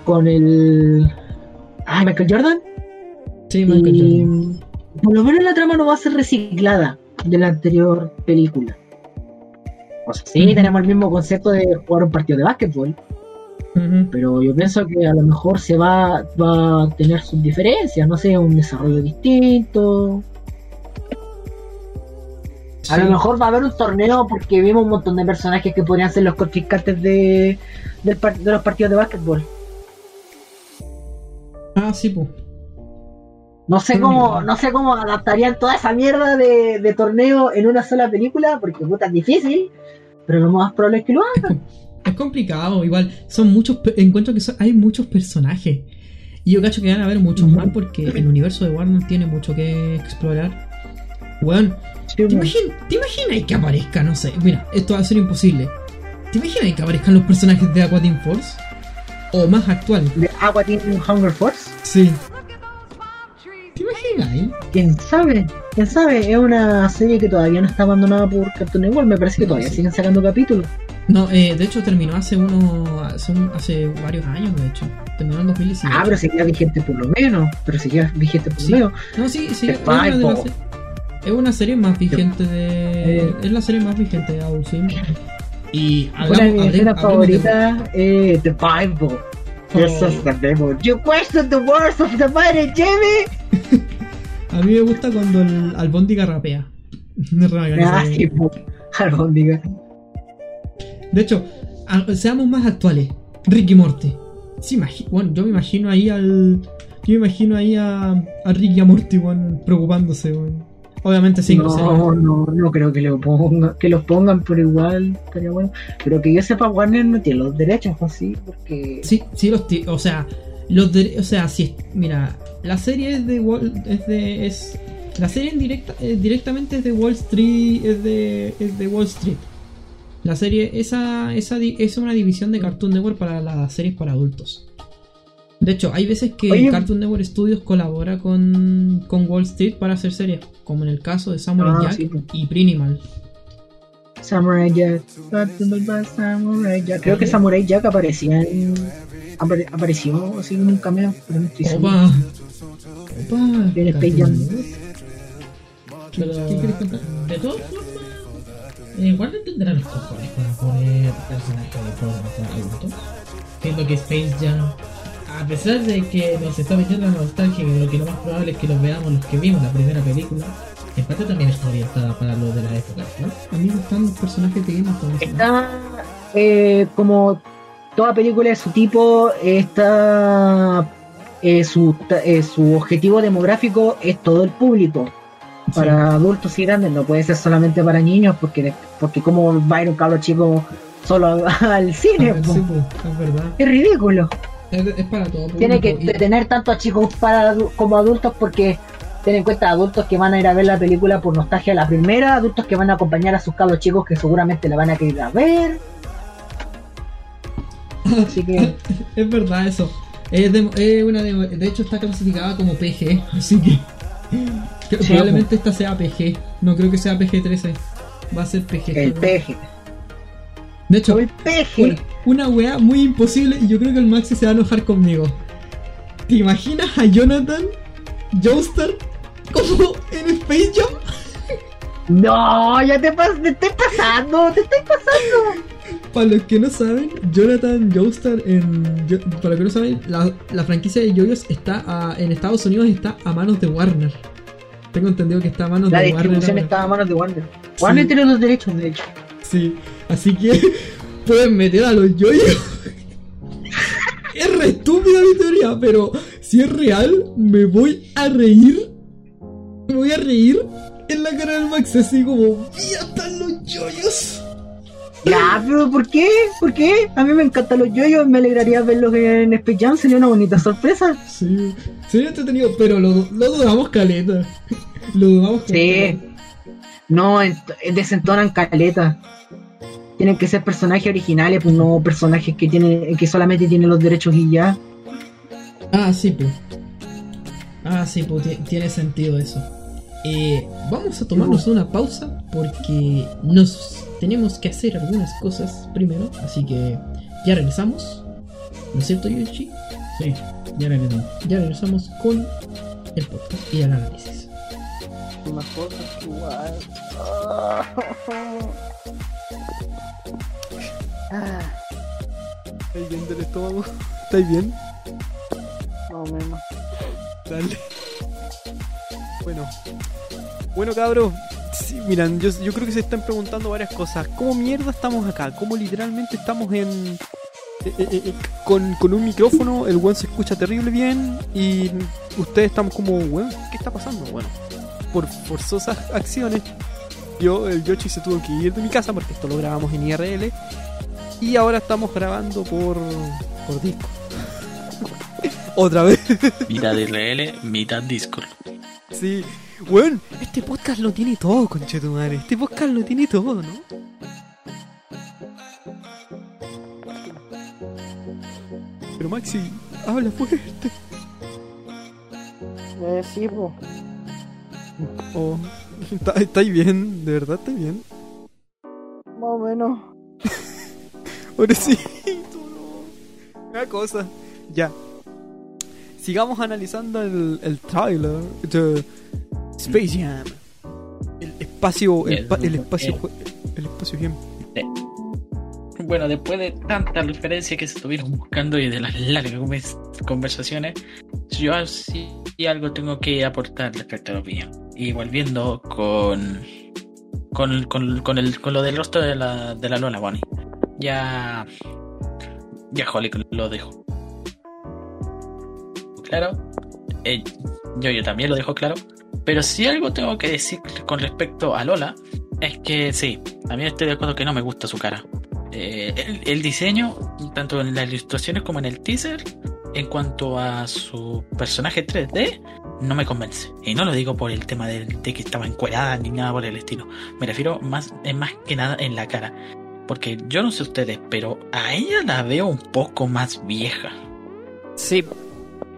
con el ay, Michael Jordan. Sí, Michael y Jordan. por lo menos la trama no va a ser reciclada de la anterior película. O sea, sí, tenemos el mismo concepto de jugar un partido de básquetbol, Pero yo pienso que a lo mejor se va, va a tener sus diferencias, no sé, un desarrollo distinto. A lo mejor va a haber un torneo porque vimos un montón de personajes que podrían ser los contrincantes de, par- de los partidos de básquetbol. Ah, sí, pues. No sé cómo, no sé cómo adaptarían toda esa mierda de, de torneo en una sola película, porque puta es difícil, pero lo más probable es que lo hagan. Es complicado, igual. Son muchos. Encuentro que son- hay muchos personajes. Y yo cacho que van a haber muchos más porque el universo de Warner tiene mucho que explorar. Weón, ¿te, ¿te imaginas que aparezca? No sé, mira, esto va a ser imposible. ¿Te imaginas que aparezcan los personajes de Aqua Teen Force? O más actual. De Aqua Teen Hunger Force, Sí. ¿Te imaginas? eh? quién sabe, quién sabe, es una serie que todavía no está abandonada por Cartoon Network, me parece que todavía Sí. siguen sacando capítulos. No, eh, de hecho terminó hace uno. Hace, un- hace varios años, de hecho. Terminó en 2018. Ah, pero seguía vigente por lo menos, pero seguía vigente por Sí. lo menos. No, sí, sí. Es una, de las es una serie más vigente de. Eh. Es la serie más vigente de Adult Swim. Y Una de mis hablamos, escenas hablemos de- favoritas es The Bible. The Bible. You question the words of the mighty Jimmy. A mí me gusta cuando el Albóndiga rapea. Me Ah, sí. Albóndiga. De hecho, a- seamos más actuales. Ricky Morty. Sí, bueno, yo me imagino ahí al. Yo me imagino ahí a, a Ricky Morty, weón, preocupándose, weón. Obviamente sí, no sé. No, no, no creo que lo ponga, que los pongan por igual, estaría bueno. Pero que yo sepa, Warner no tiene los derechos así, porque Sí, sí, los o sea, los de- o sea, si es- mira, la serie es de Wall, es de es la serie en directa, eh, directamente es de Wall Street, es de es de Wall Street. La serie esa esa di- es una división de Cartoon Network para las series para adultos. De hecho, hay veces que Oye. Cartoon Network Studios colabora con, con Wall Street para hacer series, como en el caso de Samurai Ah, Jack sí, y Prinimal. Samurai Jack, Samurai Jack. Creo que Samurai Jack aparecía en, apare- apareció así en un cameo, pero no estoy seguro. Opa. Opa. En Space Jam. Pero, ¿Qué quieres contar? de todas eh, Warner tendrá los cojones para poner personajes de programas para adultos. Siendo que Space Jam, a pesar de que nos está metiendo la nostalgia, y lo que lo más probable es que los veamos los que vimos la primera película, en parte también está orientada para los de la época, ¿no? A mí me gustan los personajes de Game of Thrones. ¿no? Está eh, como toda película de su tipo, está eh, su, eh, su objetivo demográfico es todo el público. Para adultos y grandes, no puede ser solamente para niños, porque porque como va a ir un cabro chico solo al cine, Ah, sí, po, es verdad. es ridículo. Es, es para todo. Tiene que y- tener tanto a chicos para como adultos porque ten en cuenta adultos que van a ir a ver la película por nostalgia la primera, adultos que van a acompañar a sus cabros chicos que seguramente la van a querer a ver. Así que Es verdad eso. Es, de, es una de, de hecho está clasificada como PG, así que, que Sí, probablemente esta sea PG. No creo que sea PG-13. Va a ser PG. el peje, De hecho, el peje. una, una weá muy imposible y yo creo que el Maxi se va a enojar conmigo. ¿Te imaginas a Jonathan Joestar como en Space Jam? No, ya te, pas te estoy pasando, te estoy pasando. Para los que no saben, Jonathan Joestar en. yo- Para los que no saben, la, la franquicia de Yoyos está a- en Estados Unidos está a manos de Warner. Tengo entendido que está a manos La de Warner. distribución ahora. está a manos de Warner. Warner tiene los derechos, de hecho. Sí, así que pueden meter a los yoyos. es re estúpida mi teoría, pero si es real, me voy a reír. Me voy a reír en la cara del Max, así como, ¡Mira, están los yoyos! Ya, pero ¿por qué? ¿Por qué? A mí me encantan los yoyos, me alegraría verlos en Space Jam, sería una bonita sorpresa. Sí, sería entretenido, pero lo, lo dudamos caleta. Lo dudamos Sí. No, ent- desentonan caleta. Tienen que ser personajes originales, pues no personajes que tienen, que solamente tienen los derechos y ya. Ah, sí, pues. Ah, sí, pues ti- tiene sentido eso. Eh, vamos a tomarnos una pausa porque nos tenemos que hacer algunas cosas primero, así que ya regresamos. ¿No es cierto, Yoshi? Sí, ya regresamos. Ya regresamos con el podcast y el análisis. Más cosas igual. ¿Estáis bien del estómago? ¿Estáis bien? Más o menos. Dale. Bueno. Bueno, cabros. Sí, miran, yo, yo creo que se están preguntando varias cosas. ¿Cómo mierda estamos acá? ¿Cómo literalmente estamos en... eh, eh, eh, con, con un micrófono, el weón se escucha terrible bien y ustedes estamos como, weón, ¿qué está pasando? Bueno, por forzosas acciones, yo, el Yoshi se tuvo que ir de mi casa porque esto lo grabamos en IRL y ahora estamos grabando por, por disco. Otra vez. Mitad IRL, mitad Discord. Sí, weón, este podcast lo tiene todo, conchetumare. Este podcast lo tiene todo, ¿no? Pero Maxi, habla fuerte. Eh, sí, pues. Oh, ¿está- ¿estáis bien? ¿De verdad estáis bien? Más o menos. Pobrecito, no. Una cosa. Ya. Sigamos analizando el, el trailer Space Jam. El espacio. El, El- pa- el espacio. el- espacio Jam. Bueno, después de tantas referencias que se estuvieron buscando y de las largas convers- conversaciones, yo sí algo tengo que aportar respecto a la opinión. Y volviendo con con, con, con el, con lo del rostro de la, de la Lola Bonnie. Ya. Ya Holly lo dejo. Claro. Eh, yo, yo también lo dejo claro. Pero si algo tengo que decir con respecto a Lola, es que sí, también estoy de acuerdo que no me gusta su cara. Eh, el, el diseño, tanto en las ilustraciones como en el teaser, en cuanto a su personaje 3D, no me convence. Y no lo digo por el tema de, de que estaba encuerada ni nada por el estilo. Me refiero más, es más que nada en la cara. Porque yo no sé ustedes, pero a ella la veo un poco más vieja. Sí,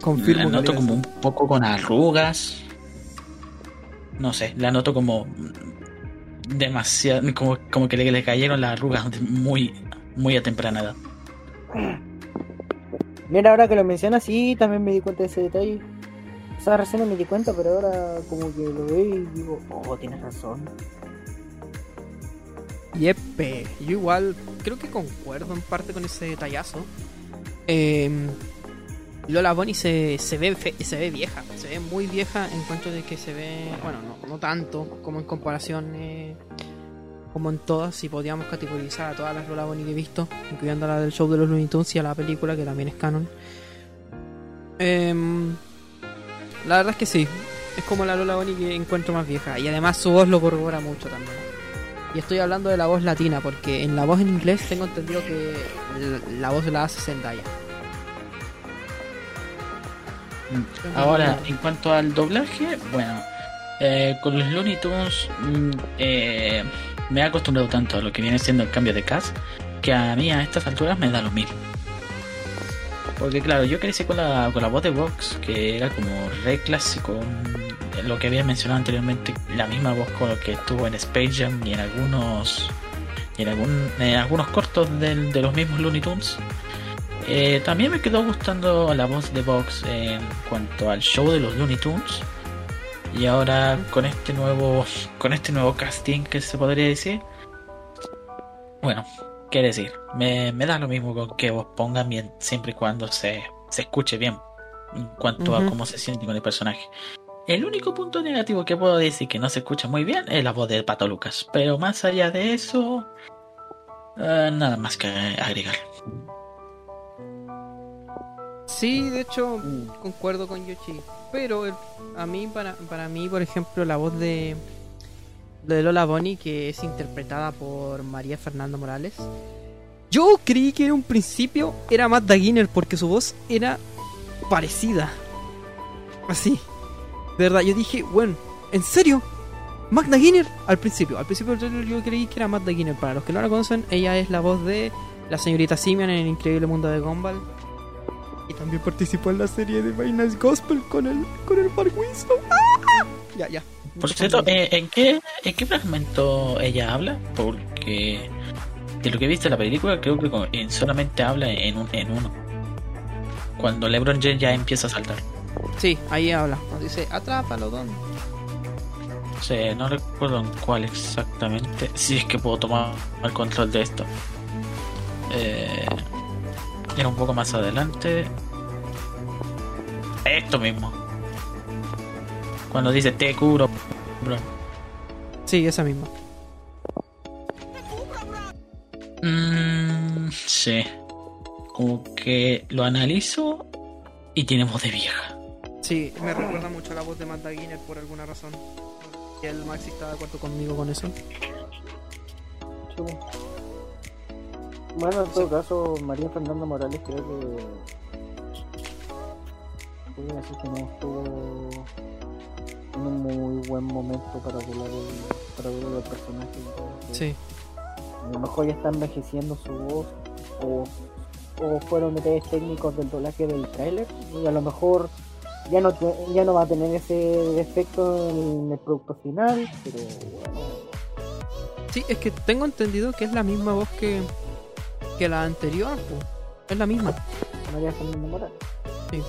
confirmo. La noto como un poco con arrugas. No sé, la noto como demasiado, como, como que le, le cayeron las arrugas muy, muy a temprana edad. Mira, ahora que lo mencionas, sí, también me di cuenta de ese detalle. O sea, recién no me di cuenta, pero ahora como que lo veo y digo, oh, tienes razón. Yepe, yo igual creo que concuerdo en parte con ese detallazo. Eh, Lola Bonnie se, se, ve, fe- se ve vieja, se ve muy vieja en cuanto de que se ve, bueno, no, no tanto como en comparación, eh, como en todas, si podíamos categorizar a todas las Lola Bonnie que he visto, incluyendo la del show de los Looney Tunes y a la película que también es canon. Em, la verdad es que sí, es como la Lola Bonnie que encuentro más vieja y además su voz lo corrobora mucho también. Y estoy hablando de la voz latina, porque en la voz en inglés tengo entendido que la, voz la hace Zendaya. Ahora, en cuanto al doblaje, bueno, eh, con los Looney Tunes mm, eh, me he acostumbrado tanto a lo que viene siendo el cambio de cast que a mí a estas alturas me da lo mismo. Porque claro, yo crecí con la, con la voz de Vox, que era como re clásico, mm, lo que había mencionado anteriormente, la misma voz con lo que estuvo en Space Jam y en algunos en, algún, en algunos cortos de los mismos Looney Tunes. Eh, también me quedó gustando la voz de Vox en cuanto al show de los Looney Tunes. Y ahora con este nuevo con este nuevo casting que se podría decir. Bueno, qué decir, me, me da lo mismo con que vos pongan bien siempre y cuando se, se escuche bien en cuanto a cómo se siente con el personaje. El único punto negativo que puedo decir que no se escucha muy bien es la voz de Pato Lucas. Pero más allá de eso, eh, nada más que agregar. Sí, de hecho, concuerdo con Yoshi. Pero el- a mí, para, para mí, por ejemplo, la voz de de Lola Bonnie, que es interpretada por María Fernanda Morales. Yo creí que en un principio era Matt Giner porque su voz era parecida. Así. De verdad, yo dije, bueno, ¿en serio? Magda Giner al principio, al principio yo creí que era Magda Giner. Para los que no la conocen, ella es la voz de la señorita Simian en el increíble mundo de Gumball. Y también participó en la serie de Vainas Gospel con el, con el Mark Winslow. ¡Ah! Ya, ya. Por cierto, eh, ¿en, qué, ¿en qué fragmento ella habla? Porque de lo que he visto en la película, creo que en- solamente habla en, un, en uno. Cuando LeBron James ya empieza a saltar. Sí, ahí habla. Dice, atrápalo, Don. Sea, no recuerdo en cuál exactamente. Si es que puedo tomar el control de esto. Eh, era un poco más adelante. Esto mismo. Cuando dice te cubro, bro. Sí, esa misma. Mm, sí. Como que lo analizo y tiene voz de vieja. Sí, me recuerda mucho la voz de Magda Giner por alguna razón. Y el Maxi está de acuerdo conmigo con eso. Bueno, en todo caso, María Fernanda Morales creo que. Podría decir que no estuvo en un muy buen momento para volar el, para volar el personaje. entonces, Sí. A lo mejor ya está envejeciendo su voz o, o fueron detalles técnicos del doblaje del trailer y a lo mejor ya no ya no va a tener ese efecto en el producto final, pero bueno, Sí, es que tengo entendido que es la misma voz que, que la anterior. po. Es la misma. María Fernanda Morales. Sí.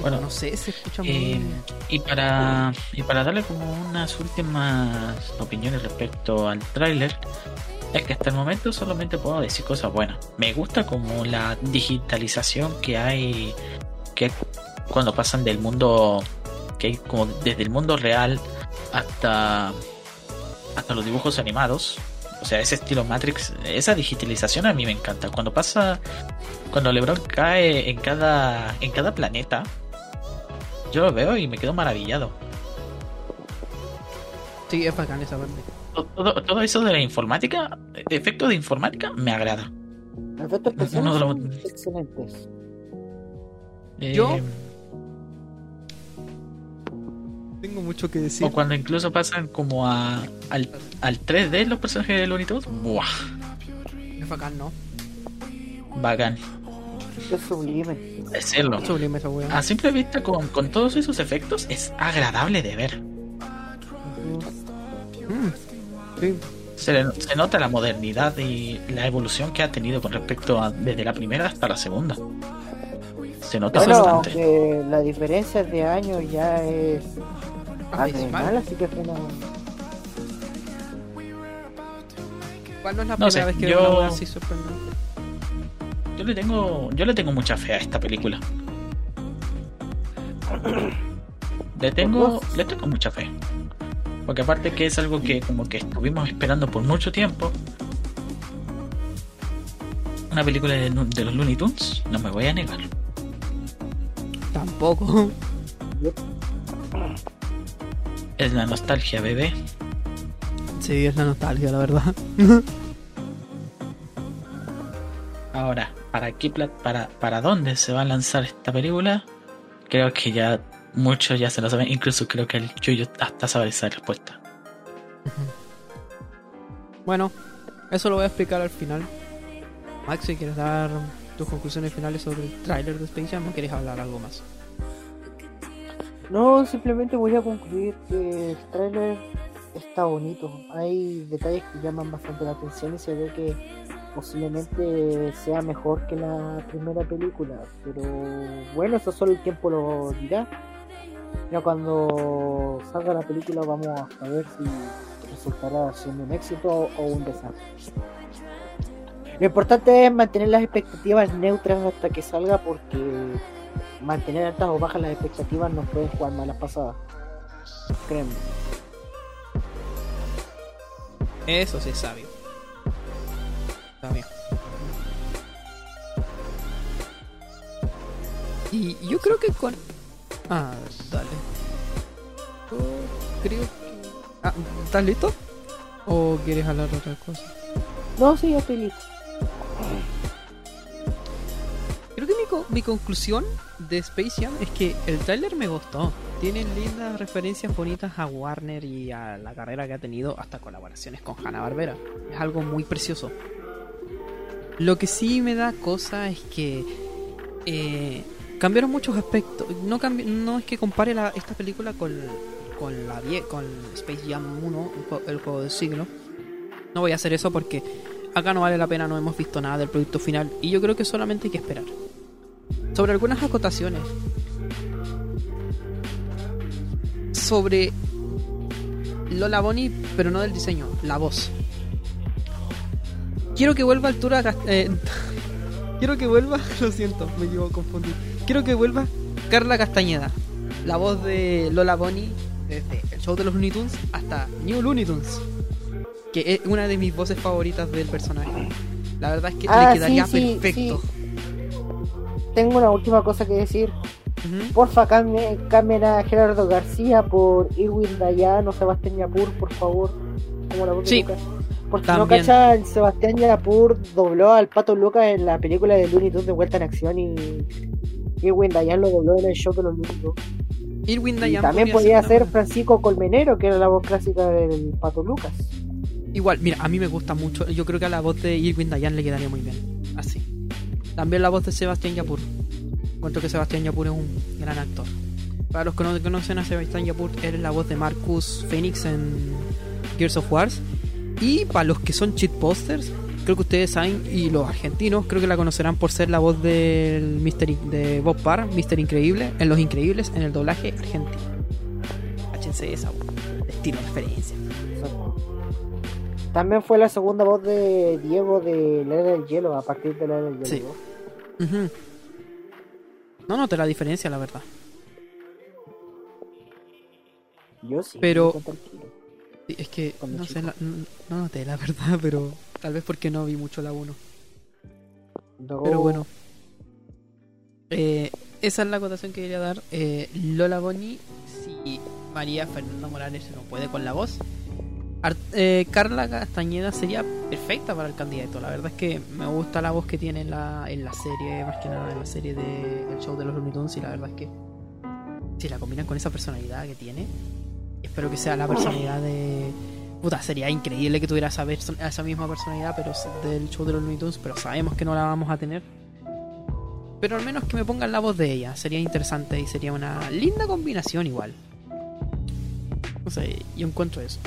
Bueno, No sé, se escucha muy... Eh, y para y para darle como unas últimas opiniones respecto al tráiler es que hasta el momento solamente puedo decir cosas buenas me gusta como la digitalización que hay que cuando pasan del mundo que hay como desde el mundo real hasta hasta los dibujos animados o sea ese estilo Matrix esa digitalización a mí me encanta cuando pasa cuando LeBron cae en cada en cada planeta yo lo veo y me quedo maravillado. Sí, es bacán esa parte. Todo, todo eso de la informática, efectos de informática, me agrada. efectos especiales Uno de los- excelentes. Eh, Yo- Tengo mucho que decir. O cuando incluso pasan como a, al, al 3D los personajes de Looney Tunes. ¡Buah! Es bacán, ¿no? Bacán. Es sublime. Es sublime esa wea. A simple vista, con, con todos esos efectos, es agradable de ver. Mm, sí. Se, le- se nota la modernidad y la evolución que ha tenido con respecto a desde la primera hasta la segunda. Se nota Bueno, bastante. la diferencia de años ya es Abismal. abismal, así que fue una... ¿Cuál no es la No primera sé, vez que yo- veo una así sorprendente? Yo le tengo, yo le tengo mucha fe a esta película. Le tengo, le tengo mucha fe. Porque aparte que es algo que como que estuvimos esperando por mucho tiempo. Una película de, de los Looney Tunes, no me voy a negar. Tampoco. Es la nostalgia, bebé. Sí, es la nostalgia, la verdad. Ahora, ¿para qué para, para dónde se va a lanzar esta película? Creo que ya muchos ya se lo saben, incluso creo que el Chuyo hasta sabe esa respuesta. Bueno, eso lo voy a explicar al final. Maxi, ¿quieres dar tus conclusiones finales sobre el tráiler de Space Jam o quieres hablar algo más? No, simplemente voy a concluir que el trailer está bonito. Hay detalles que llaman bastante la atención y se ve que posiblemente sea mejor que la primera película. Pero bueno, eso solo el tiempo lo dirá. Ya cuando salga la película vamos a ver si resultará siendo un éxito o un desastre. Lo importante es mantener las expectativas neutras hasta que salga porque mantener altas o bajas las expectativas nos pueden jugar malas pasadas. Créeme. Eso sí es sabio. Sabio. Y yo creo que con... Ah, dale. Yo creo que... Ah, ¿Estás listo? ¿O quieres hablar de otra cosa? No, sí, ya estoy listo. Creo que mi, co- mi conclusión de Space Jam es que el tráiler me gustó. Tienen lindas referencias bonitas a Warner y a la carrera que ha tenido, hasta colaboraciones con Hanna-Barbera. Es algo muy precioso. Lo que sí me da cosa es que eh, cambiaron muchos aspectos. No, no es que compare la- esta película con, con, la con Space Jam 1, el jue- el juego del siglo. No voy a hacer eso porque acá no vale la pena, no hemos visto nada del producto final y yo creo que solamente hay que esperar. Sobre algunas acotaciones. Sobre Lola Bonnie, pero no del diseño, la voz. Quiero que vuelva altura. Eh, quiero que vuelva. Lo siento, me llevo confundido. Quiero que vuelva Carla Castañeda, la voz de Lola Bonnie desde el show de los Looney Tunes hasta New Looney Tunes, que es una de mis voces favoritas del personaje. La verdad es que Ah, le quedaría sí, sí, perfecto. Tengo una última cosa que decir. Porfa, cambie, cambien a Gerardo García por Irwin Dayan o Sebastián Yapur, por favor. Como la voz de Sí, Lucas. Porque no también. cachan, Sebastián Yapur dobló al Pato Lucas en la película de Looney Tunes de Vuelta en Acción y Irwin Dayan lo dobló en el show de los Looney Tunes. Irwin Dayan también podía ser ser Francisco Colmenero, que era la voz clásica del Pato Lucas. Igual, mira, a mí me gusta mucho. Yo creo que a la voz de Irwin Dayan le quedaría muy bien. Así. También la voz de Sebastián Yapur. Encuentro que Sebastián Yapur es un gran actor. Para los que no conocen a Sebastián Yapur, él es la voz de Marcus Phoenix en Gears of Wars. Y para los que son cheat posters, creo que ustedes saben, y los argentinos, creo que la conocerán por ser la voz del Mister, de Bob Parr, Mister Increíble, en Los Increíbles, en el doblaje argentino. Háchense esa voz. Estilo referencia. También fue la segunda voz de Diego de La Era del Hielo, a partir de La Era del Hielo. Sí. No noté la diferencia, la verdad. Yo sí. Pero-. Sí, es que no sé, la- no, no noté la verdad, pero tal vez porque no vi mucho la 1. Luego- Pero bueno. Eh, esa es la acotación que quería dar. Eh, Lola Bonnie, si María Fernanda Morales no puede con la voz. Eh, Carla Castañeda sería perfecta para el candidato. La verdad es que me gusta la voz que tiene en la, en la serie, más que nada en la serie de El Show de los Looney Tunes. Y la verdad es que si la combinan con esa personalidad que tiene, espero que sea la personalidad de. Puta, sería increíble que tuviera esa, esa misma personalidad pero del show de los Looney Tunes, pero sabemos que no la vamos a tener. Pero al menos que me pongan la voz de ella, sería interesante y sería una linda combinación igual. No sé, yo encuentro eso.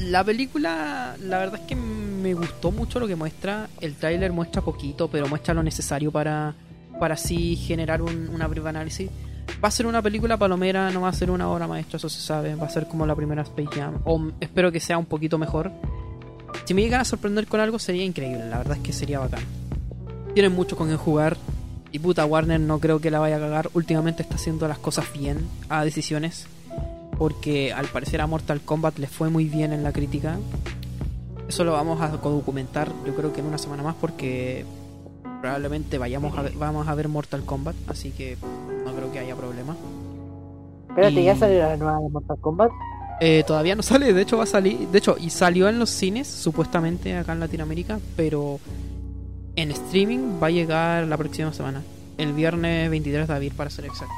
La película, la verdad es que me gustó mucho lo que muestra. El tráiler muestra poquito, pero muestra lo necesario para, para así generar un, una breve análisis. Va a ser una película palomera, no va a ser una obra maestra, eso se sabe. Va a ser como la primera Space Jam. O espero que sea un poquito mejor. Si me llegan a sorprender con algo sería increíble, la verdad es que sería bacán. Tienen mucho con qué jugar. Y puta, Warner no creo que la vaya a cagar. Últimamente está haciendo las cosas bien a decisiones. Porque al parecer a Mortal Kombat le fue muy bien en la crítica. Eso lo vamos a documentar yo creo que en una semana más porque probablemente vayamos a ver, vamos a ver Mortal Kombat. Así que no creo que haya problema. Espérate, Y- ¿ya salió la nueva de Mortal Kombat? Eh, todavía no sale, de hecho va a salir, de hecho, y salió en los cines, supuestamente acá en Latinoamérica, pero en streaming va a llegar la próxima semana, el viernes 23 de abril para ser exacto.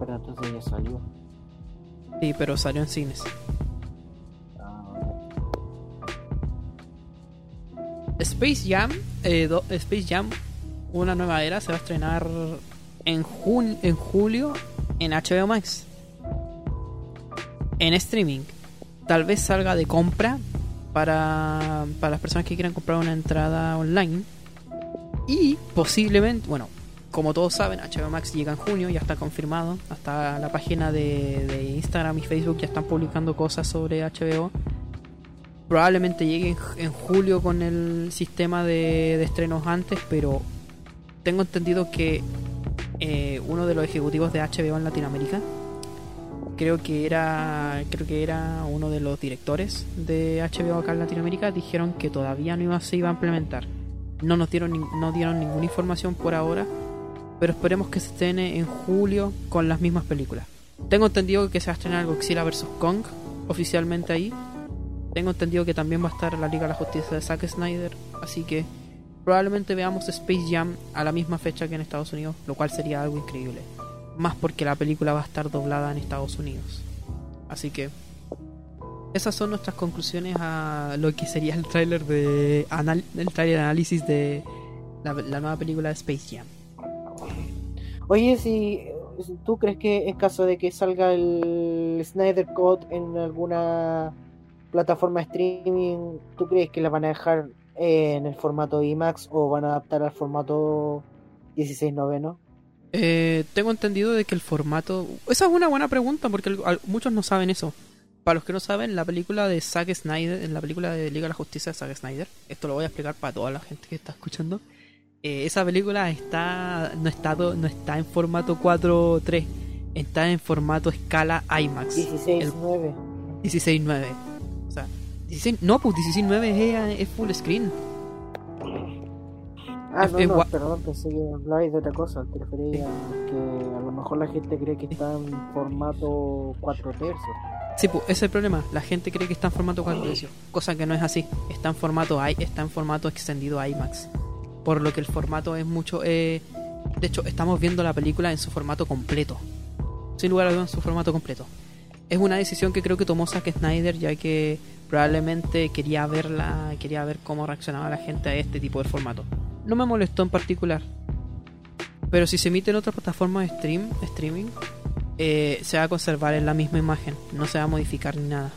Pero entonces ya salió. Sí, pero salió en cines. Space Jam, eh, Space Jam, una nueva era, se va a estrenar en, en julio en HBO Max. En streaming. Tal vez salga de compra para, para las personas que quieran comprar una entrada online. Y posiblemente, bueno, como todos saben, HBO Max llega en junio, ya está confirmado. Hasta la página de, Instagram y Facebook ya están publicando cosas sobre HBO. Probablemente llegue en, julio con el sistema de, estrenos antes, pero tengo entendido que eh, uno de los ejecutivos de HBO en Latinoamérica, creo que era creo que era uno de los directores de HBO acá en Latinoamérica, dijeron que todavía no se iba a implementar. No nos dieron no dieron ninguna información por ahora, pero esperemos que se estrene en julio con las mismas películas. Tengo entendido que se va a estrenar Godzilla vs. Kong oficialmente ahí. Tengo entendido que también va a estar la Liga de la Justicia de Zack Snyder. Así que probablemente veamos Space Jam a la misma fecha que en Estados Unidos, lo cual sería algo increíble. Más porque la película va a estar doblada en Estados Unidos. Así que esas son nuestras conclusiones a lo que sería el tráiler de el tráiler análisis de la, la nueva película de Space Jam. Oye, si tú crees que en caso de que salga el Snyder Code en alguna plataforma de streaming, ¿tú crees que la van a dejar en el formato IMAX o van a adaptar al formato 16 noveno? Eh, tengo entendido de que el formato... Esa es una buena pregunta porque muchos no saben eso. Para los que no saben, la película de Zack Snyder, en la película de Liga de la Justicia de Zack Snyder, esto lo voy a explicar para toda la gente que está escuchando. Eh, esa película está no está no está en formato 4.3, está en formato escala IMAX. 16 El 9. 16.9. O sea, 16, no, pues 16.9 es, es full screen. Ah, Es- no, es no, perdón, pensé que hablabais de otra cosa. Te refería a que a lo mejor la gente cree que está en formato 4 tercios. Sí, pues ese es el problema. La gente cree que está en formato 4 tercios, cosa que no es así. Está en formato I, está en formato extendido IMAX. Por lo que el formato es mucho. eh, de hecho, estamos viendo la película en su formato completo. Sin lugar a dudas, en su formato completo. Es una decisión que creo que tomó Zack Snyder, ya que probablemente quería verla, quería ver cómo reaccionaba la gente a este tipo de formato. No me molestó en particular. Pero si se emite en otra plataforma de stream, streaming, eh, se va a conservar en la misma imagen, no se va a modificar ni nada.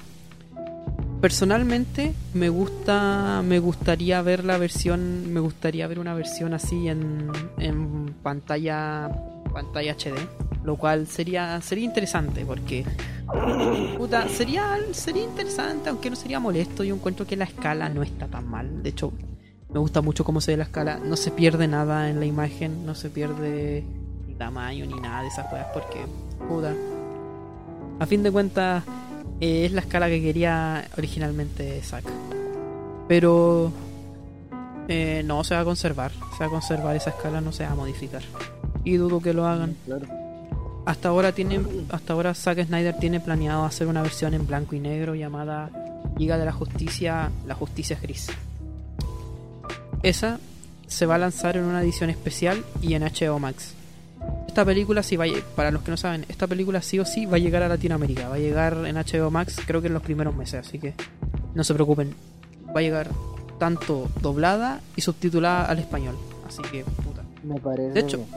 Personalmente me gusta, me gustaría ver la versión, me gustaría ver una versión así en, en pantalla, pantalla HD, lo cual sería, sería interesante porque, puta, sería, sería interesante, aunque no sería molesto. Yo encuentro que la escala no está tan mal. De hecho, me gusta mucho cómo se ve la escala. No se pierde nada en la imagen, no se pierde ni tamaño ni nada de esas cosas porque, puta, a fin de cuentas eh, es la escala que quería originalmente Zack. Pero eh, no se va a conservar, se va a conservar esa escala, no se va a modificar. Y dudo que lo hagan. Claro. Hasta ahora tienen, hasta ahora Zack Snyder tiene planeado hacer una versión en blanco y negro llamada Liga de la Justicia, la Justicia Gris. Esa se va a lanzar en una edición especial y en HBO Max. Esta película sí va a, para los que no saben, esta película sí o sí va a llegar a Latinoamérica, va a llegar en HBO Max creo que en los primeros meses, así que no se preocupen. Va a llegar tanto doblada y subtitulada al español, así que puta. Me parece. De hecho, bien.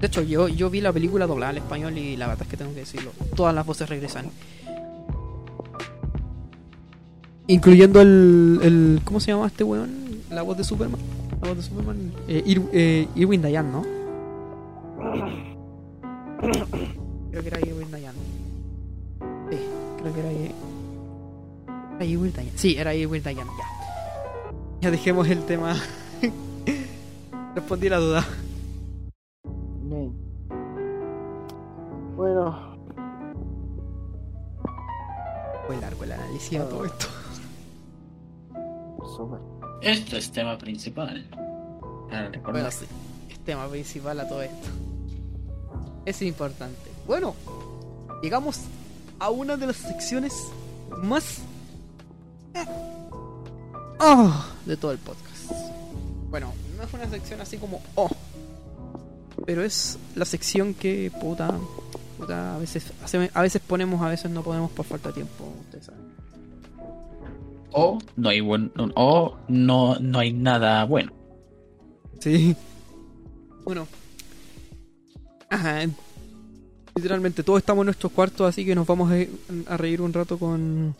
de hecho yo, yo vi la película doblada al español y la verdad es que tengo que decirlo, todas las voces regresan. Incluyendo el, el ¿cómo se llama este weón? La voz de Superman. La voz de Superman. Eh, Ir- eh, Irwin Dayan, ¿no? Creo que era Irwin Dayan. Sí, creo que era, I- era Irwin Dayan. Sí, era Irwin Dayan, ya. Ya dejemos el tema. Respondí la duda. Bien. Bueno, Fue largo el análisis de todo esto. súper. Esto es tema principal. Para recordar. Bueno, sí. Es tema principal a todo esto. Es importante. Bueno, llegamos a una de las secciones más. eh, oh, de todo el podcast. Bueno, no es una sección así como. Oh. Pero es la sección que, puta. puta a, veces, a veces ponemos, a veces no podemos por falta de tiempo. Ustedes saben. O no hay buen, o no, no hay nada bueno. Sí. Bueno. Ajá. Literalmente todos estamos en nuestros cuartos, así que nos vamos a, a reír un rato con.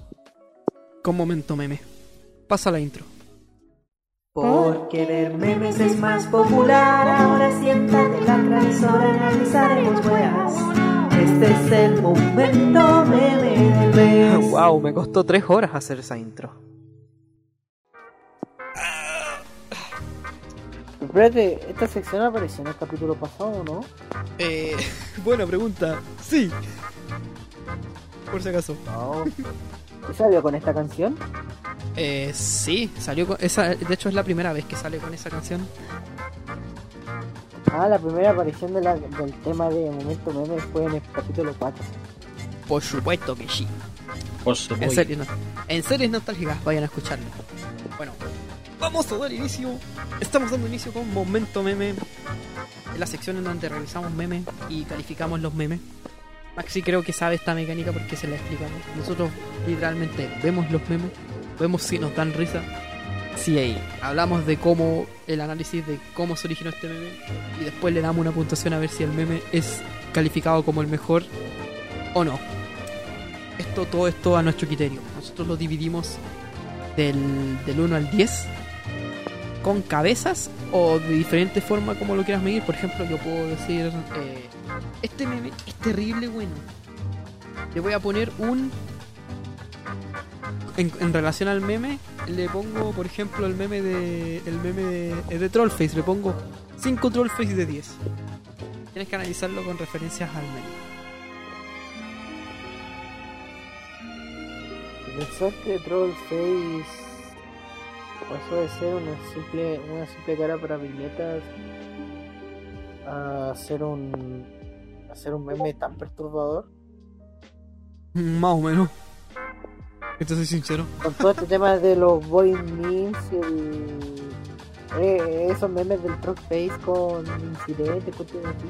con momento meme. Pasa la intro. Porque ver memes es más popular. Ahora siéntate la transmisora, analizaremos weas. Este es el momento meme del mes. wow, me costó tres horas hacer esa intro. Espérate, ¿esta sección apareció en el capítulo pasado o no? Eh, buena pregunta. Sí. Por si acaso. No. ¿Y salió con esta canción? Eh, sí, salió con esa. De hecho, es la primera vez que sale con esa canción. Ah, la primera aparición de la- del tema de Momento Meme fue en el capítulo 4. Por supuesto que sí. Por En supuesto. series, no- en series nostálgicas, vayan a escucharlo. Bueno, vamos a dar inicio. Estamos dando inicio con Momento Meme. En la sección en donde revisamos memes y calificamos los memes. Maxi creo que sabe esta mecánica porque se la explicamos. Nosotros literalmente vemos los memes, vemos si nos dan risa. Si ahí hablamos de cómo el análisis de cómo se originó este meme y después le damos una puntuación a ver si el meme es calificado como el mejor o no. Esto, todo esto a nuestro criterio. Nosotros lo dividimos del, del 1 al 10 con cabezas o de diferente forma como lo quieras medir. Por ejemplo, yo puedo decir, eh, este meme es terrible bueno. Le voy a poner un... En, relación al meme, le pongo, por ejemplo, el meme de el meme de, de Trollface, le pongo 5 Trollface de 10. Tienes que analizarlo con referencias al meme. Pensar que Trollface pasó de ser una simple, una simple cara para viñetas a ser un a ser un meme tan perturbador. Más o menos. Que te soy sincero. Con todo este tema de los boy memes y el, eh, esos memes del Trollface con incidentes, cuestiones así.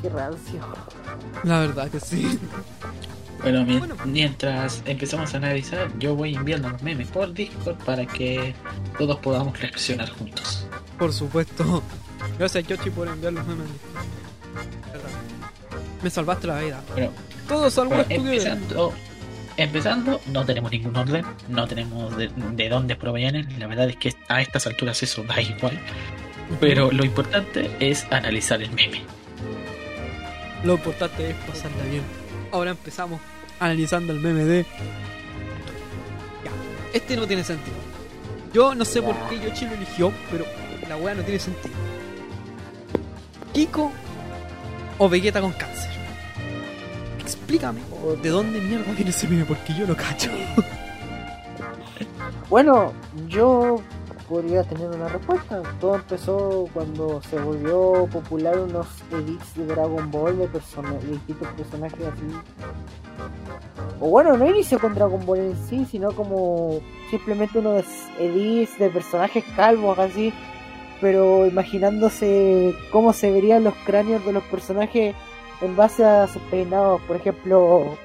Qué rancio. La verdad que sí. Bueno, mi- mientras empezamos a analizar, yo voy enviando los memes por Discord para que todos podamos reaccionar juntos. Por supuesto. Gracias, Yoshi, por enviar los memes. Me salvaste la vida. Bueno, Todo salvo bueno, empezando, empezando, no tenemos ningún orden, no tenemos de, de dónde provienen. La verdad es que a estas alturas eso da igual. Pero lo importante es analizar el meme. Lo importante es pasarla bien. Ahora empezamos analizando el meme de. Ya, este no tiene sentido. Yo no sé por qué Yoshi lo eligió, pero la weá no tiene sentido. Kiko o Vegeta con cáncer. Explícame de dónde mierda viene ese meme, porque yo lo cacho. Bueno, yo podría tener una respuesta. Todo empezó cuando se volvió popular unos edits de Dragon Ball de, persona- de distintos personajes así. O bueno, no inició con Dragon Ball en sí, sino como simplemente unos edits de personajes calvos así. Pero imaginándose cómo se verían los cráneos de los personajes en base a sus peinados. Por ejemplo,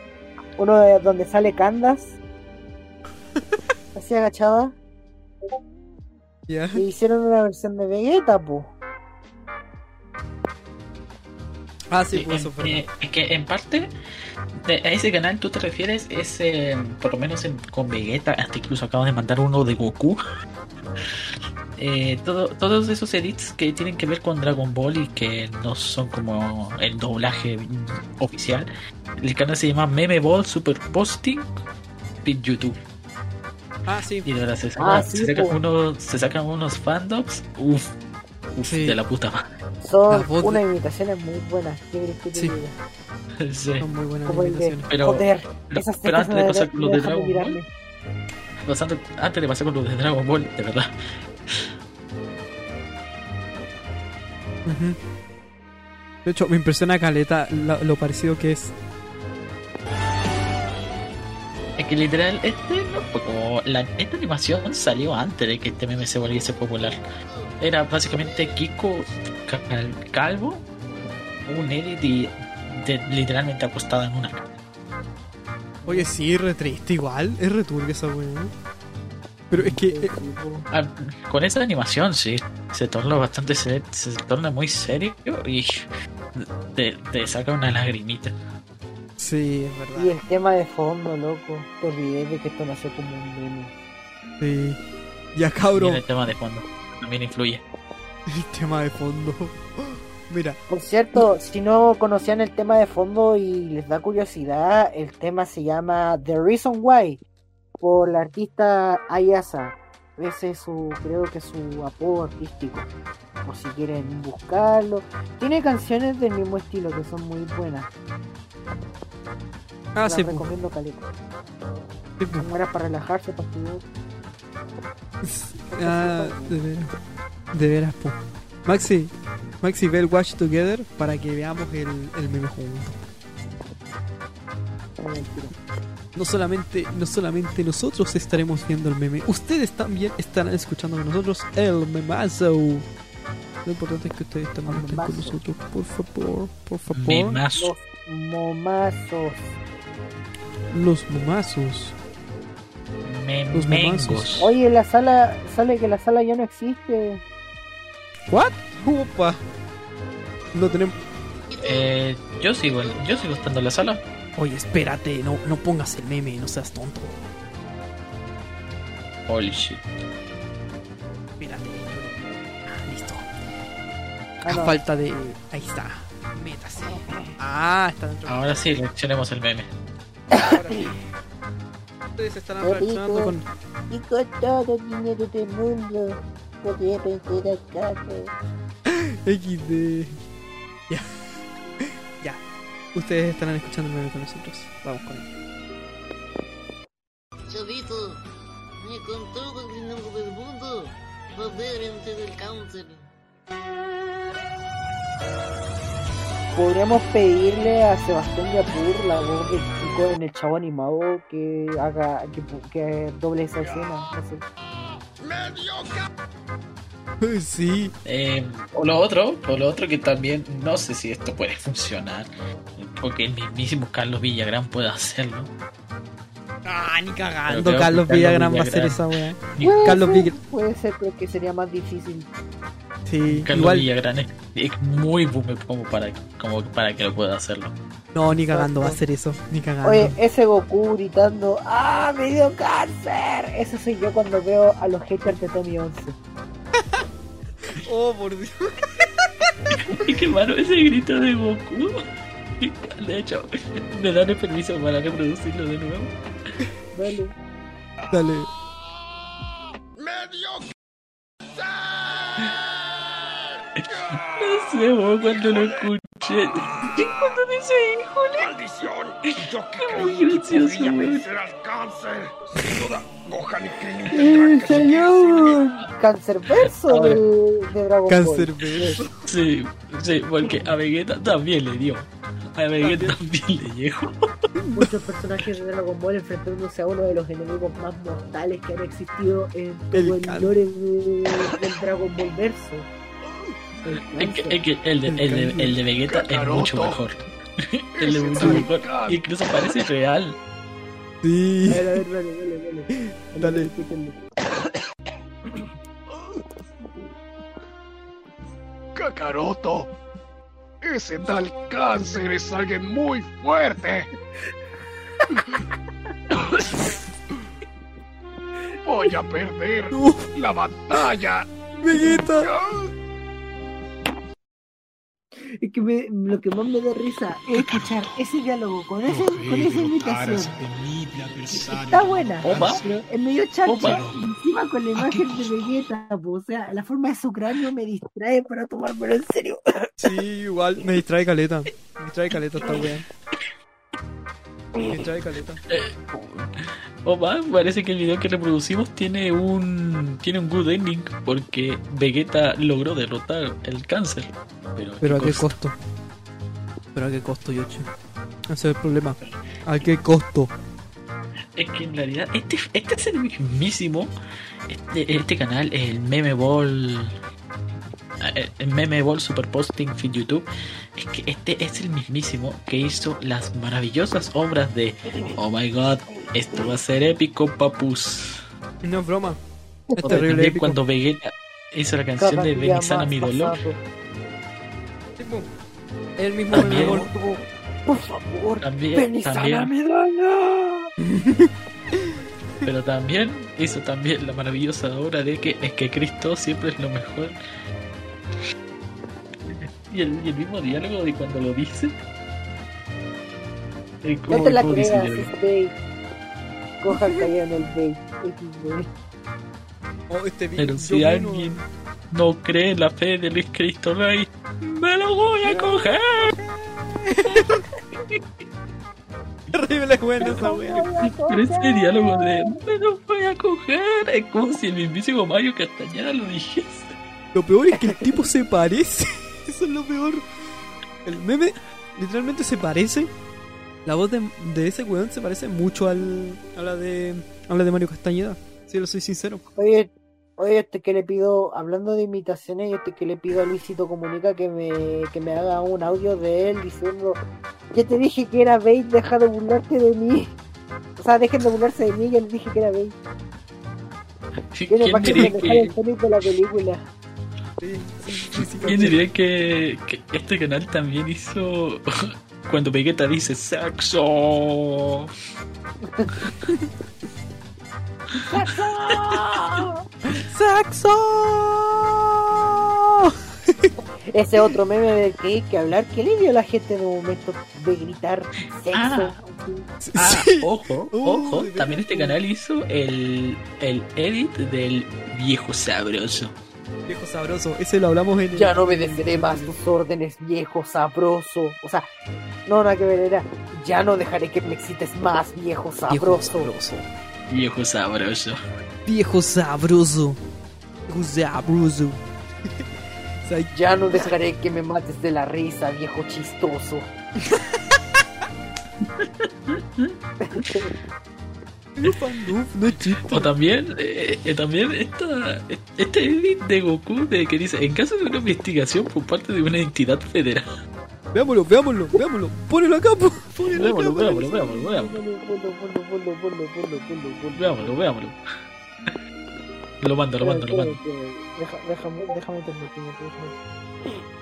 uno de donde sale Candas así agachada. Ya. Y hicieron una versión de Vegeta, po. Ah, sí, Sí, pues eso fue. eh, es que en parte de- a ese canal tú te refieres es eh, por lo menos en- con Vegeta hasta incluso acabo de mandar uno de Goku Eh, todo- todos esos edits que tienen que ver con Dragon Ball y que no son como el doblaje oficial el canal se llama Meme Ball Super Posting en YouTube Ah, sí. y de verdad se sacan, Ah, sí, se sacan po. unos se sacan unos fandoms uff uf, Sí. de la puta madre Son unas imitaciones muy buenas. ¿Qué querés que te Sí. diga? Sí. Son muy buenas Como imitaciones. Pero- joder, lo- esas pero antes de pasar con lo me de Dragon Ball. Pasando- antes de pasar con lo de Dragon Ball, de verdad. De hecho, me impresiona Caleta lo, lo parecido que es. Es que literal, este no fue como. La, esta animación salió antes de que este meme se volviese popular. Era básicamente Kiko cal- calvo, un edit y de- literalmente acostado en una cama. Oye, sí, re triste igual. Es re turbia esa weá. Pero es que. eh, Ah, con esa animación, sí, se torna bastante ser- se torna muy serio y te, te saca una lagrimita. Sí, es verdad. Y el tema de fondo, loco. Te olvidé de que esto nació como un meme. Sí. Ya, Y cabrón. el tema de fondo también influye. El tema de fondo. Mira, Por cierto, si no conocían el tema de fondo y les da curiosidad, el tema se llama The Reason Why por la artista Ayasa. Ese es su, creo que es su apodo artístico. O si quieren buscarlo. Tiene canciones del mismo estilo que son muy buenas. Ah, sí, pues. recomiendo caleta. sí, pues. Son buenas para relajarse, para estudiar. Ah, de veras. De veras, po. Maxi, Maxi, ve el Watch Together para que veamos el, el meme juntos. No solamente, no solamente nosotros estaremos viendo el meme, ustedes también estarán escuchando con nosotros el memazo. Lo importante es que ustedes también estén con nosotros, por favor, por favor. Memazo. Los momazos. Los memazos. Los Memengos. memazos. Oye, la sala, sale que la sala ya no existe. ¿What? Opa. No tenemos. Eh, yo sigo, yo sigo estando en la sala. Oye, espérate, no, no pongas el meme, no seas tonto. Holy shit. Espérate. Ah, listo. Ah, A no. falta de. Ahí está. Métase. Ah, está dentro. Ahora sí, reaccionemos el meme. Ustedes reaccionando rico. con. Y con todo el dinero del mundo, podría vender a casa. XD. Ya. ya. Ustedes estarán escuchando el meme con nosotros. Vamos con él. Chavito, ni con todo el dinero del mundo poder vencer el cáncer. Podríamos pedirle a Sebastián Yapur, la voz del chico en el chavo animado, que haga, que, que doble esa escena. No sé. Sí. Eh, o lo otro, o lo otro que también no sé si esto puede funcionar, porque el mismísimo Carlos Villagrán puede hacerlo. Ah, ni cagando. Carlos Carlos Villagrán va a hacer esa weá. Carlos Villagrán. Puede ser, pero que sería más difícil. Sí, Carlos igual. Villagrán es muy boomer como para, como para que lo pueda hacerlo. No, ni cagando va a hacer eso. Ni cagando. Oye, ese Goku gritando, ¡Ah, me dio cáncer! Eso soy yo cuando veo a los haters de Tommy 11. Oh, por Dios. Y qué malo ese grito de Goku. De hecho, me dan el permiso para reproducirlo de nuevo. Dale. Dale. No sé, vos cuando lo escuché. Cuando dice híjole. ¡Maldición! Yo que Es muy que gracioso, weón. vencer al cáncer. Gohan y ¡Eh, que! Cancerverso de, de Dragon Cáncer Ball. verso. Sí, sí, porque a Vegeta también le dio. A Vegeta también le llegó. Muchos personajes de Dragon Ball enfrentándose a uno de los enemigos más mortales que han existido en El todo el can- lore de- del Dragon Ball verso. El Es que, cáncer. es que el, de, el, de, el de Vegeta es mucho mejor. El de mucho mejor. Incluso parece real. Sí. A ver, a ver, dale, dale, dale. Dale. Kakaroto. Ese tal cáncer es alguien muy fuerte. Voy a perder No, la batalla. Vegeta. Es que me- lo que más me da risa es escuchar ese diálogo con, ese, con esa imitación. Está buena, Opa. pero es medio y Encima con la imagen de Vegeta, po, o sea, la forma de su cráneo me distrae para tomármelo en serio. Sí, igual. Me distrae caleta. Me distrae caleta esta weá. Me distrae caleta. O más, parece que el video que reproducimos tiene un tiene un good ending porque Vegeta logró derrotar el cáncer. Pero, Pero a qué costo? Pero a qué costo, Yoshi. Ese es el problema. ¿A qué costo? Es que en realidad este, este es el mismísimo. Este, este canal, el Meme Ball. eh, El Meme Ball Super Posting Fit YouTube. Es que este es el mismísimo que hizo las maravillosas obras de Oh my god, esto va a ser épico, papus. No es broma. Es O terrible épico. cuando Vegeta hizo la canción de Cada día Benisana más mi dolor. El mismo También. meme Por favor, También, también. mi daño. Pero también hizo también la maravillosa obra de que es que Cristo siempre es lo mejor. Y el, y el mismo diálogo de cuando lo dice. Es No como- te la creas, el es cayó en el. Oh, este Pero si alguien no cree en la fe del Cristo Rey, ¡me lo voy a coger! Terrible buena esa wea. Pero ese diálogo de me lo voy a coger es como si el mismísimo Mario Castañeda lo dijese. Lo peor es que el tipo se parece. Eso es lo peor. El meme literalmente se parece. La voz de, de ese weón se parece mucho al, a la de a la de Mario Castañeda. Si lo soy sincero. Oye, oye, este que le pido, hablando de imitaciones, este que le pido a Luisito Comunica que me, que me haga un audio de él diciendo, ya te dije que era Bait, deja de burlarte de mí. O sea, dejen de burlarse de mí, ya les dije que era Bait. Tiene ¿Quién para que el de la película. Quién diría que, que este canal también hizo cuando Vegeta dice sexo? ¡Saxo! Ese otro meme del que hay que hablar, ¿qué le dio a la gente en un momento de gritar sexo? Ah. Ah, ojo, ojo, también este canal hizo el, el edit del viejo sabroso. Viejo sabroso, ese lo hablamos en el- Ya no obedeceré más tus órdenes, viejo sabroso. O sea, no, nada que ver, era. Ya no dejaré que me excites más, viejo Viejo sabroso. sabroso. Viejo sabroso. Viejo sabroso. Viejo sabroso. O sea, Ya no dejaré que me mates de la risa, viejo chistoso. no es chiste. O también, eh, eh, también esta, este edit de Goku de que dice, en caso de una investigación por parte de una entidad federal. Veámoslo, veámoslo, veámoslo. Ponelo acá, po. Ponelo acá. Veámoslo, ponelo veámoslo, acá. veámoslo, veámoslo. Veámoslo, veámoslo. Lo mando, lo mando, lo mando. Déjame, déjame terminar.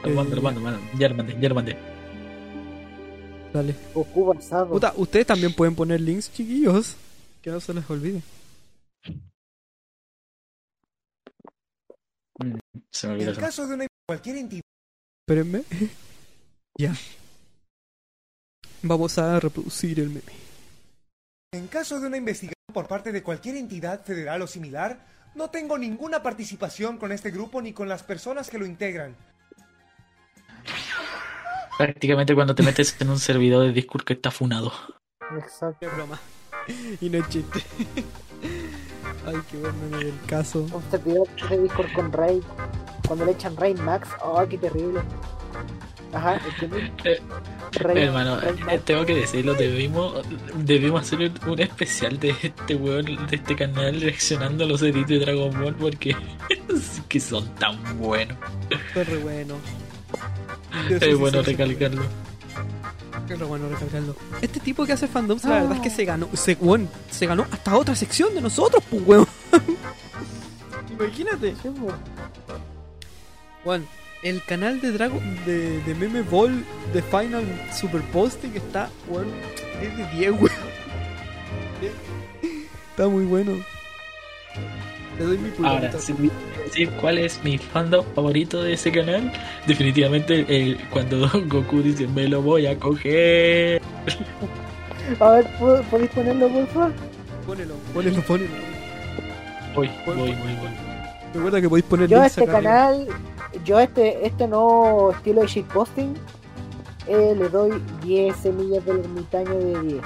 Lo mando, lo mando, lo mando. Ya lo mandé, ya lo mandé. Dale. Goku basado. Puta, ustedes también pueden poner links, chiquillos. Que no se les olvide. Se me En olvidó. el caso de una cualquier entidad Espérenme. ya. Vamos a reproducir el meme. En caso de una investigación por parte de cualquier entidad federal o similar, no tengo ninguna participación con este grupo ni con las personas que lo integran. Prácticamente cuando te metes en un servidor de Discord que está funado. Exacto. Es broma. Y no es chiste. Ay, qué buen meme del caso. Un servidor de Discord con Raid. Cuando le echan Raid Max, oh, qué terrible. Ajá, ¿entiendes? Eh, Raid- Hermano, Raid eh, Max. tengo que decirlo, debimos, debimos hacer un, especial de este weón, de este canal reaccionando a los edits de Dragon Ball porque que son tan buenos. Fue re bueno. Es bueno recalcarlo. Bueno recalcarlo. Este tipo que hace fandoms, la verdad es que se ganó. Se, weón, se ganó hasta otra sección de nosotros, pues, weón. Imagínate. Juan, el canal de Dragon de, de Meme Ball de Final Super Posting está, weón, es de 10, weón. Está muy bueno. Le doy mi Ahora, si decir cuál es mi fandom favorito de ese canal, definitivamente el, cuando Goku dice me lo voy a coger. A ver, ¿pod- ¿podéis ponerlo, por favor? Ponelo, ponelo, ponelo. Voy, voy, voy, voy. Recuerda que podéis poner Yo este canal, yo a este, este no estilo de shitposting, eh, le doy 10 semillas del ermitaño de 10.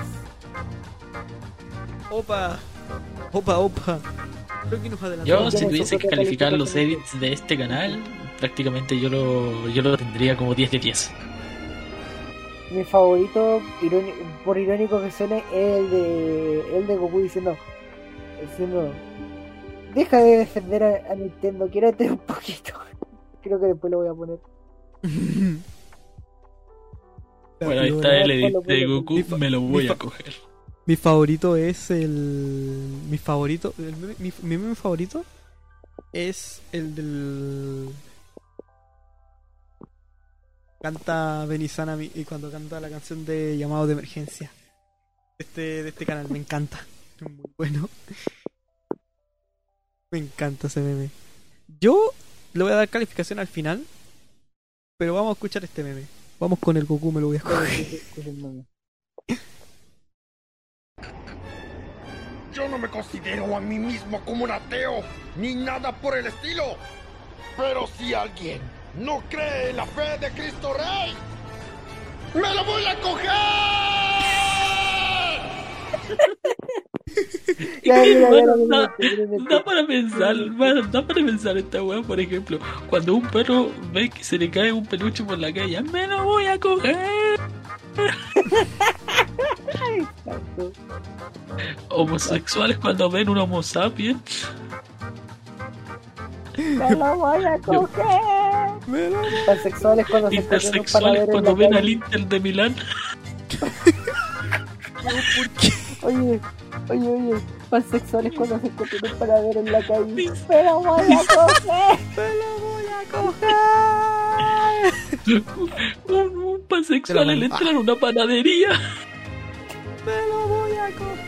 Opa, opa, opa. Yo, si tuviese que calificar los edits de este canal, prácticamente yo lo, yo lo tendría como 10 de 10. Mi favorito, por irónico que suene, es el de, el de Goku diciendo, diciendo, deja de defender a, a Nintendo, quiérete un poquito. Creo que después lo voy a poner. Bueno, ahí está el edit de Goku, me lo voy a coger. Mi favorito es el. Mi favorito. el mi, mi meme favorito es el del. Canta Benizana y cuando canta la canción de llamado de emergencia. Este, de este canal, me encanta. Es muy bueno. Me encanta ese meme. Yo le voy a dar calificación al final. Pero vamos a escuchar este meme. Vamos con el Goku, me lo voy a escoger. Yo no me considero a mí mismo como un ateo, ni nada por el estilo. Pero si alguien no cree en la fe de Cristo Rey, ¡me lo voy a coger! Bueno, da, para pensar, bueno, da para pensar esta weá, por ejemplo, cuando un perro ve que se le cae un peluche por la calle, me lo voy a coger. Homosexuales cuando ven un homo sapiens. Me lo voy a coger. Pansexuales cuando Intersexuales cuando ven al Inter de Milán. Oye, oye, oye. Pansexuales cuando se encuentran en un panadero en la calle. Me lo voy a coger. Me lo voy a coger. un, un pansexual le entra en una panadería. Me lo voy a coger.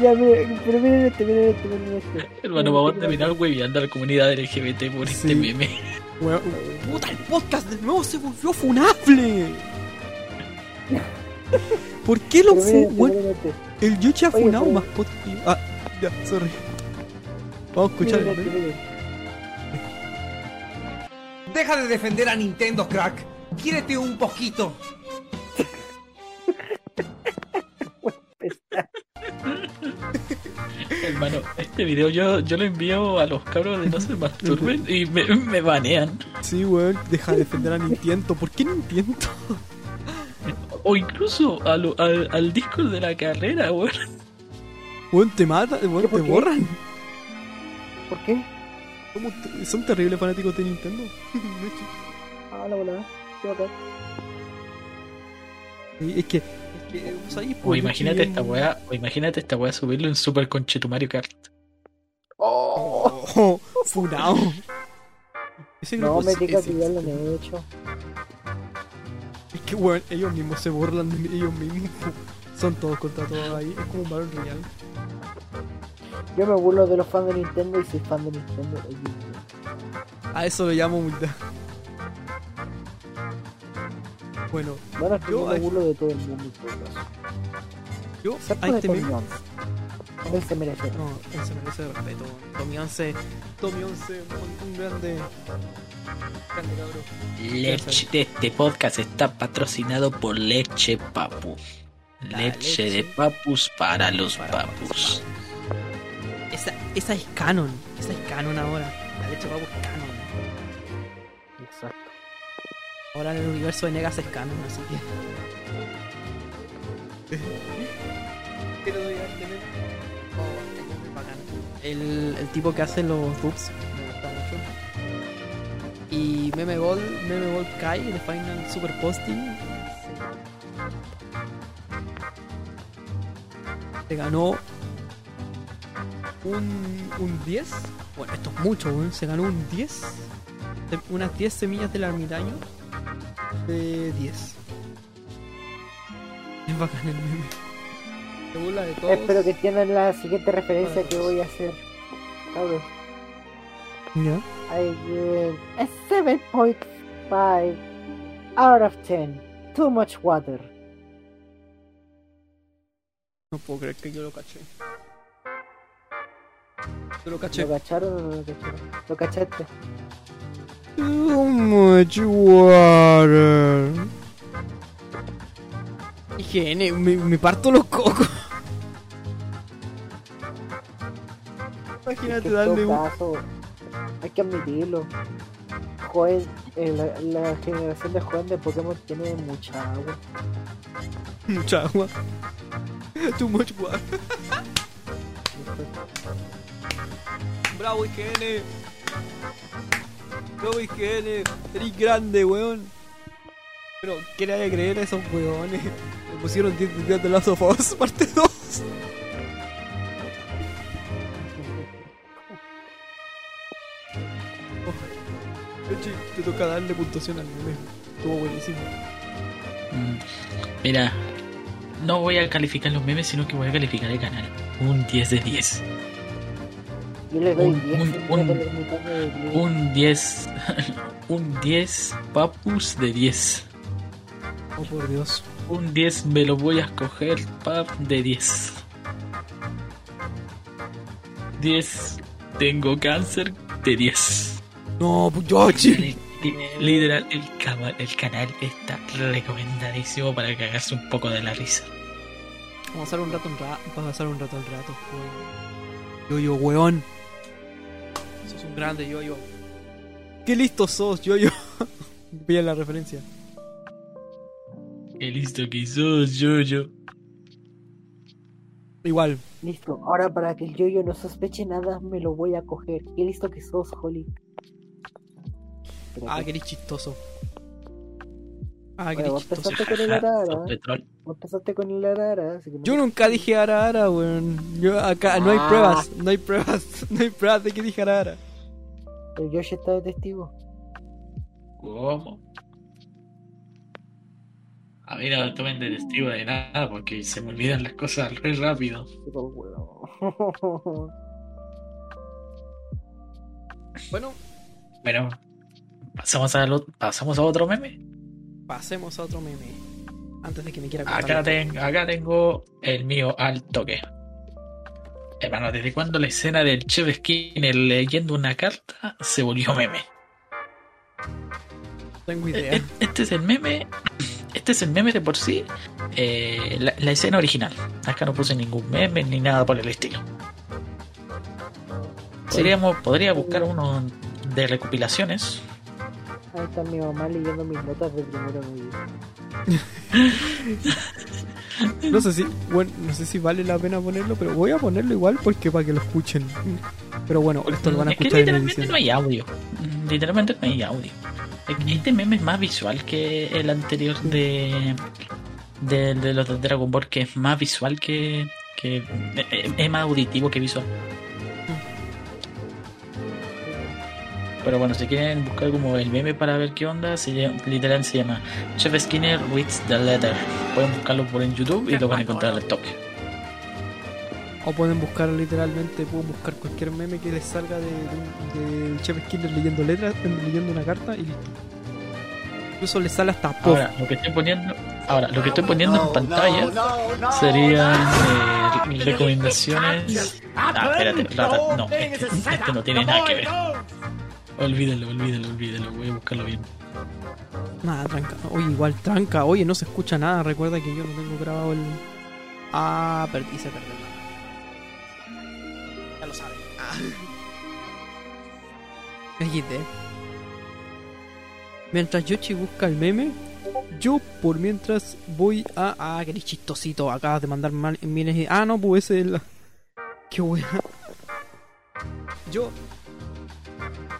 Ya, miren, pero miren este, miren este, miren este. Hermano, vamos a terminar hueveando a la comunidad LGBT por este meme. Weón, puta, el podcast de nuevo se volvió funable. ¿Por qué lo Pero fu miren weón? miren este. El Yuchi ha funado pero- más podcast. Ah, ya, sorry. Vamos a escuchar. Deja de defender a Nintendo, crack. Quiérete un poquito. Hermano, este video yo, yo lo envío a los cabros de no se masturben y me, me banean. Sí, weón, deja de defender a Nintendo. ¿Por qué Nintendo? O incluso a lo- al, al disco de la carrera, weón. Weón, te mata, weón, te qué? borran. ¿Por qué? Te- Son terribles fanáticos de Nintendo. Ah, la volada. Qué bacán. Es que, es que. O imagínate esta weá, o imagínate esta weá subirlo en Super Conchetu Mario Kart. Oh, funado. Ese No me digas que ya lo han hecho. Es que, weón, ellos mismos se burlan de ellos mismos. Son todos contra todos ahí. Es como un Battle Royale. Yo me burlo de los fans de Nintendo y soy fan de Nintendo. A eso lo llamo humildad. Bueno, Bueno, yo me a- burlo de todo el mundo. yo Excepto a de este Jones. Él se merece. No, él se merece respeto. Tommy 11, Tommy 11, un, un grande. Leche de este podcast está patrocinado por Leche Papu. Leche, de papus para los papus. Esa, esa es canon. Esa es canon ahora. La leche papu es canon. Exacto. Ahora en el universo de Negas es canon, así que. ¿Qué le doy a meme? Meme es bacán. El, el tipo que hace los dubs. Y Meme Ball, Meme Ball Kai, el Final Super Posting. Se ganó un, un 10. Bueno, esto es mucho, weón. Se ganó un 10. de- Unas 10 semillas del ermitaño de 10. Es bacán el meme. Se burla de todos. Espero que entiendan la siguiente referencia que voy a hacer. Cabros. I give a 7.5 out of 10. Too much water. No puedo creer que yo lo caché. Yo lo caché. ¿Lo cacharon o no lo cacharon? ¿Lo cachaste? Too much water. Higiene, me, me parto los cocos. Imagínate Es que en darle un. Hay que admitirlo. Joven, eh, la, generación de joven de Pokémon tiene mucha agua. Mucha agua. Too much water. Bravo, higiene. Bravo, higiene. Eres grande, weón. Pero, ¿qué le hay a creer a esos weones? Me pusieron 10 días de Last of Us, parte 2. Te toca darle puntuación al meme. Estuvo buenísimo. Mm, Mira, no voy a calificar los memes, sino que voy a calificar el canal. Un 10 de 10. Yo le doy Un- 10 un- semillas un- del ermitaño de 10. Un 10. un 10 papus de 10. Oh, por Dios. Un 10 me lo voy a escoger pap de 10. 10 tengo cáncer de 10. No, Yoshi. Literal, el, cama- el canal está recomendadísimo para cagarse un poco de la risa. Vamos a pasar un rato, un rato, vamos a pasar un rato al rato. Yo-yo, weón. Sos un grande, yo-yo. Qué listo sos, yo-yo. Pilla la referencia. Qué listo que sos, yo, yo. Igual. Listo, ahora para que el yoyo no sospeche nada, me lo voy a coger. Qué listo que sos, Holly. Ah, que eres chistoso. Ah, que Bueno, eres vos chistoso. empezaste con el arara. Vos empezaste con el arara, así que no Yo me- nunca dije ara ara, weón. Yo acá no hay Ah. pruebas, no hay pruebas, no hay pruebas de que dije ara ara. El Yoshi está de testigo. ¿Cómo? A mí no me tomen de testigo de nada porque se me olvidan las cosas re rápido. Bueno, Bueno, pasamos a, lo- pasamos a otro meme. pasemos a otro meme. Antes de que me quiera contar. Acá, ten- acá tengo el mío al toque. Hermano, ¿desde cuándo la escena del Chef Skinner leyendo una carta se volvió meme? Tengo idea. E- Este es el meme. Este es el meme de por sí. eh, la, la escena original. Acá no puse ningún meme ni nada por el estilo. Seríamos, podría buscar uno de recopilaciones. Ahí está mi mamá leyendo mis notas de primero medio. No sé si, bueno, no sé si vale la pena ponerlo, pero voy a ponerlo igual porque para que lo escuchen. Pero bueno, esto lo van a Es que escuchar en literalmente no hay audio. Literalmente no hay audio. Este meme es más visual que el anterior de, de, de los de Dragon Ball, que es más visual que, que es- es más auditivo que visual. Pero bueno, si quieren buscar como el meme para ver qué onda, se llama- literal se llama Chef Skinner reads the letter. Pueden buscarlo por en YouTube y lo van a encontrar al toque. O pueden buscar literalmente, pueden buscar cualquier meme que les salga de, de, del Chef Skinner leyendo letras, leyendo una carta y listo. Incluso les sale hasta. Ahora, lo que estoy poniendo, ahora, lo que estoy poniendo en pantalla serían eh, recomendaciones. Ah, espérate, rata, no, este, este no tiene nada que ver. Olvídalo, olvídalo, olvídalo, voy a buscarlo bien. Nada, tranca. Oye, igual tranca. Oye, no se escucha nada. Recuerda que yo no tengo grabado el. Ah, perdí, se perdió. Ya lo saben. Ah. Mientras Yoshi busca el meme, yo por mientras voy a. Ah, que eres chistosito. Acabas de mandar mal. Miles Ah, no, pues ese es el. Qué buena. Yo.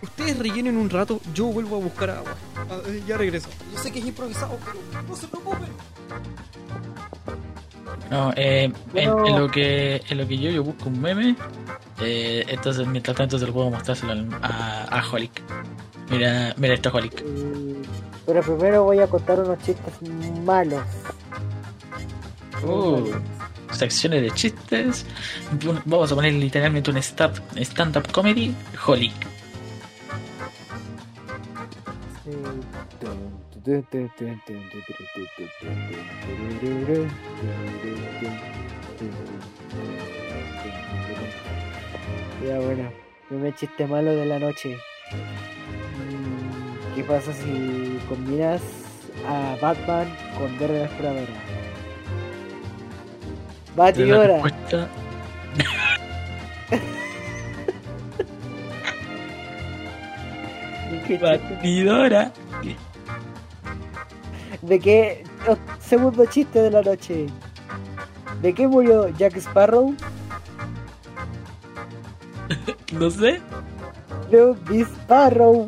Ustedes rellenen un rato, yo vuelvo a buscar agua. Ah, eh, ya regreso. Yo sé que es improvisado, pero no se preocupen. No, eh, en, lo que en lo que yo, yo busco un meme, eh, entonces mientras tanto se lo puedo mostrárselo a, a Holic. Mira, mira esto Holic. Pero primero voy a contar unos chistes malos. Uh, secciones de chistes. Vamos a poner literalmente un stand- stand-up comedy, Holic. Ya bueno, primer chiste malo de la noche. Mm, ¿Qué pasa si combinas a Batman con Dora la Exploradora? La Batidora. Batidora. ¿De qué? oh, segundo chiste de la noche. ¿De qué murió Jack Sparrow? No sé. De un disparo.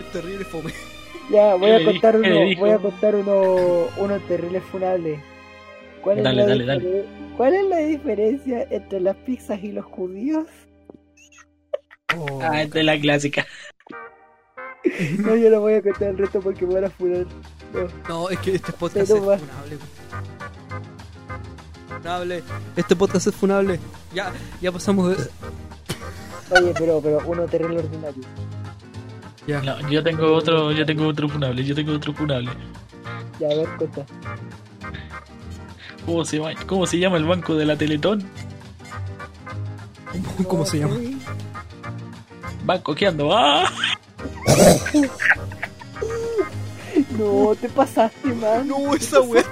Es terrible fome. Ya, voy ¿Qué a contar uno, voy a contar uno, uno terrible funable. ¿Cuál es, Dale, dale, dale. ¿Cuál es la diferencia entre las pizzas y los judíos? Ah, esta es la clásica. No, yo no voy a contar el resto porque me van a furar. No. No, es que este podcast es funable. Funable. Este podcast es funable. Ya, ya pasamos de. Oye, pero, pero uno terrible ordinario. Ya. No, yo tengo otro, yo tengo otro funable, yo tengo otro funable. Ya, a ver, cuenta. ¿Cómo se llama, cómo se llama el banco de la Teletón? ¿Cómo, cómo se llama? Banco que ando. ¡Ah! No, te pasaste, man. No, esa weá.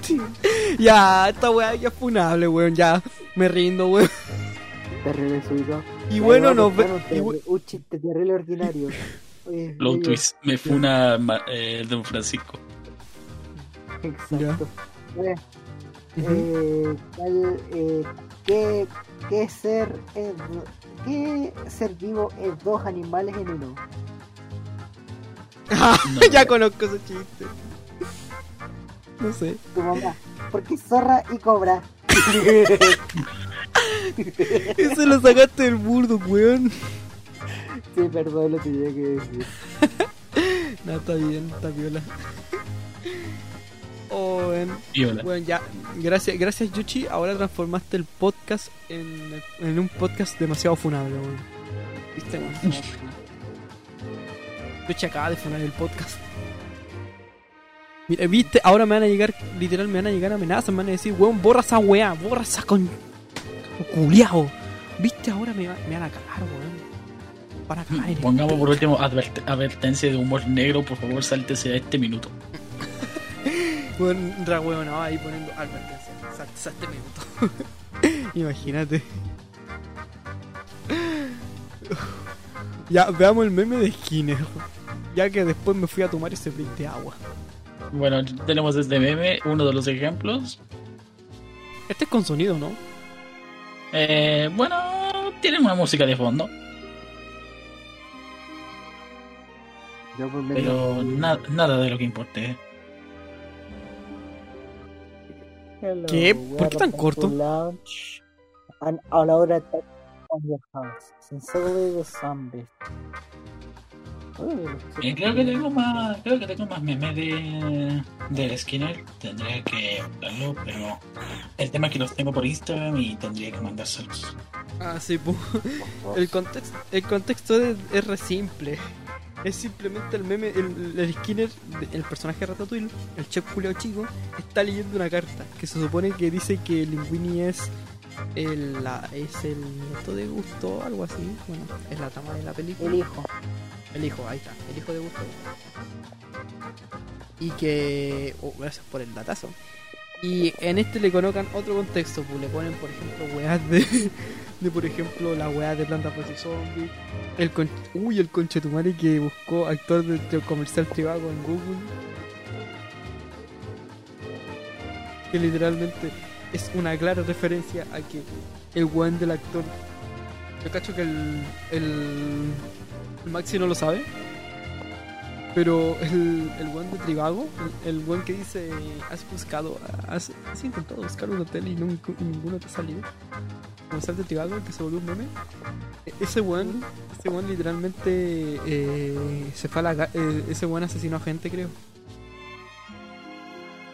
Ya, esta weá ya es funable, weón. Ya, me rindo, weón. Terrible suyo. Y bueno, nos ve- Un, chiste terrible ordinario. Oye, Low oye, twist. Me fue una eh, Don Francisco. Exacto. Eh, ¿cuál, eh, ¿qué, qué ser es, qué ser vivo es dos animales en uno? ya conozco ese chiste. No sé. Tu mamá. Porque zorra y cobra. Ese lo sacaste del burdo, weón. Sí, perdón, lo tenía que decir. No, está bien, está viola. Oh. Viola. Bueno, ya, gracias, gracias Yuchi. Ahora transformaste el podcast en, en un podcast demasiado funable, weón. ¿Viste, weón? Yuchi acaba de funar el podcast. Mira, viste, ahora me van a llegar, literal, me van a llegar amenazas, me van a decir, weón, borra esa weá, borra esa con. culiao. Viste, ahora me, me van a cagar, weón. Cagar. Pongamos por último advert- advertencia de humor negro. Por favor, sáltese a este minuto. Weón, no, ahí poniendo advertencia. Salte, salte minuto. Imagínate. Ya, veamos el meme de Skinner. Ya que después me fui a tomar ese break de agua. Bueno, tenemos este meme, uno de los ejemplos. Este es con sonido, ¿no? Eh, bueno, tiene una música de fondo, medio- pero na- nada de lo que importe. Hello, ¿Qué? ¿Por qué tan corto? And all our attack on your house. Sincerely the zombies. Eh, creo que tengo más, creo que tengo más memes de, de Skinner. Tendría que buscarlo, pero el tema es que los tengo por Instagram y tendría que mandárselos. Ah, sí. El contexto, el contexto es, es re simple. Es simplemente el meme, el, el Skinner, el personaje de Ratatouille, el chef culiao chico, está leyendo una carta que se supone que dice que Linguini es el, la, es el nieto de Gusto, algo así. Bueno, es la trama de la película. El hijo. El hijo, ahí está, el hijo de Gusto. Y que. Oh, gracias por el datazo. Y en este le colocan otro contexto, pues le ponen, por ejemplo, weas de, de por ejemplo, la weá de Planta vs Zombie. El con, uy, el conchetumare que buscó actor de, comercial privado en Google. Que literalmente es una clara referencia a que el weón del actor. Yo cacho que el, el, el Maxi no lo sabe. Pero el, el buen de Trivago, el, el buen que dice, has buscado, has, has intentado buscar un hotel y nunca- y ninguno te ha salido. Como sal de Trivago, que se volvió un meme. E- Ese buen, ese buen literalmente eh, se fue a la eh, ese buen asesinó a gente, creo.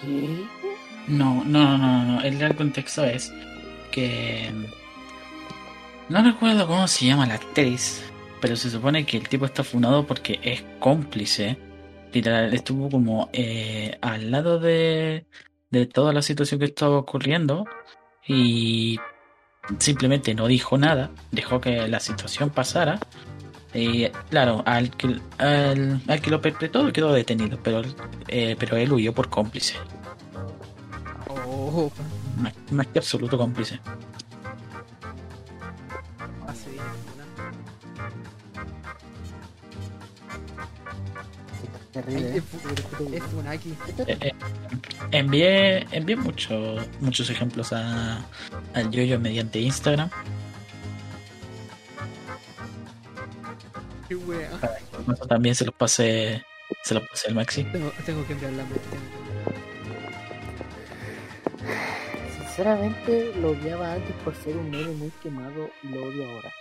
¿Qué? No, no, no, no, no. El real contexto es que. No recuerdo cómo se llama la actriz, pero se supone que el tipo está funado porque es cómplice. Literal, estuvo como eh, al lado de, de toda la situación que estaba ocurriendo y simplemente no dijo nada, dejó que la situación pasara. Y claro, al que, al, al que lo perpetró quedó detenido, pero, eh, pero él huyó por cómplice. Oh, Más, más que absoluto cómplice. Terrible, Es, ¿eh? fu- es Funaki. Eh, eh, envié envié mucho- muchos ejemplos a, al yoyo mediante Instagram. Qué wea. Eso también se los pasé, se los pasé al Maxi. Tengo, tengo que enviarla. tengo que Sinceramente lo odiaba antes por ser un meme muy quemado y lo odio ahora.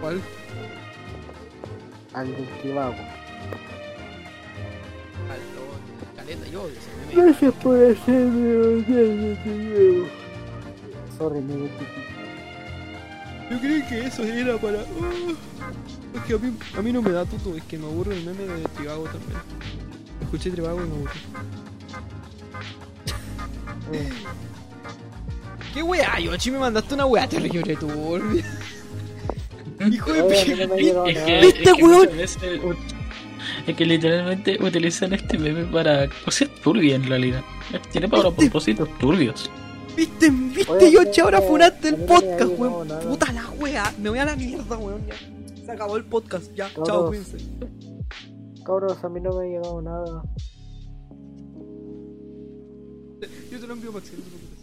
¿Cuál? Al del Trivago. Al- Caleta, yo odio ese meme. Gracias por hacerme odiar de nuevo. Sorry, amigo. Yo creí que eso era para. Ah, es que a mí, a mí no me da tuto, es que me aburre el meme de Trivago también. Escuché Trivago y me aburre. ¿Qué weá, Yoshi? Me mandaste una weá terrible turbia. Hijo de ¿Viste, weón? Es que literalmente utilizan este meme para cosas turbias en realidad. Tiene para propósitos turbios. ¿Viste? ¿Viste, Yoshi? Ahora funaste el podcast, weón. Puta la wea. Me voy a la mierda, weón. Se acabó el podcast. Ya, chao, cuídense. Cabros, a mí no me ha llegado nada. Yo te lo envío, Maxi, no te preocupes.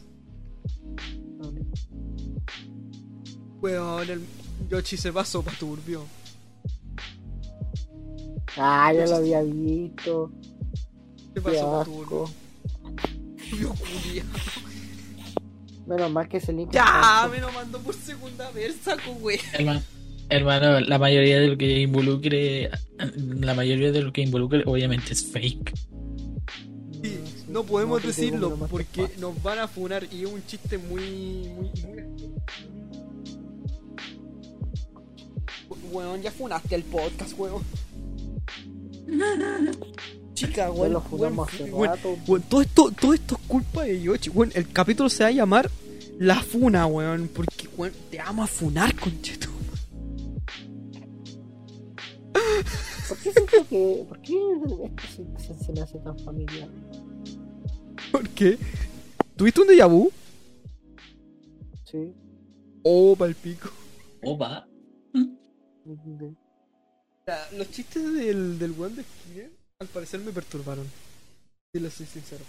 Weón, el Yoshi se pasó pa' turbio. Ah, ya lo había visto. ¿Qué Qué pasó pa' turbio? Menos mal que ese link. Ya, me lo mandó por segunda vez, saco, weón. Hermano, hermano, la mayoría de lo que involucre, la mayoría de lo que involucre, obviamente es fake. No podemos decirlo porque nos van a funar y es un chiste muy. muy, muy... Weón, ya funaste el podcast, weón. Chica, Ya weón. lo weón, weón, todo esto, todo esto es culpa de Yoshi. Weón, el capítulo se va a llamar La Funa, weón. Porque, weón, te vamos a funar, concheto. ¿Por qué siento que.? ¿Por qué esto se, se, se me hace tan familiar? ¿Por qué? ¿Tuviste un déjà vu? Sí. Oh, palpico. Opa. Los chistes del, del weón de Skinner, al parecer me perturbaron. Si les soy sincero.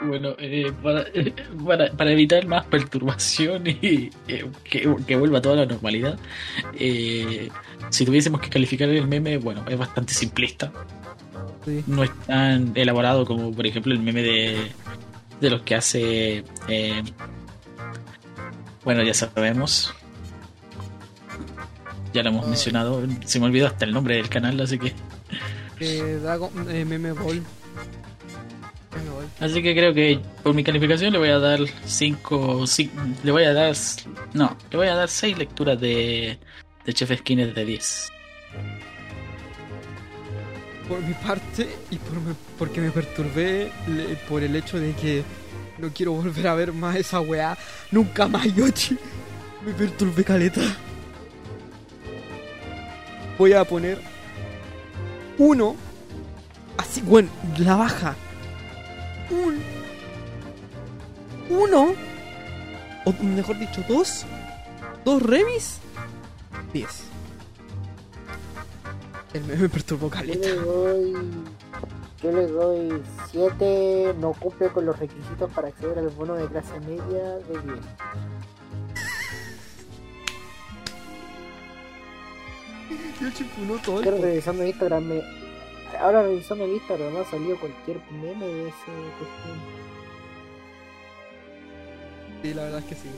Bueno, eh, para, para, para evitar más perturbación y eh, que, que vuelva toda la normalidad, eh, si tuviésemos que calificar el meme, bueno, es bastante simplista. No es tan elaborado como, por ejemplo, el meme de, de los que hace. eh, bueno, ya sabemos. Ya lo hemos mencionado. Se me olvidó hasta el nombre del canal, así que. Eh, Dragon, eh, Meme Ball. Meme Ball. Así que creo que por mi calificación le voy a dar 5. Le voy a dar. No, le voy a dar 6 lecturas de, de Chef Skinner de 10. Por mi parte, y por me- porque me perturbé le- por el hecho de que no quiero volver a ver más esa weá. Nunca más, Yoshi. Me perturbé caleta. Voy a poner uno. Así, bueno, la baja. Un. Uno. O mejor dicho, dos. Dos remis. Diez. El meme me perturbó Yo caleta. le doy. Yo le doy 7. No cumple con los requisitos para acceder al bono de clase media de 10. Todo el podcast. revisando Instagram. Me... Ahora revisando el Instagram me ha salido cualquier meme de ese cuestión. Sí, la verdad es que sí.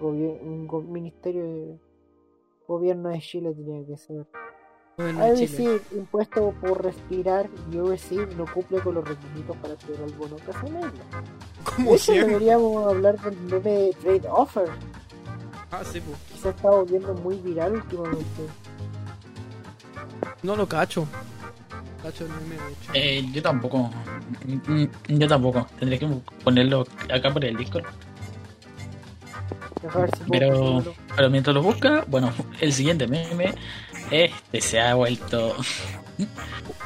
Gobier- un go- ministerio de gobierno de Chile tenía que ser. Gobierno A de decir, impuesto por respirar, yo receive no cumple con los requisitos para acceder al bono media. Como siempre. deberíamos hablar del meme de Trade Offer. Ah, sí, pues. se está volviendo muy viral últimamente. No lo cacho. Cacho el meme, de hecho. Eh, yo tampoco. Mm, Yo tampoco. Tendría que ponerlo acá por el Discord. Si Pero, pero mientras lo busca, bueno, el siguiente meme. Este se ha vuelto.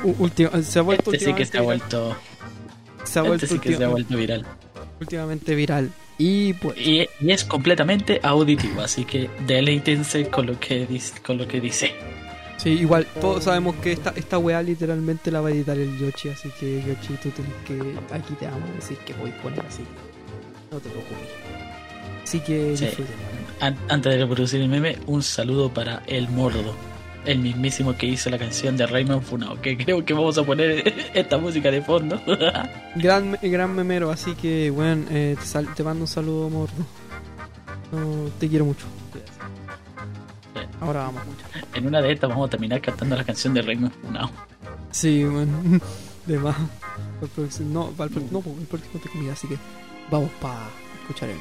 U- última- se ha vuelto Este sí que se ha últimamente vuelto. Se ha vuelto Este sí que se ha vuelto viral. últimamente viral. Y pues. Y, y es completamente auditivo, así que deleítense con lo que dice. Con lo que dice. Sí, igual, todos sabemos que esta, esta weá literalmente la va a editar el Yoshi, así que Yoshi, tú tienes que. Aquí te vamos a decir que voy a poner así. No te preocupes. Así que Sí. antes de reproducir el meme, un saludo para El Mordo, el mismísimo que hizo la canción de Rayman Funao, que creo que vamos a poner esta música de fondo. Gran, gran memero, así que, bueno, eh, te, sal- te mando un saludo, mordo. No, te quiero mucho. Ahora vamos a escuchar. en una de estas vamos a terminar cantando la canción de Rayman Funao. Sí, bueno, de más. No, para el, pro- no, el próximo te comida, así que vamos para escuchar el.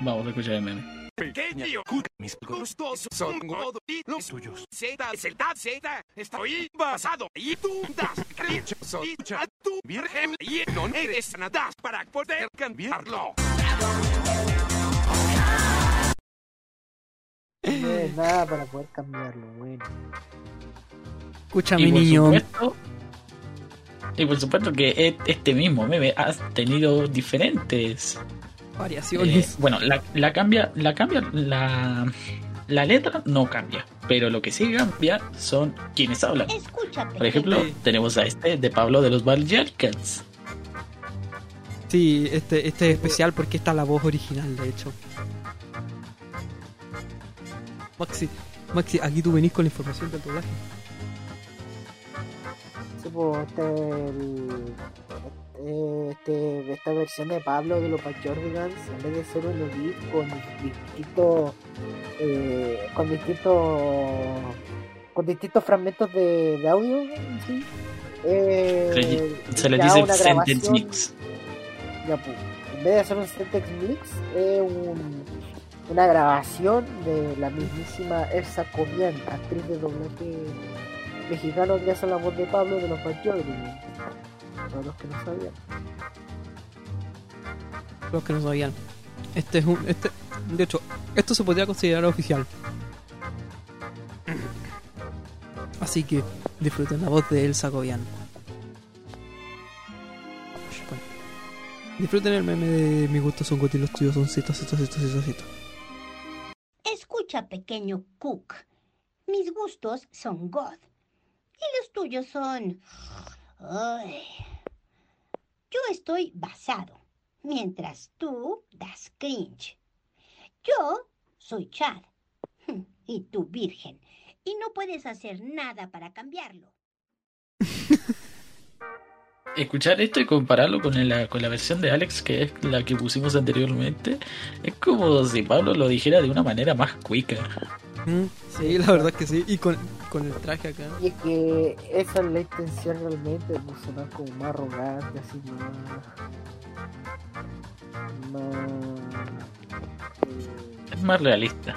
Vamos a escuchar el meme. Pequeño, mis gustos son godos y los tuyos. Z, Z, Z, estoy basado y tú das dichoso y ya tu virgen y no eres nada para poder cambiarlo. no es nada para poder cambiarlo, bueno. Escúchame, Y por niño. supuesto- y por supuesto que e- este mismo meme ha tenido diferentes Variaciones. Eh, bueno, la, la cambia, la cambia, la, la letra no cambia, pero lo que sí cambia son quienes hablan. Escucha, Por ejemplo, tenemos a este de Pablo de los Vallarcats. Sí, este, este es especial porque esta es la voz original, de hecho. Maxi, Maxi, aquí tú venís con la información del doblaje. Sí, pues, este, el- eh, este, esta versión de Pablo de los Backyardigans, en vez de ser un edit con distintos, eh, con distintos, con distintos fragmentos de, de audio, ¿sí? Eh, Se, le dice sentence mix. ya, pues, en vez de hacer un Sentex Mix, es un- una grabación de la mismísima Elsa Comian, actriz de doblaje mexicano que hace la voz de Pablo de los Backyardigans. Para los que no sabían. Los que no sabían. Este es un. Este, de hecho, esto se podría considerar oficial. Así que disfruten la voz de Elsa Gobian. Disfruten el meme de mi gusto son gotis, los tuyos son citas, citas, citas, citas, citas. Escucha, pequeño Cook. Mis gustos son God. Y los tuyos son... Ay. Yo estoy basado, mientras tú das cringe. Yo soy Chad. Y tú virgen. Y no puedes hacer nada para cambiarlo. Escuchar esto y compararlo con la, con la versión de Alex, que es la que pusimos anteriormente, es como si Pablo lo dijera de una manera más cuica. Sí, la verdad que sí. Y con, con el traje acá. Y es que esa es la intención realmente, de sonar como más arrogante, así más. más. eh, Es más realista.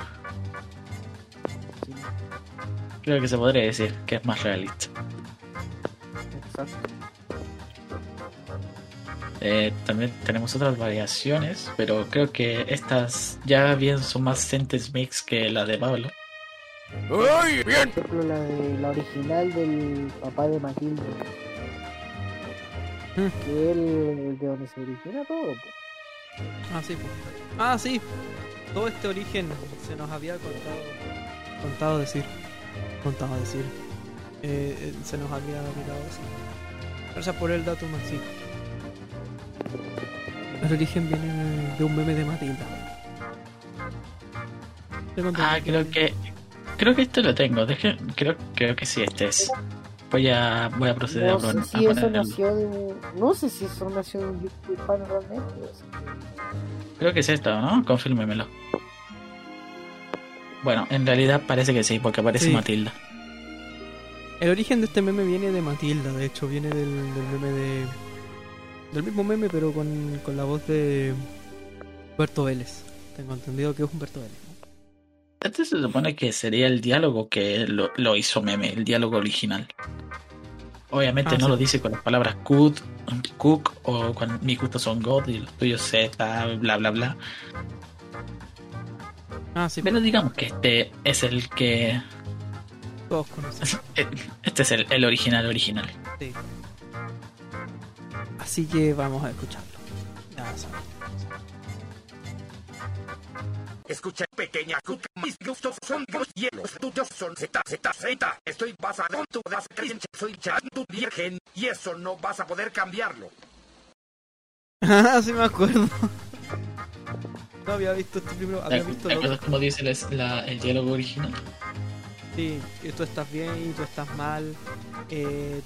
Creo que se podría decir que es más realista. exacto. Eh, también tenemos otras variaciones, pero creo que estas ya bien son más sentence mix que la de Pablo. ¡Ay, bien! Por ejemplo, la, de, la original del papá de Matilde. Que él, de donde se origina todo. pues. Ah, sí. pues. Ah, sí. Todo este origen se nos había contado. Contado decir. Contado decir. Eh, eh, se nos había olvidado decir. Gracias por el dato, Maxi. El origen viene de un meme de Matilda. Ah, creo que creo que este lo tengo. Deje, creo creo que sí este es. Voy a voy a proceder No a, sé a si eso ponerlo. nació de un- No sé si eso nació de un YouTube fan realmente. o sea, Creo que es esto, ¿no? Confírmemelo. Bueno, en realidad parece que sí, porque aparece Sí. Matilda. El origen de este meme viene de Matilda, de hecho, viene del, del meme de. Del mismo meme, pero con, con la voz de. Humberto Vélez. Tengo entendido que es Humberto Vélez. Este se supone que sería el diálogo que lo, lo hizo meme, el diálogo original. Obviamente Ah, no sí. lo dice con las palabras cook, cook o con mis gustos son God y los tuyos Z, bla bla bla. Ah, sí. Pero digamos que este es el que. Todos conocen. Este es el, el original original. Sí. Así que vamos a escucharlo. Ya saben. Escucha, pequeña cuca, mis gustos son dos hielos, tuyos son Z, Z, Z. Estoy basado en tu das creencia, soy Chad, tu virgen, y eso no vas a poder cambiarlo. Ah, sí me acuerdo. No había visto este primero, ¿Te había visto te acuerdas otro. cómo dice la- la- el diálogo original? Sí, tú estás bien y tú estás mal. Eh,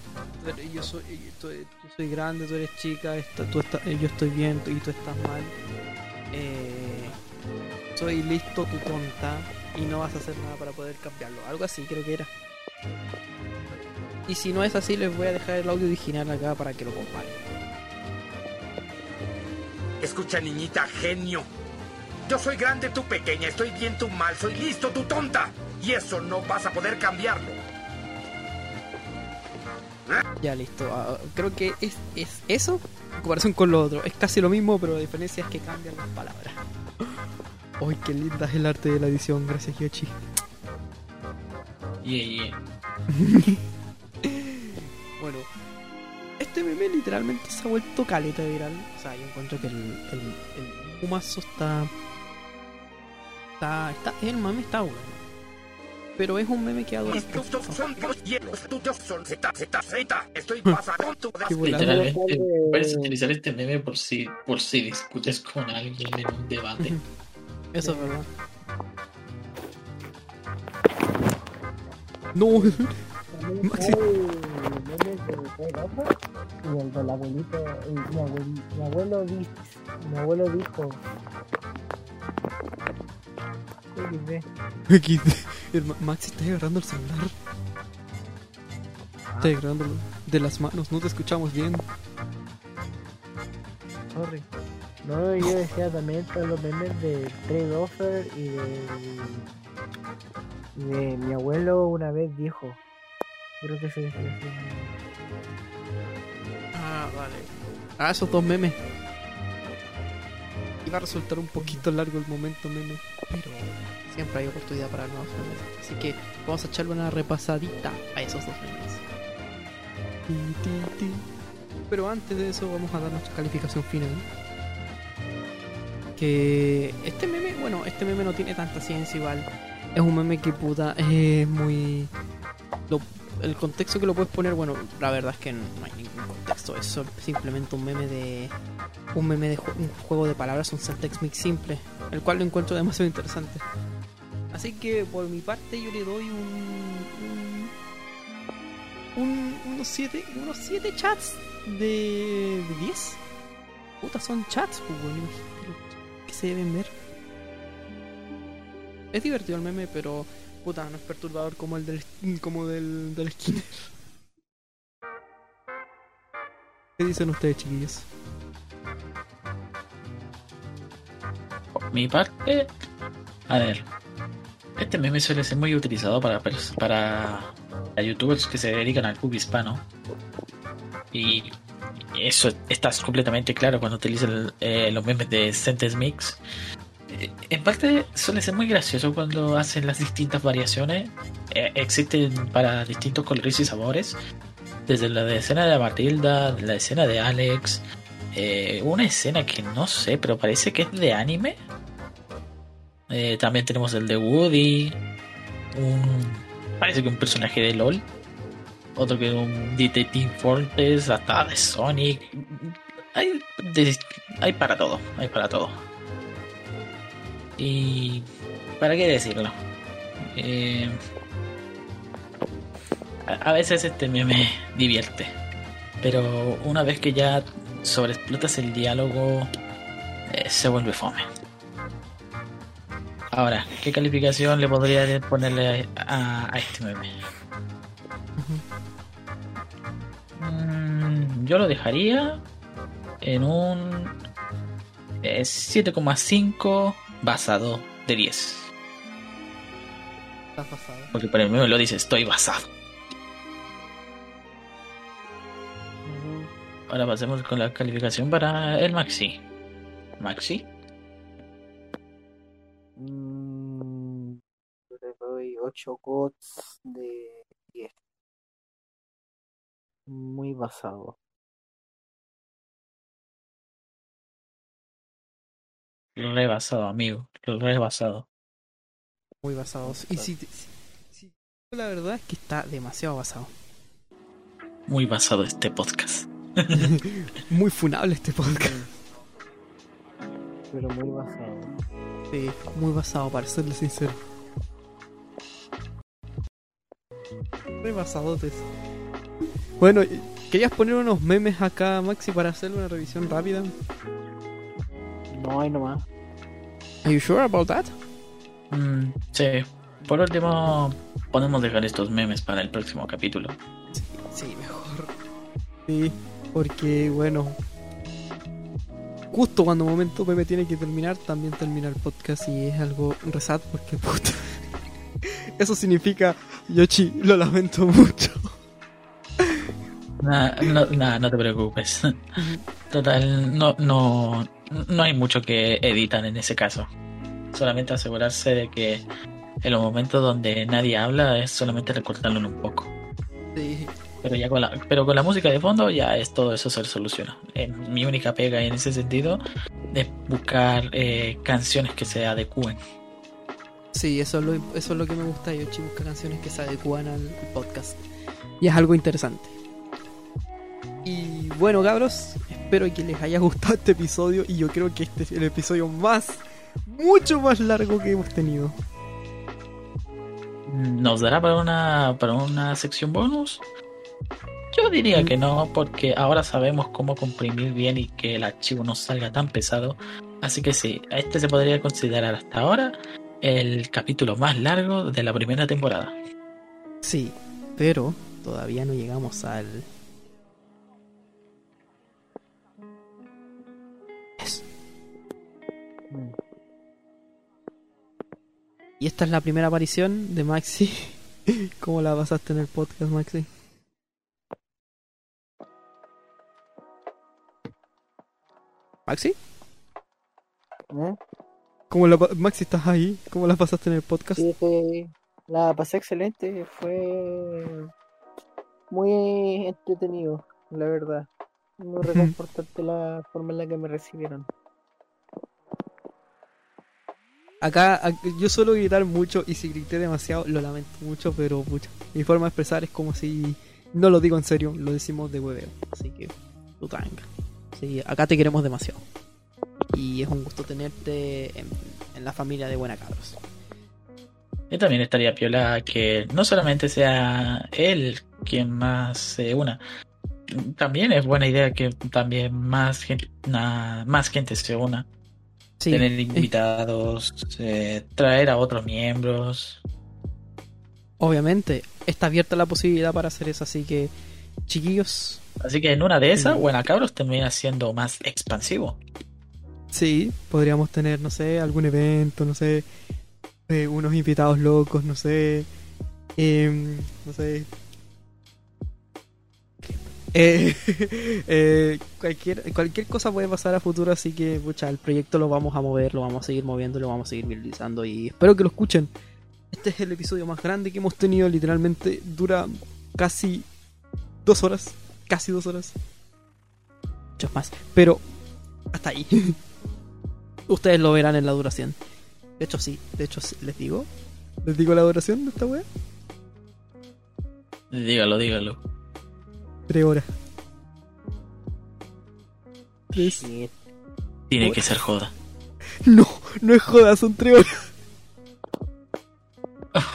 yo, soy, yo, soy grande, tú eres chica, tú estás- eh, yo estoy bien y tú estás mal. Eh, soy listo, tú tonta, y no vas a hacer nada para poder cambiarlo. Algo así creo que era. Y si no es así, les voy a dejar el audio original acá para que lo comparen. Escucha, niñita, genio. Yo soy grande, tú pequeña, estoy bien, tú mal, soy listo, tú tonta. Y eso no vas a poder cambiarlo. Ya listo, ah, creo que es, es eso en comparación con lo otro. Es casi lo mismo, pero la diferencia es que cambian las palabras. ¡Ay, qué linda es el arte de la edición! Gracias, Yoshi. Yeah, yeah. Bueno, este meme literalmente se ha vuelto caleta viral. O sea, yo encuentro que el, el, el Pumazo está. Está. está el meme está bueno. Pero es un meme que adora. Estoy pasando tu Qué volada. Literalmente puedes utilizar este meme por si, por si discutes con alguien en un debate. Eso es verdad. No, Maxi. Y el del abuelito, el- mi, abuel- mi abuelo di- mi abuelo dijo. XD. XD. Maxi está agarrando el celular. Está agarrándolo de las manos, no te escuchamos bien. Sorry. No, yo decía también están los memes de Trade Offer y de, de mi abuelo una vez dijo. Creo que se decía así. Ah, vale. Ah, esos dos memes. Iba a resultar un poquito largo el momento meme, pero siempre hay oportunidad para nuevos memes. Así que vamos a echarle una repasadita a esos dos ti. Pero antes de eso vamos a dar nuestra calificación final. Que este meme, bueno, este meme no tiene tanta ciencia igual. Es un meme que puta es muy... el contexto que lo puedes poner, bueno, la verdad es que no hay ningún contexto. Es simplemente un meme de... Un meme de un juego de palabras, un syntax mix simple. El cual lo encuentro demasiado interesante. Así que por mi parte yo le doy un... un, un- unos 7 unos siete chats de, de 10. Puta, son chats, pues, que se deben ver. Es divertido el meme, pero puta, no es perturbador como el del, como del, del Skinner. ¿Qué dicen ustedes, chiquillos? Por mi parte, a ver, este meme suele ser muy utilizado para, para, youtubers que se dedican al pub hispano. Y eso está completamente claro cuando utilizan eh, los memes de Sentence Mix. Eh, En parte suele ser muy gracioso cuando hacen las distintas variaciones. Eh, existen para distintos colores y sabores. Desde la de escena de Matilda, la escena de Alex. una escena que no sé, pero parece que es de anime. Eh, también tenemos el de Woody. Un, parece que un personaje de LOL. Otro que un Detective Fortress. Hasta de Sonic. Hay, hay para todo. Hay para todo. Y. ¿Para qué decirlo? Eh, a, veces este meme divierte. Pero una vez que ya sobreexplotas el diálogo, eh, se vuelve fome. Ahora, ¿qué calificación le podría ponerle a, a este meme? Mm, yo lo dejaría en un eh, 7,5 basado de 10. Estás pasado. Porque para el meme lo dice, estoy basado. Ahora pasemos con la calificación para el Maxi. Maxi. 8 gots de 10. Muy basado. Rebasado, amigo. Rebasado. Muy basados. Y si, si- si- la verdad es que está demasiado basado. Muy basado este podcast. Muy funable este podcast. Pero muy basado. Sí, muy basado, para serle sincero. Muy basadotes. Bueno, ¿querías poner unos memes acá, Maxi, para hacerle una revisión rápida? No hay nomás. Are you sure about that? Mm, sí. Por último, podemos dejar estos memes para el próximo capítulo. Sí, mejor. Sí, porque bueno. Justo cuando momento Pepe tiene que terminar, también termina el podcast y es algo resat porque puta. Eso significa, Yoshi, lo lamento mucho. Nah, no, nah, no te preocupes. Total, no, no, no hay mucho que editar en ese caso. solamente asegurarse de que en los momentos donde nadie habla es solamente recortarlo un poco. Sí. Pero ya con la, pero con la música de fondo ya es todo eso se soluciona. Eh, mi única pega en ese sentido es buscar eh, canciones que se adecúen. Sí, eso es lo, eso es lo que me gusta de Yoshi, busca canciones que se adecúan al podcast. Y es algo interesante. Y bueno, cabros, espero que les haya gustado este episodio. Y yo creo que este es el episodio más, mucho más largo que hemos tenido. ¿Nos dará para una, para una sección bonus? Yo diría que no, porque ahora sabemos cómo comprimir bien y que el archivo no salga tan pesado. Así que sí, este se podría considerar hasta ahora el capítulo más largo de la primera temporada. Sí, pero todavía no llegamos al. Es- Y esta es la primera aparición de Maxi. ¿Cómo la pasaste en el podcast, Maxi? ¿Maxi? ¿Eh? ¿Cómo la Maxi, estás ahí? ¿Cómo la pasaste en el podcast? Sí, fue- la pasé excelente, fue muy entretenido, la verdad. Muy reconfortante la forma en la que me recibieron. Acá, ac- yo suelo gritar mucho y si grité demasiado lo lamento mucho, pero pucha, mi forma de expresar es como si no lo digo en serio, lo decimos de hueveo. Así que, tu tanga. Acá te queremos demasiado. Y es un gusto tenerte en, en la familia de Buena Cabros. Y también estaría piola que no solamente sea él quien más se una. También es buena idea que también más gente, na- más gente se una. Sí, Tener invitados, eh, traer a otros miembros. Obviamente, está abierta la posibilidad para hacer eso, así que, chiquillos, Así que en una de esas, Buena Cabros termina siendo más expansivo. Sí, podríamos tener, no sé, algún evento, no sé, eh, unos invitados locos, no sé, em, no sé. Eh, eh, cualquier, cualquier cosa puede pasar a futuro, así que, pucha, el proyecto lo vamos a mover, lo vamos a seguir moviendo, lo vamos a seguir viralizando y espero que lo escuchen. Este es el episodio más grande que hemos tenido, literalmente dura casi dos horas, casi dos horas. Muchos más, pero hasta ahí. Ustedes lo verán en la duración. De hecho, sí. De hecho, sí. les digo. Les digo la duración de esta wea. Dígalo, dígalo. Tres horas. Tres. Tiene que ser joda. No, no es joda, son tres horas.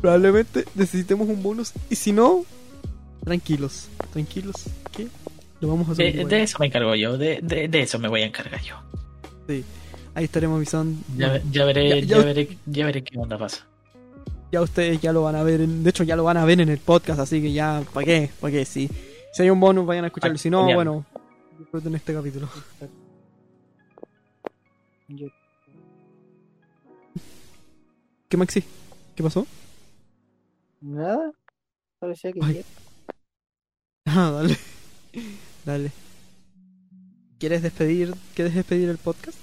Probablemente necesitemos un bonus. Y si no, tranquilos. Tranquilos. ¿Qué? Lo vamos a hacer. De, de eso me encargo yo, de, de, de eso me voy a encargar yo. Sí. Ahí estaremos avisando. Ya, ya veré, Ya- ya, ya- veré, ya veré qué onda pasa. Ya ustedes ya lo van a ver, en- de hecho ya lo van a ver en el podcast, así que ya, ¿para qué? ¿Para qué? Si, si hay un bonus, vayan a escucharlo, si no, Genial. bueno, disfruten este capítulo. ¿Qué Maxi? ¿Qué pasó? Nada, parecía que Ah, dale. Dale. ¿Quieres despedir, ¿Quieres despedir el podcast?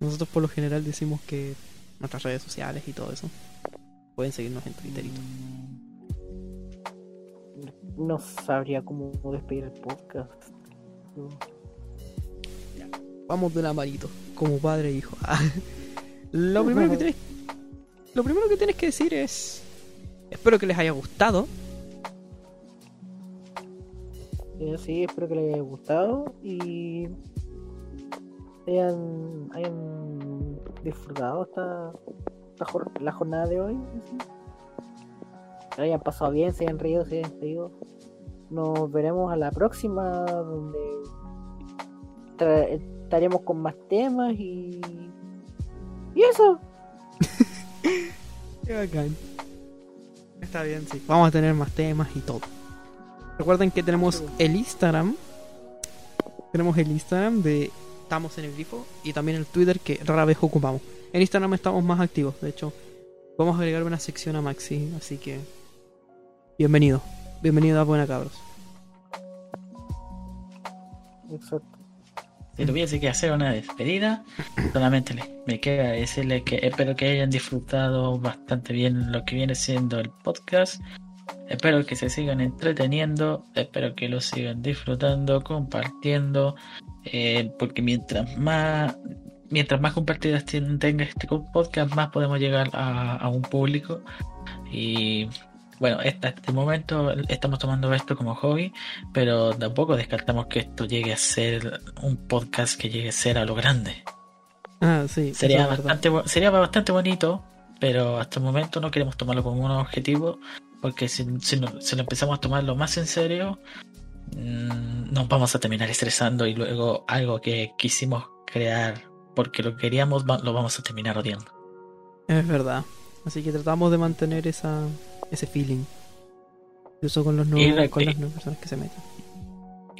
Nosotros por lo general decimos que nuestras redes sociales y todo eso. Pueden seguirnos en Twitter y todo. no sabría cómo despedir el podcast. Vamos de la manito, como padre e hijo. Lo primero que tienes, lo primero que tienes que decir es, espero que les haya gustado. Sí, espero que les haya gustado y hayan, hayan disfrutado esta, esta la jornada de hoy. así. Que hayan pasado bien, se hayan reído, se hayan reído. Nos veremos a la próxima donde estaremos con más temas y... Y eso. Qué bacán. Está bien, sí. Vamos a tener más temas y todo. Recuerden que tenemos el Instagram. Tenemos el Instagram de Estamos en el Grifo y también el Twitter que rara vez ocupamos. En Instagram estamos más activos, de hecho. Vamos a agregar una sección a Maxi, así que. Bienvenido. Bienvenido a Buena Cabros. Exacto. Si tuviese que hacer una despedida, solamente le- me queda decirle que espero que hayan disfrutado bastante bien lo que viene siendo el podcast. Espero que se sigan entreteniendo, espero que lo sigan disfrutando, compartiendo, eh, porque mientras más mientras más compartidas ten- tenga este podcast, más podemos llegar a, a un público. Y bueno, hasta este momento estamos tomando esto como hobby, pero tampoco descartamos que esto llegue a ser un podcast que llegue a ser a lo grande. Ah, sí. Sería bastante, sería bastante bonito, pero hasta el momento no queremos tomarlo como un objetivo, porque si, si, no- si lo empezamos a tomarlo más en serio, mm, nos vamos a terminar estresando y luego algo que quisimos crear porque lo queríamos lo vamos a terminar odiando. Es verdad. Así que tratamos de mantener esa, ese feeling. Incluso con los nuevos, la- con y- las nuevas personas que se meten.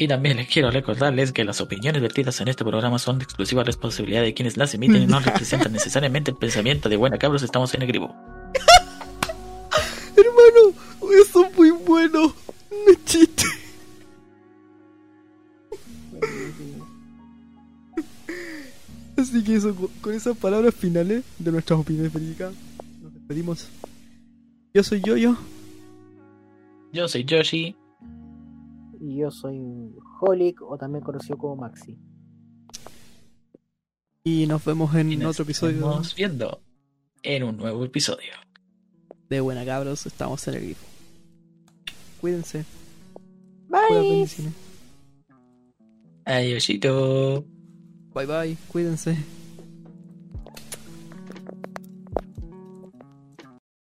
Y también les quiero recordarles que las opiniones vertidas en este programa son de exclusiva responsabilidad de quienes las emiten y no representan necesariamente el pensamiento de buena cabros, estamos en el gribo. Hermano, eso es muy bueno. No es chiste. Así que eso, con- esas palabras finales de nuestras opiniones verídicas, nos despedimos. Yo soy Yoyo. Yo soy Yoshi. Y yo soy Holic, o también conocido como Maxi. Y nos vemos en Y nos otro episodio Estamos viendo en un nuevo episodio. De Buena Cabros. Estamos en el grifo. Cuídense. Bye. Adiósito. Bye bye. Cuídense.